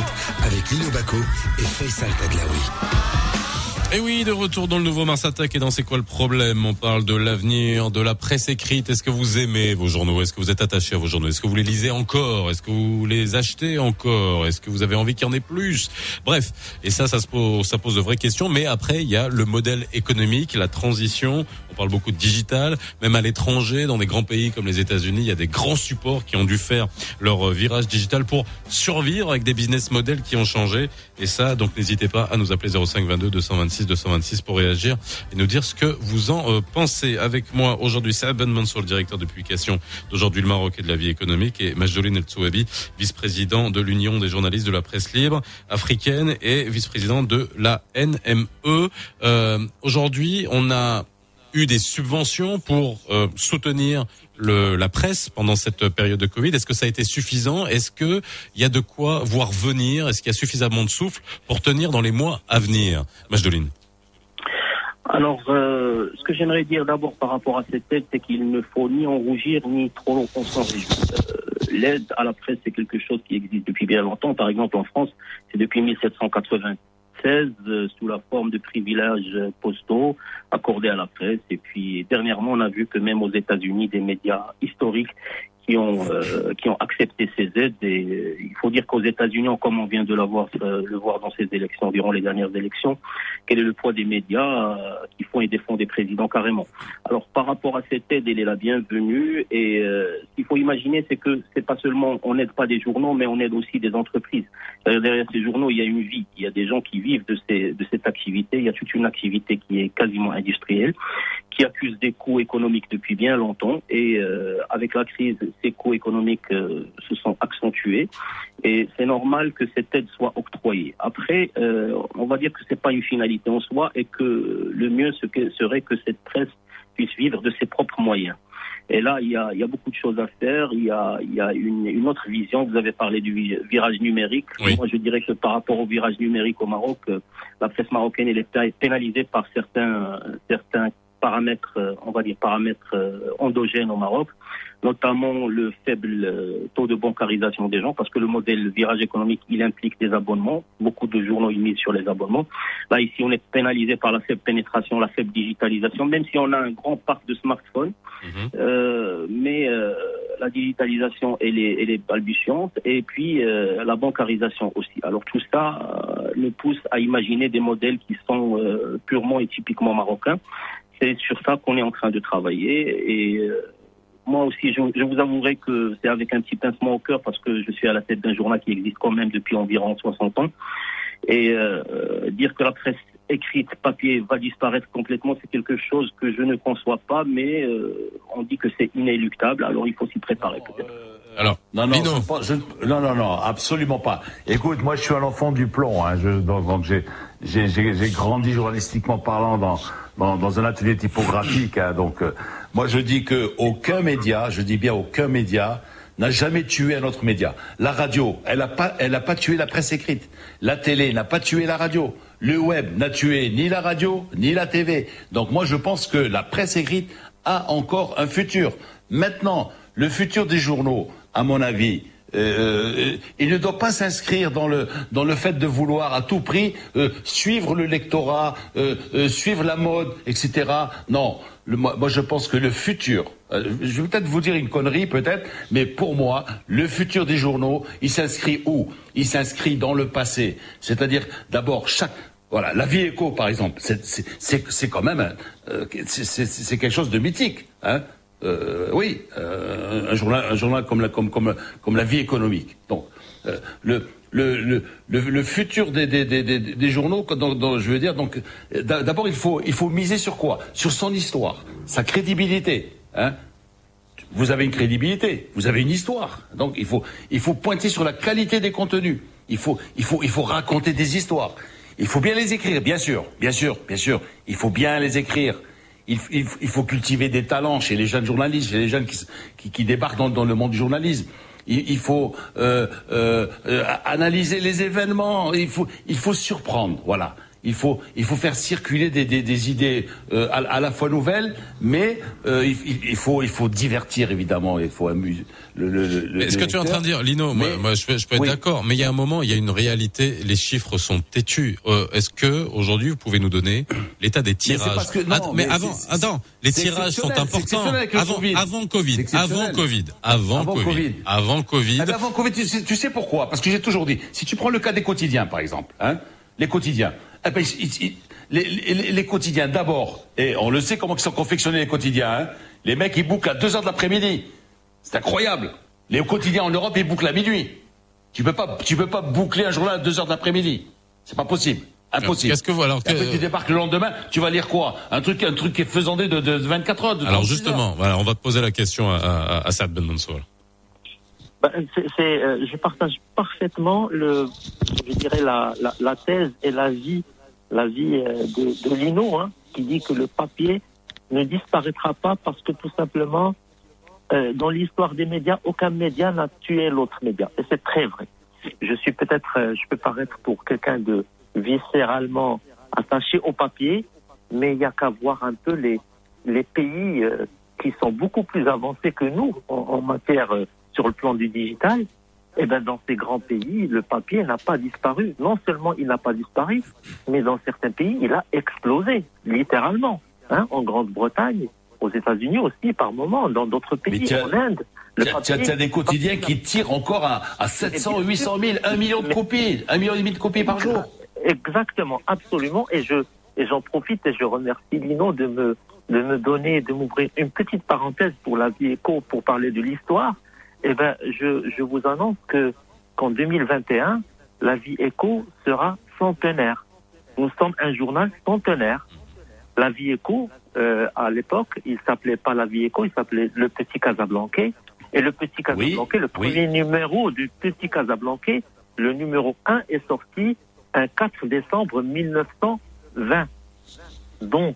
avec Lino Baco et Faisal Tadlaoui. Et oui, de retour dans le nouveau Mars Attack. Et dans C'est quoi le problème? On parle de l'avenir, de la presse écrite. Est-ce que vous aimez vos journaux? Est-ce que vous êtes attaché à vos journaux? Est-ce que vous les lisez encore? Est-ce que vous les achetez encore? Est-ce que vous avez envie qu'il y en ait plus? Bref, et ça, ça, se pose, ça pose de vraies questions. Mais après, il y a le modèle économique, la transition. On parle beaucoup de digital, même à l'étranger, dans des grands pays comme les États-Unis, il y a des grands supports qui ont dû faire leur euh, virage digital pour survivre avec des business models qui ont changé. Et ça, donc n'hésitez pas à nous appeler 05 22 226 226 pour réagir et nous dire ce que vous en euh, pensez. Avec moi aujourd'hui, c'est Ben Mansour, le directeur de publication d'aujourd'hui le Maroc et de la vie économique, et Majdoline El Tsouabi, vice-président de l'Union des journalistes de la presse libre africaine et vice-président de la NME. Euh, aujourd'hui, on a eu des subventions pour euh, soutenir le, la presse pendant cette période de Covid Est-ce que ça a été suffisant? Est-ce que il y a de quoi voir venir? Est-ce qu'il y a suffisamment de souffle pour tenir dans les mois à venir? Majdoline alors, euh, ce que j'aimerais dire d'abord par rapport à cette aide, c'est qu'il ne faut ni en rougir, ni trop longtemps s'enrichir. Euh, L'aide à la presse, c'est quelque chose qui existe depuis bien longtemps. Par exemple, en France, c'est depuis 1780. Euh, sous la forme de privilèges euh, postaux accordés à la presse. Et puis dernièrement, on a vu que même aux États-Unis, des médias historiques euh, qui ont accepté ces aides. Et euh, il faut dire qu'aux États-Unis, comme on vient de euh, le voir dans ces élections, durant les dernières élections, quel est le poids des médias qui font et défendent des présidents carrément. Alors par rapport à cette aide, elle est la bienvenue. Et ce qu'il faut imaginer, c'est que c'est pas seulement on n'aide pas des journaux, mais on aide aussi des entreprises. Derrière ces journaux, il y a une vie. Il y a des gens qui vivent de de cette activité. Il y a toute une activité qui est quasiment industrielle, qui accuse des coûts économiques depuis bien longtemps. Et avec la crise, ces coûts économiques euh, se sont accentués. Et c'est normal que cette aide soit octroyée. Après, euh, on va dire que c'est pas une finalité en soi et que le mieux serait que cette presse puisse vivre de ses propres moyens. Et là, il y a, il y a beaucoup de choses à faire. Il y a, il y a une, une autre vision. Vous avez parlé du vi- virage numérique. Oui. Moi, je dirais que par rapport au virage numérique au Maroc, euh, la presse marocaine elle est pé- pénalisée par certains, certains paramètres, euh, on va dire paramètres euh, endogènes au Maroc, notamment le faible euh, taux de bancarisation des gens, parce que le modèle virage économique, il implique des abonnements. Beaucoup de journaux ils misent sur les abonnements. Là, ici, on est pénalisé par la faible pénétration, la faible digitalisation, même si on a un grand parc de smartphones. Mhm. Euh, mais euh, la digitalisation, elle est, elle est balbutiante, et puis euh, la bancarisation aussi. Alors tout ça nous pousse à imaginer des modèles qui sont purement et typiquement marocains. C'est sur ça qu'on est en train de travailler, et euh, moi aussi, je, je vous avouerai que c'est avec un petit pincement au cœur parce que je suis à la tête d'un journal qui existe quand même depuis environ 60 ans. Et euh, dire que la presse écrite, papier, va disparaître complètement, c'est quelque chose que je ne conçois pas, mais euh, on dit que c'est inéluctable, alors il faut s'y préparer peut-être. Alors, Non, non, je je- non, non, non, absolument pas. Écoute, moi, je suis un enfant du plomb. Hein, je, donc, j'ai grandi journalistiquement parlant dans, dans, un atelier typographique. Hein, donc, euh, moi, je dis que aucun média, je dis bien aucun média, n'a jamais tué un autre média. La radio, elle a pas, pas tué la presse écrite. La télé n'a pas tué la radio. Le web n'a tué ni la radio ni la TV. Donc, moi, je pense que la presse écrite a encore un futur. Maintenant, le futur des journaux, à mon avis, euh, il ne doit pas s'inscrire dans le dans le fait de vouloir à tout prix euh, suivre le lectorat, euh, euh, suivre la mode, etc. Non, moi, je pense que le futur, euh, je vais peut-être vous dire une connerie peut-être, mais pour moi le futur des journaux, il s'inscrit où? Il s'inscrit dans le passé, c'est-à-dire d'abord chaque voilà, la vie éco, par exemple, c'est- quand même, euh, c'est quelque chose de mythique, hein. Euh, oui, euh, un journal, un journal comme la comme comme comme la vie économique. Donc euh, le le, le, le, futur des, des, des, des, journaux, je veux dire, donc d'a- d'abord il faut il faut miser sur quoi? Sur son histoire, sa crédibilité. Hein? Vous avez une crédibilité, vous avez une histoire. Donc il faut il faut pointer sur la qualité des contenus. Il faut il faut il faut raconter des histoires. Il faut bien les écrire, bien sûr, bien sûr, bien sûr. Il faut bien les écrire. Il, il- il faut cultiver des talents chez les jeunes journalistes, chez les jeunes qui, débarquent dans, le monde du journalisme. Il, il faut euh, euh, euh, analyser les événements. Il faut il faut surprendre. Voilà. Il faut, il faut faire circuler des, des, des idées euh, à, à la fois nouvelles, mais euh, il, il- faut, il faut divertir évidemment. Il faut amuser. Le, le, le- le Mais ce que tu es en train de dire, Lino, moi, Mais- moi, je peux, je peux être Oui. d'accord, mais il y a un moment, il y a une réalité, les chiffres sont têtus. Euh, Est-ce que aujourd'hui vous pouvez nous donner l'état des tirages parce que- non, mais, mais avant, attends, les tirages sont importants. Avant, Covid. avant Covid, avant Covid, avant, Avant Covid, Covid. avant Covid. Ben, avant Covid, tu sais, tu sais pourquoi? Parce que j'ai toujours dit, si tu prends le cas des quotidiens, par exemple, hein, les quotidiens, eh ben, ils- ils- ils- les, les, les quotidiens, d'abord, et on le sait comment ils sont confectionnés les quotidiens, hein, les mecs ils bouclent à 2 heures de l'après-midi. C'est incroyable. Les quotidiens en Europe ils bouclent à minuit. Tu peux pas, tu peux pas boucler un journal à 2 heures de l'après-midi. C'est pas possible. Impossible. Qu'est-ce que vous alors Après, que- tu débarques le lendemain, tu vas lire quoi? Un truc, un truc qui est faisandé de, de 24 heures. De Alors 36 justement, heures. voilà, on va te poser la question à, à, à Saad Ben Mansour. Ben, euh, je partage parfaitement le, je dirais la, thèse et la vie, la vie euh, de, Lino, hein, qui dit que le papier ne disparaîtra pas parce que tout simplement, euh, dans l'histoire des médias, aucun média n'a tué l'autre média. Et c'est très vrai. Je suis peut-être, je peux paraître pour quelqu'un de viscéralement attaché au papier, mais il y a qu'à voir un peu les, pays qui sont beaucoup plus avancés que nous en, matière sur le plan du digital. Et ben dans ces grands pays, le papier n'a pas disparu. Non seulement il n'a pas disparu, mais dans certains pays, il a explosé, littéralement. Hein, en Grande-Bretagne, aux États-Unis aussi, par moment, dans d'autres pays, en Inde. Papier- tiens, des quotidiens qui tirent encore à, à 700, 800 000, 1 million de copies, 1 million et demi de copies par jour. Exactement, absolument. Et je et j'en profite et je remercie Lino de me de me donner, de m'ouvrir une petite parenthèse pour la vie éco, pour parler de l'histoire. Eh ben, je, je vous annonce que qu'en 2021, la vie éco sera centenaire. Nous sommes un journal centenaire. La vie éco, euh, à l'époque, il s'appelait pas la vie éco, il s'appelait le Petit Casablanca. Et le Petit Casablanca, le premier numéro du Petit Casablanca, le numéro 1 est sorti un 4 décembre 1920. Donc,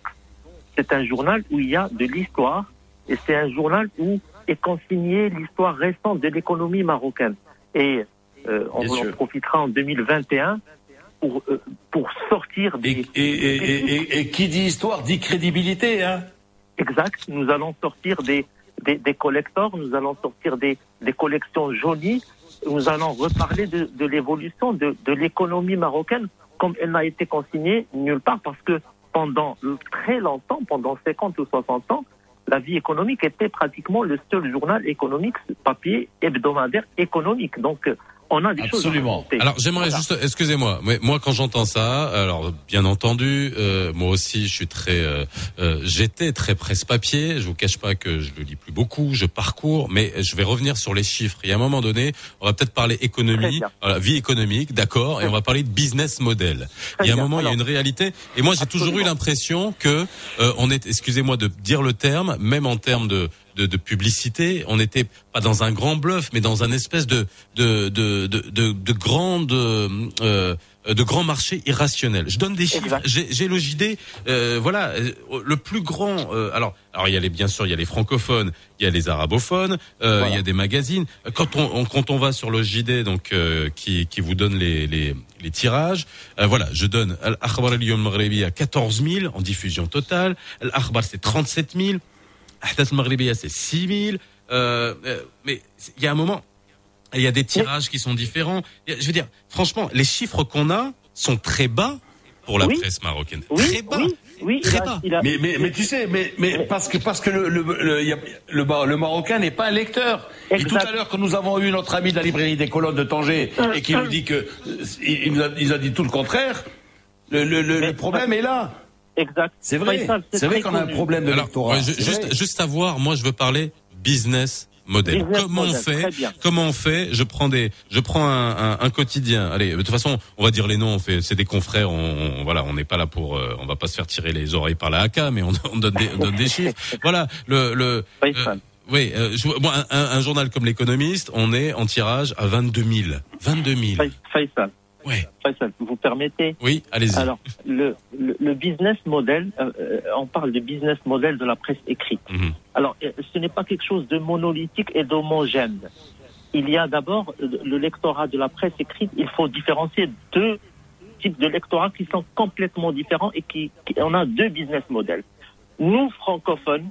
c'est un journal où il y a de l'histoire et c'est un journal où est consignée l'histoire récente de l'économie marocaine. Et euh, on en profitera en 2021 pour, euh, pour sortir des... Et, et, et, et, et qui dit histoire dit crédibilité, hein Exact. Nous allons sortir des, des, des collectors, nous allons sortir des, des collections jaunies, nous allons reparler de, de l'évolution de, de l'économie marocaine comme elle n'a été consignée nulle part parce que pendant très longtemps, pendant 50 ou 60 ans, la vie économique était pratiquement le seul journal économique, papier hebdomadaire économique. Donc, on a des choses à raconter. Alors j'aimerais Voilà. juste, excusez-moi, mais moi quand j'entends ça, alors bien entendu, euh, moi aussi je suis très, euh, euh, j'étais très presse-papier. Je vous cache pas que je le lis plus beaucoup, je parcours, mais je vais revenir sur les chiffres. Il y a un moment donné, on va peut-être parler économie, voilà, vie économique, d'accord, et on va parler de business model. Il y a un bien. moment, il y a une réalité, et moi j'ai toujours eu l'impression que euh, on est, excusez-moi de dire le terme, même en termes de de, de publicité, on n'était pas dans un grand bluff, mais dans un espèce de de de de, de, de grande euh, de grands marchés irrationnels. Je donne des chiffres. J'ai le JD, euh, voilà, euh, le plus grand. euh, alors, alors il y a les bien sûr, il y a les francophones, il y a les arabophones, euh, il y a des magazines. Quand on, on- quand on va sur le JD, donc euh, qui qui vous donne les les, les tirages, euh, voilà, je donne Al Akhbar Al Maghribi à 14 000 en diffusion totale, Al Akhbar c'est 37 000. Ahdath Maghribiya, c'est 6 000. Euh, euh, mais il y a un moment, il y a des tirages qui sont différents. Je veux dire, franchement, les chiffres qu'on a sont très bas pour la presse marocaine. très bas. Oui, très bas. Mais, mais, mais tu sais, mais, mais parce que parce que le le, le, le, le Marocain n'est pas un lecteur. Et tout à l'heure, quand nous avons eu notre ami de la librairie des colonnes de Tanger et qui nous dit que euh, il, il nous a, il nous a dit tout le contraire, le, le, le, le problème est là. Exact. C'est vrai. C'est vrai qu'on a un problème de Alors, ouais, juste, juste savoir, moi, je veux parler business model. Business comment on model, fait très bien. Comment on fait Je prends des, je prends un, un, un quotidien. Allez, de toute façon, on va dire les noms. On fait, c'est des confrères. On, on- voilà, on n'est pas là pour, euh, on va pas se faire tirer les oreilles par la AK, mais on, on donne des, on donne des chiffres. Voilà, le, le. euh, oui, euh, je un, un- un journal comme l'Économiste, on est en tirage à 22 000. 22 000. Faisal. Ouais. Vous permettez Oui, allez-y. Alors, le, le, le business model, euh, euh, on parle de business model de la presse écrite. Mhm. Alors, euh, ce n'est pas quelque chose de monolithique et d'homogène. Il y a d'abord le lectorat de la presse écrite. Il faut différencier deux types de lectorat qui sont complètement différents et qui, qui- on a deux business models. Nous, francophones,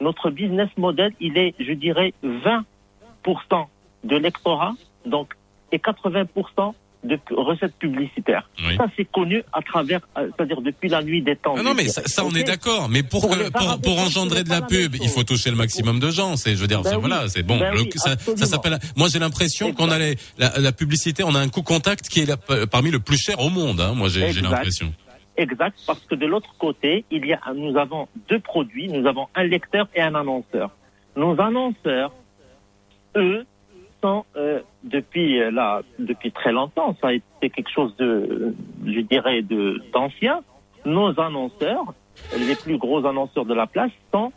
notre business model, il est, je dirais, 20% de lectorat, donc, et 80% de recettes publicitaires. Oui. Ça, c'est connu à travers, euh, c'est-à-dire depuis la nuit des temps. Ah non, mais ça, ça, on est d'accord. Mais pour, Pour que, engendrer de la pub, il faut toucher le maximum de gens. C'est, je veux dire, Ben oui. voilà, c'est bon. Ben Le- oui, ça, s'appelle. Moi, j'ai l'impression qu'on a les- la, la publicité, on a un coût contact qui est la- parmi le plus cher au monde. Hein, moi, j'ai, l'impression. exact parce que de l'autre côté, il y a, nous avons deux produits. Nous avons un lecteur et un annonceur. Nos annonceurs, eux, euh, depuis euh, là, depuis très longtemps. Ça a été quelque chose de, je dirais, de d'ancien. Nos annonceurs, les plus gros annonceurs de la place, sont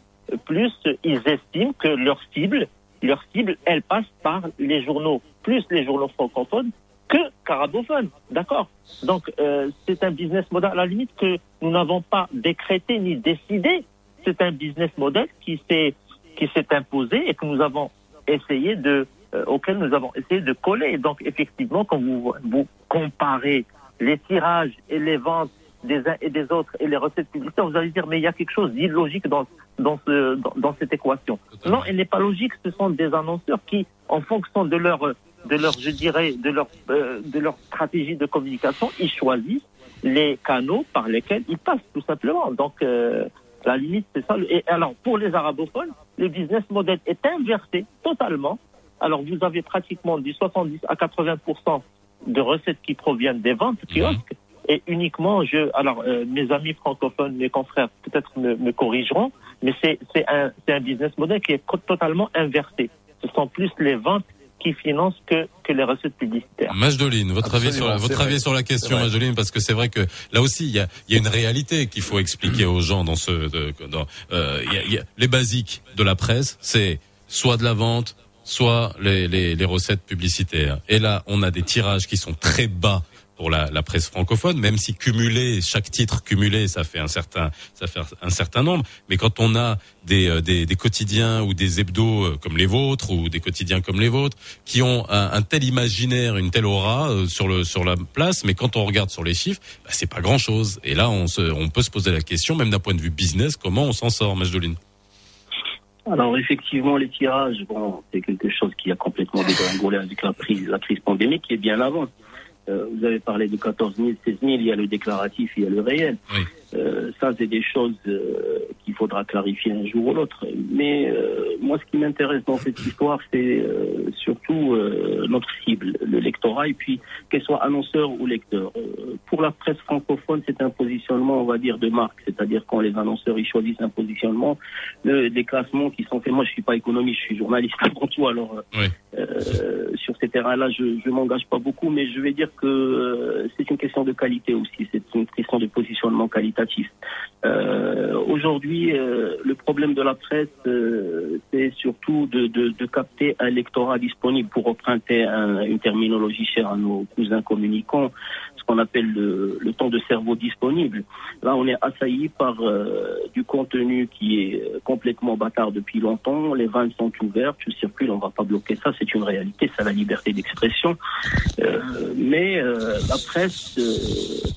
plus, ils estiment que leur cible, leur cible, elle passe par les journaux, plus les journaux francophones que carabophones. D'accord? Donc, euh, c'est un business model à la limite que nous n'avons pas décrété ni décidé. C'est un business model qui s'est qui s'est imposé et que nous avons essayé de euh, auquel nous avons essayé de coller. Donc, effectivement, quand vous vous comparez les tirages et les ventes des uns et des autres et les recettes publicitaires, vous allez dire mais il y a quelque chose d'illogique dans dans ce dans, dans cette équation. Non, elle n'est pas logique. Ce sont des annonceurs qui, en fonction de leur de leur je dirais de leur euh, de leur stratégie de communication, ils choisissent les canaux par lesquels ils passent tout simplement. Donc euh, la limite c'est ça. Et alors pour les arabophones, le business model est inversé totalement. Alors vous avez pratiquement du 70 à 80 de recettes qui proviennent des ventes kiosques. Et uniquement je alors euh, mes amis francophones mes confrères peut-être me, me corrigeront mais c'est c'est un c'est un business model qui est totalement inversé. Ce sont plus les ventes qui financent que que les recettes publicitaires. Majdoline, votre avis sur la, votre avis sur la question. Majdoline, parce que c'est vrai que là aussi il y a, il y a une réalité qu'il faut expliquer aux gens dans ce, de- dans, euh, il y a- il y a les basiques de la presse, c'est soit de la vente, soit les, les, recettes publicitaires. Et là, on a des tirages qui sont très bas pour la, presse francophone, même si cumulé, chaque titre cumulé, ça fait un certain, ça fait un certain nombre. Mais quand on a des, euh, des, quotidiens ou des hebdos euh, comme les vôtres ou des quotidiens comme les vôtres qui ont un, un tel imaginaire, une telle aura euh, sur le sur la place, mais quand on regarde sur les chiffres, bah, c'est pas grand chose. Et là, on se, on peut se poser la question, même d'un point de vue business, comment on s'en sort, Majdoline Alors effectivement, les tirages, bon, c'est quelque chose qui a complètement dégringolé avec la crise, la crise pandémique qui est bien avant. Euh, vous avez parlé de 14 000, 16 000, il y a le déclaratif, il y a le réel. Oui. Euh, ça, c'est des choses euh, qu'il faudra clarifier un jour ou l'autre. Mais euh, moi, ce qui m'intéresse dans cette histoire, c'est euh, surtout euh, notre cible, le lectorat, et puis qu'elle soit annonceur ou lecteur. Euh, pour la presse francophone, c'est un positionnement, on va dire, de marque, c'est-à-dire quand les annonceurs ils choisissent un positionnement, le- des classements qui sont faits. Moi, je suis pas économiste, je suis journaliste avant tout, alors euh, Oui. euh, sur ces terrains-là, je je m'engage pas beaucoup, mais je vais dire que euh, c'est une question de qualité aussi, c'est une question de positionnement qualitatif. Euh, Aujourd'hui, euh, le problème de la presse, euh, c'est surtout de, capter un lectorat disponible pour emprunter un- une terminologie chère à nos cousins communicants, ce qu'on appelle le, temps de cerveau disponible. Là, on est assailli par du contenu qui est complètement bâtard depuis longtemps. Les vannes sont ouvertes, je circule, on va pas bloquer ça, c'est une réalité, c'est la liberté d'expression. Mais la presse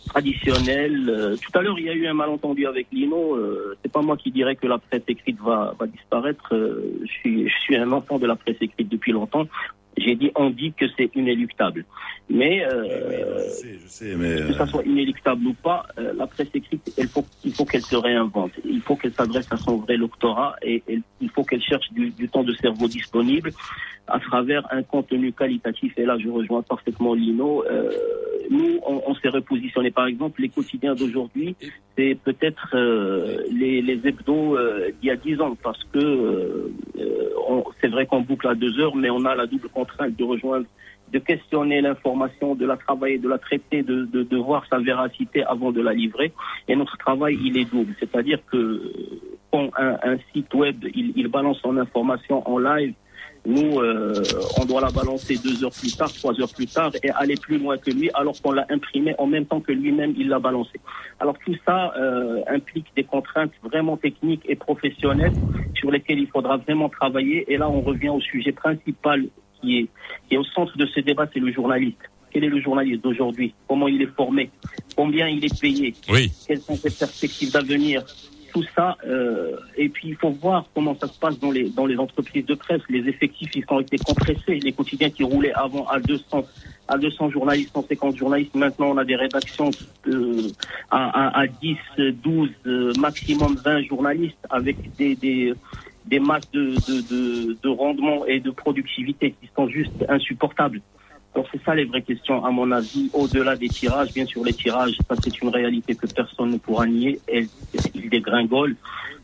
traditionnelle, tout à l'heure il y a eu un malentendu avec Lino. Euh, c'est pas moi qui dirais que la presse écrite va, disparaître. Euh, je suis un enfant de la presse écrite depuis longtemps. J'ai dit, on dit que c'est inéluctable. Mais euh, je sais, je sais, mais que ça soit inéluctable ou pas, euh, la presse écrite, il faut, il faut qu'elle se réinvente. Il faut qu'elle s'adresse à son vrai doctorat et, il faut qu'elle cherche du, du temps de cerveau disponible à travers un contenu qualitatif. Et là, je rejoins parfaitement Lino. Euh, nous, on, on s'est repositionné. Par exemple, les quotidiens d'aujourd'hui, c'est peut-être euh, les, les hebdos euh, d'il y a dix ans, parce que euh, euh, c'est vrai qu'on boucle à deux heures, mais on a la double de rejoindre de questionner l'information, de la travailler, de la traiter, de, de, voir sa véracité avant de la livrer. Et notre travail, il est double. C'est-à-dire que quand un, site web, il, il balance son information en live, nous, euh, on doit la balancer deux heures plus tard, trois heures plus tard et aller plus loin que lui, alors qu'on l'a imprimé en même temps que lui-même, il l'a balancé. Alors tout ça euh, implique des contraintes vraiment techniques et professionnelles sur lesquelles il faudra vraiment travailler. Et là, on revient au sujet principal qui est, qui est au centre de ce débat, c'est le journaliste. Quel est le journaliste d'aujourd'hui? Comment il est formé? Combien il est payé? Oui. Quelles sont ses perspectives d'avenir? Tout ça, euh, et puis il faut voir comment ça se passe dans les dans les entreprises de presse. Les effectifs ils ont été compressés. Les quotidiens qui roulaient avant à 200 à 200 journalistes, 150 journalistes, maintenant on a des rédactions euh, à, à, à 10, 12, euh, maximum 20 journalistes avec des des, des masses de, de, de, de rendement et de productivité qui sont juste insupportables. Donc c'est ça les vraies questions, à mon avis, au-delà des tirages. Bien sûr, les tirages, ça c'est une réalité que personne ne pourra nier. Et il dégringole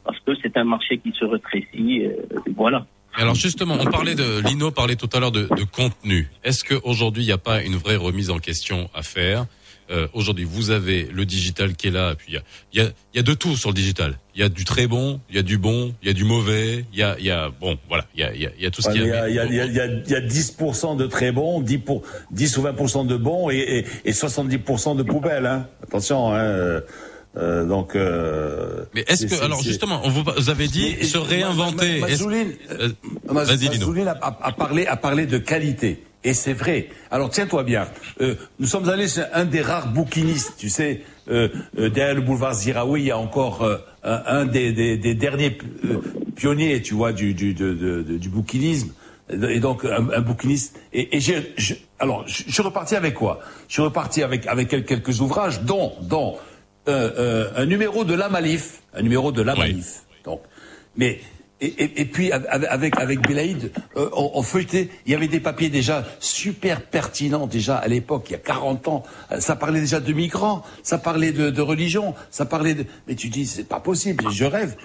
parce que c'est un marché qui se rétrécit. euh, voilà. Alors justement, on parlait de Lino parlait tout à l'heure de, de contenu. Est-ce qu'aujourd'hui il n'y a pas une vraie remise en question à faire? Euh, Aujourd'hui, vous avez le digital qui est là, puis il y a, il y, a, il y a de tout sur le digital. Il y a du très bon, il y a du bon, il y a du mauvais, il y a, il y a bon, voilà, il y a, il y a, il y a tout ce Ouais, qu'il mais y a. Il y a, il y, a, il y, a, il y a 10% de très bons, 10, pour, 10 ou 20% de bons et, et, et 70% de poubelles. Hein. Attention. Hein. euh, euh, donc. Euh, Mais est-ce que alors justement, on vous, vous avez dit Mais- se réinventer. Ma- ma- Est-ce- Mazouline, euh, a, a parlé, a parlé de qualité. Et c'est vrai. Alors tiens-toi bien. Euh, nous sommes allés chez un des rares bouquinistes, tu sais, euh, euh, derrière le boulevard Ziraoui, il y a encore un, des, des, des derniers pionniers, tu vois, du, du, de, de- de- du bouquinisme. Et donc un, un bouquiniste. Et, et j'ai, je, alors, je, je suis reparti avec quoi? Je suis reparti avec avec quel- quelques ouvrages, dont dont un numéro de la Malif, un numéro de la Malif. Donc, mais et, puis avec avec, Belaïd, euh, on, feuilletait. Il y avait des papiers déjà super pertinents déjà à l'époque, il y a 40 ans. Euh, Ça parlait déjà de migrants, ça parlait de, de religion, ça parlait de. Mais tu dis c'est pas possible, je rêve.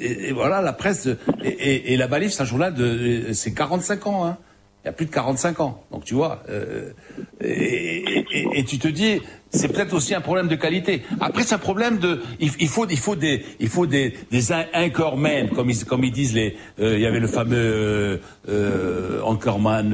Et, voilà la presse et, la Malif, c'est un journal de c'est 45 ans. Hein. Il y a plus de 45 ans. Donc tu vois, euh, et, tu te dis, c'est peut-être aussi un problème de qualité. Après, c'est un problème de, il, faut, il faut des, il faut des, des an- anchormen, comme ils, comme ils disent les, euh, il y avait le fameux euh, euh, anchorman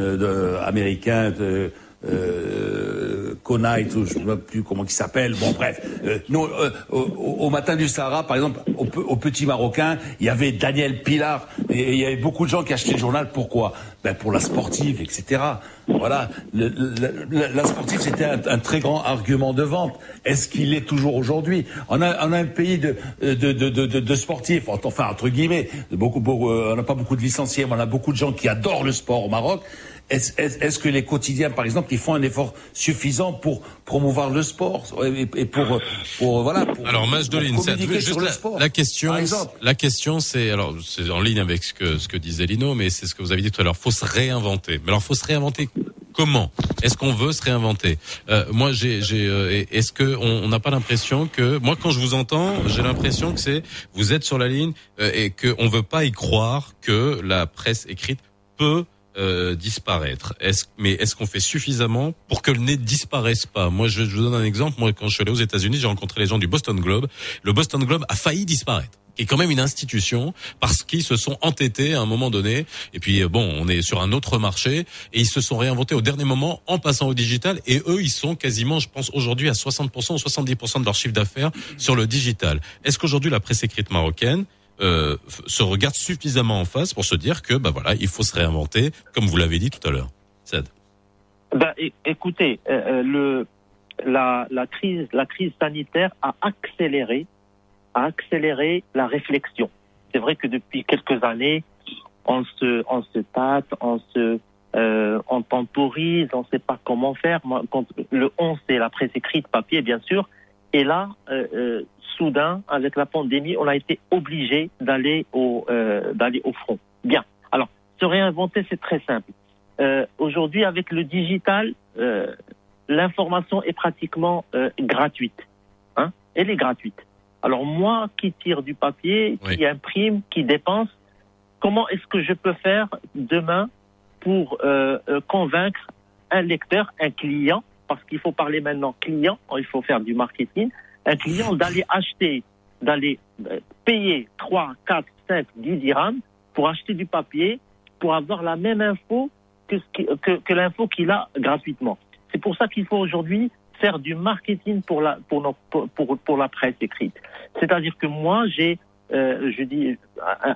américain. De, euh, Knight, ou je ne sais plus comment il s'appelle. Bon, bref. Euh, nous, euh, au, matin du Sahara, par exemple, au, pe- au Petit Marocain, il y avait Daniel Pilar, et il y avait beaucoup de gens qui achetaient le journal. Pourquoi? Ben pour la sportive, etc. Voilà. La sportive, c'était un, très grand argument de vente. Est-ce qu'il est toujours aujourd'hui? On a, on a un pays de, de, de, de, de- sportifs, enfin entre guillemets, beaucoup, beaucoup, euh, on n'a pas beaucoup de licenciés, mais on a beaucoup de gens qui adorent le sport au Maroc. Est-ce est, est-ce que les quotidiens, par exemple, ils font un effort suffisant pour promouvoir le sport et, et pour, pour voilà. Pour, Alors, match de ligne, juste la, le sport. la question. La question, c'est alors c'est en ligne avec ce que ce que disait Lino, mais c'est ce que vous avez dit tout à l'heure. Faut se réinventer. Mais alors, faut se réinventer comment? Est-ce qu'on veut se réinventer? Euh, Moi, j'ai, j'ai. euh, Est-ce que on on n'a pas l'impression que moi, quand je vous entends, j'ai l'impression que c'est vous êtes sur la ligne euh, et que on veut pas y croire que la presse écrite peut euh, disparaître. Est-ce, mais est-ce qu'on fait suffisamment pour que le nez disparaisse pas? Moi, je, je vous donne un exemple. Moi, quand je suis allé aux États-Unis, j'ai rencontré les gens du Boston Globe. Le Boston Globe a failli disparaître qui est quand même une institution parce qu'ils se sont entêtés à un moment donné et puis euh, bon on est sur un autre marché et ils se sont réinventés au dernier moment en passant au digital et eux ils sont quasiment je pense aujourd'hui à 60% ou 70% de leur chiffre d'affaires sur le digital. Est-ce qu'aujourd'hui la presse écrite marocaine euh, se regarde suffisamment en face pour se dire que bah voilà il faut se réinventer comme vous l'avez dit tout à l'heure. Sad. Ben, écoutez, euh, euh, le, la, la, crise, la crise sanitaire a accéléré, a accéléré la réflexion. C'est vrai que depuis quelques années, on se, on se tâte, on se, on temporise, on ne sait pas comment faire. Quand, le 11, c'est la presse écrite, papier, bien sûr. Et là, euh, euh, soudain, avec la pandémie, on a été obligé d'aller au, euh, d'aller au front. Bien. Alors, se réinventer, c'est très simple. Aujourd'hui, avec le digital, l'information est pratiquement gratuite. Hein Elle est gratuite. Alors moi, qui tire du papier, qui imprime, qui dépense, comment est-ce que je peux faire demain pour euh, convaincre un lecteur, un client, parce qu'il faut parler maintenant client, il faut faire du marketing, un client d'aller acheter, d'aller euh, payer 3, 4, 5, 10 dirhams pour acheter du papier, pour avoir la même info que, l'info qu'il a gratuitement. C'est pour ça qu'il faut aujourd'hui faire du marketing pour la, pour, pour, la presse écrite. C'est-à-dire que moi, j'ai, euh, je dis,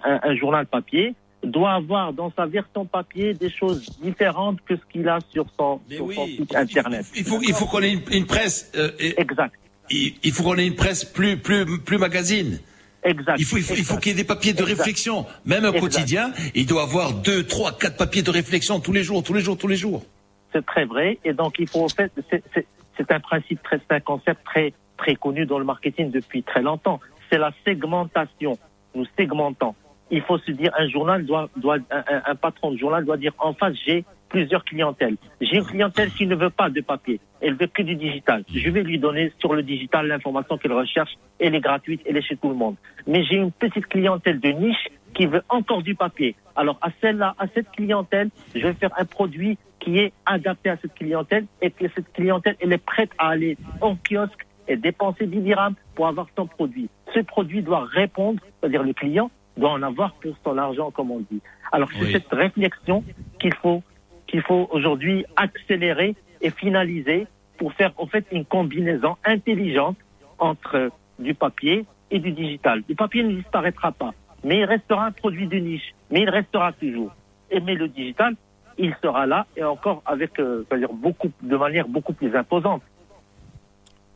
un journal papier doit avoir dans sa version papier des choses différentes que ce qu'il a sur son, sur son site internet. Il faut, il faut qu'on ait une, une presse. euh, exact. Il, il faut qu'on ait une presse plus, plus, plus magazine. Exact. Il faut, il faut, il faut qu'il y ait des papiers de Exact. réflexion. Même un Exact. quotidien, il doit avoir deux, trois, quatre papiers de réflexion tous les jours, tous les jours, tous les jours. C'est très vrai. Et donc, il faut, en fait, c'est un principe très, c'est un concept très, très connu dans le marketing depuis très longtemps. C'est la segmentation. Nous segmentons. Il faut se dire, un journal doit, doit, un, un- patron de journal doit dire, en face, j'ai plusieurs clientèles. J'ai une clientèle qui ne veut pas de papier, elle veut que du digital. Je vais lui donner sur le digital l'information qu'elle recherche, elle est gratuite, elle est chez tout le monde. Mais j'ai une petite clientèle de niche qui veut encore du papier. Alors à celle-là, à cette clientèle, je vais faire un produit qui est adapté à cette clientèle et que cette clientèle, elle est prête à aller en kiosque et dépenser 10 dirhams pour avoir son produit. Ce produit doit répondre, c'est-à-dire le client doit en avoir pour son argent, comme on dit. Alors c'est Oui. cette réflexion qu'il faut qu'il faut aujourd'hui accélérer et finaliser pour faire en fait une combinaison intelligente entre du papier et du digital. Le papier ne disparaîtra pas, mais il restera un produit de niche, mais il restera toujours. Et mais le digital, il sera là et encore avec, euh, c'est-à-dire beaucoup, de manière beaucoup plus imposante.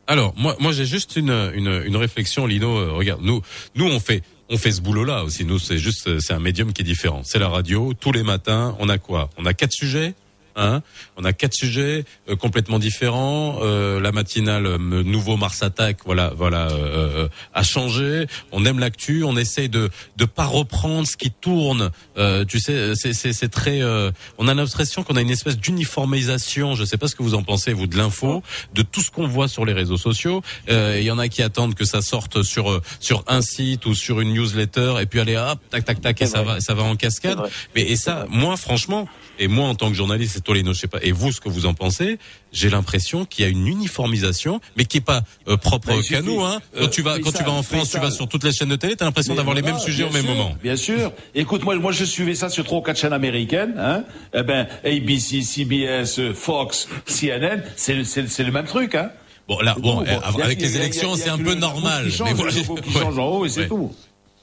Alors, moi, moi, j'ai juste une, une, une réflexion, Lino. Euh, regarde, nous, nous, on fait, on fait ce boulot-là aussi. Nous, c'est juste, euh, c'est un médium qui est différent. C'est la radio. Tous les matins, on a quoi? On a quatre sujets? Hein on a quatre sujets euh, complètement différents. Euh, la matinale, euh, nouveau Mars Attack, voilà, voilà, euh, euh, a changé. On aime l'actu. On essaye de de pas reprendre ce qui tourne. Euh, tu sais, c'est c'est c'est très. euh, on a l'impression qu'on a une espèce d'uniformisation. Je sais pas ce que vous en pensez, vous, de l'info, de tout ce qu'on voit sur les réseaux sociaux. Euh, Il y en a qui attendent que ça sorte sur sur un site ou sur une newsletter, et puis allez hop, tac tac tac, et ça va ça va en cascade. Mais et ça, moi, franchement, et moi en tant que journaliste, et Tolino, je sais pas, et vous, ce que vous en pensez, j'ai l'impression qu'il y a une uniformisation, mais qui est pas euh, propre Bah, qu'à nous. Hein. Euh, quand tu vas quand tu vas en France, tu vas sur toutes les chaînes de télé, t'as l'impression d'avoir les mêmes sujets au même moment. Bien sûr. Écoute, moi, moi, je suivais ça sur trois ou quatre chaînes américaines. Hein. Eh ben, ABC, CBS, euh, Fox, CNN, c'est le même truc. Hein. Bon, là, bon, a- avec a- les élections, c'est un peu normal. qui change, mais voilà. qui change en haut et c'est Ouais. tout.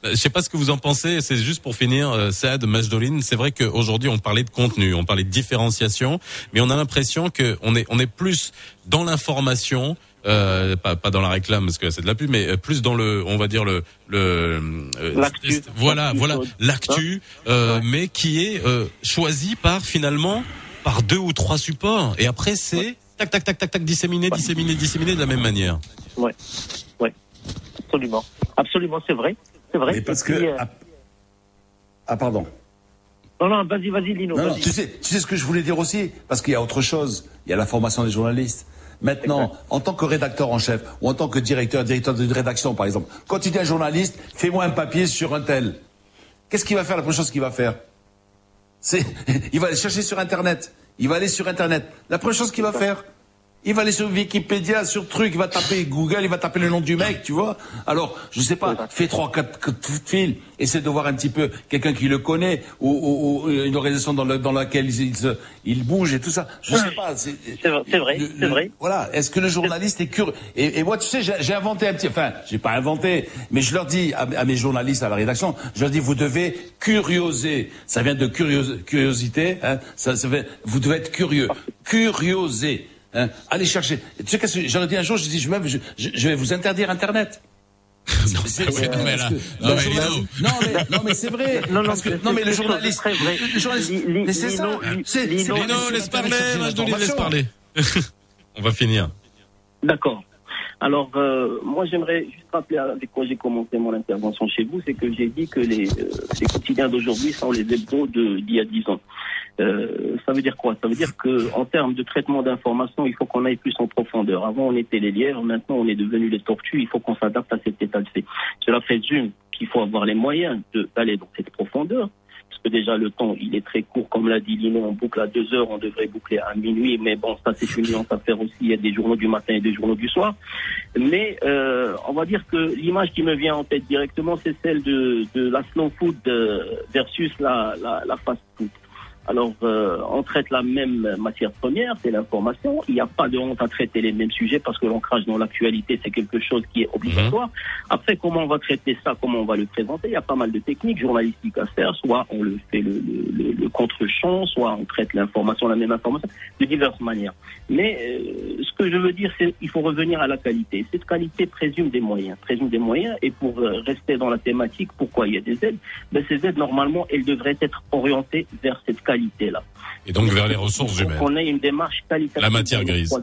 Euh, Je sais pas ce que vous en pensez. C'est juste pour finir, euh, Saad Majdoline. C'est vrai qu'aujourd'hui on parlait de contenu, on parlait de différenciation, mais on a l'impression que on est on est plus dans l'information. Euh, pas, pas dans la réclame parce que c'est de la pub, mais plus dans le, on va dire le, le, L'actu. voilà, voilà, l'actu, euh, mais qui est choisi par finalement par deux ou trois supports, et après c'est tac tac tac tac tac disséminé, disséminé, disséminé de la même manière. Ouais, ouais, absolument, absolument, c'est vrai, c'est vrai. Mais parce puis, que euh, ah, ah, pardon. non, non, vas-y, vas-y, Lino. Non, tu sais, tu sais ce que je voulais dire aussi, parce qu'il y a autre chose. Il y a la formation des journalistes. Maintenant, en tant que rédacteur en chef ou en tant que directeur, directeur de rédaction, par exemple, quand tu dis à un journaliste, fais-moi un papier sur un tel. Qu'est-ce qu'il va faire la première chose qu'il va faire? C'est, il va aller chercher sur Internet. Il va aller sur Internet. La première chose qu'il va faire, il va aller sur Wikipédia, sur truc, il va taper Google, il va taper le nom du mec, tu vois. Alors, je sais pas, fais trois, quatre coups de fil, essaie de voir un petit peu quelqu'un qui le connaît, ou, ou- ou une organisation dans, le- dans laquelle il, il il bouge et tout ça. Je sais pas. C'est vrai, c'est vrai. Voilà. Est-ce que le journaliste est curieux? Et, et moi, tu sais, j'ai j'ai inventé un petit. Enfin, j'ai pas inventé, mais je leur dis à, à mes journalistes à la rédaction, je leur dis, vous devez curioser. Ça vient de curios- curiosité. Hein, ça, ça fait, vous devez être curieux. Curioser. Hein, allez chercher. Tu sais qu'est-ce que j'aurais dit un jour, je dis, je, même, je, je- vais vous interdire Internet. non, C'est- mais, c'est- non, mais parce là, que non, le mais journaliste- Lino. non, mais, non, mais c'est vrai. Non, non, parce que, non, mais le journaliste, vrai. le journaliste, Li- li- mais c'est ça. C'est- Lino, laisse parler, Majdoline, laisse parler. On va finir. D'accord. Alors, euh, moi, j'aimerais juste rappeler avec quoi j'ai commencé mon intervention chez vous, c'est que j'ai dit que les, euh, les quotidiens d'aujourd'hui sont les hebdos de- d'il y a dix ans. Euh, ça veut dire quoi? Ça veut dire que en termes de traitement d'information, il faut qu'on aille plus en profondeur. Avant, on était les lièvres, maintenant, on est devenu les tortues. Il faut qu'on s'adapte à cet état de fait. Cela présume qu'il faut avoir les moyens d'aller dans cette profondeur. Parce que déjà, le temps, il est très court. Comme l'a dit Lino, on boucle à deux heures, on devrait boucler à minuit. Mais bon, ça, c'est une nuance à faire aussi. Il y a des journaux du matin et des journaux du soir. Mais euh, on va dire que l'image qui me vient en tête directement, c'est celle de, de la slow food euh, versus la, la, la fast food. Alors, euh, on traite la même matière première, c'est l'information. Il n'y a pas de honte à traiter les mêmes sujets parce que l'ancrage dans l'actualité, c'est quelque chose qui est obligatoire. Après, comment on va traiter ça, comment on va le présenter, il y a pas mal de techniques journalistiques à faire. Soit on le fait le, le, le, le contre-champ, soit on traite l'information, la même information, de diverses manières. Mais euh, ce que je veux dire, c'est qu'il faut revenir à la qualité. Cette qualité présume des moyens, présume des moyens. Et pour euh, rester dans la thématique, pourquoi il y a des aides? Ben, Ces aides, normalement, elles devraient être orientées vers cette Et donc vers les ressources humaines. qu'on ait une démarche qualitative. La matière grise.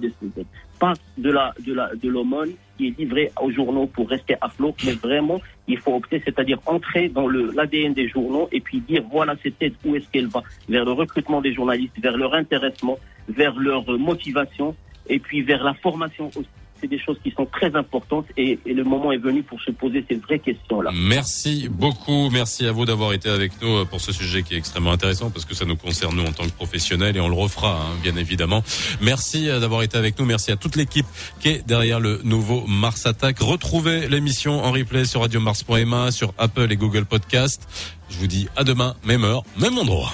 Pas de la de la de l'aumône, qui est livré aux journaux pour rester à flot, mais vraiment, il faut opter, c'est-à-dire entrer dans le l'ADN des journaux et puis dire voilà cette aide, où est-ce qu'elle va? Vers le recrutement des journalistes, vers leur intéressement, vers leur motivation et puis vers la formation aussi. C'est des choses qui sont très importantes et, le moment est venu pour se poser ces vraies questions-là. Merci beaucoup. Merci à vous d'avoir été avec nous euh, pour ce sujet qui est extrêmement intéressant parce que ça nous concerne nous en tant que professionnels et on le refera, hein, bien évidemment. Merci euh, d'avoir été avec nous. Merci à toute l'équipe qui est derrière le nouveau Mars Attack. Retrouvez l'émission en replay sur radiomars.ma, sur Apple et Google Podcast. Je vous dis à demain, même heure, même endroit.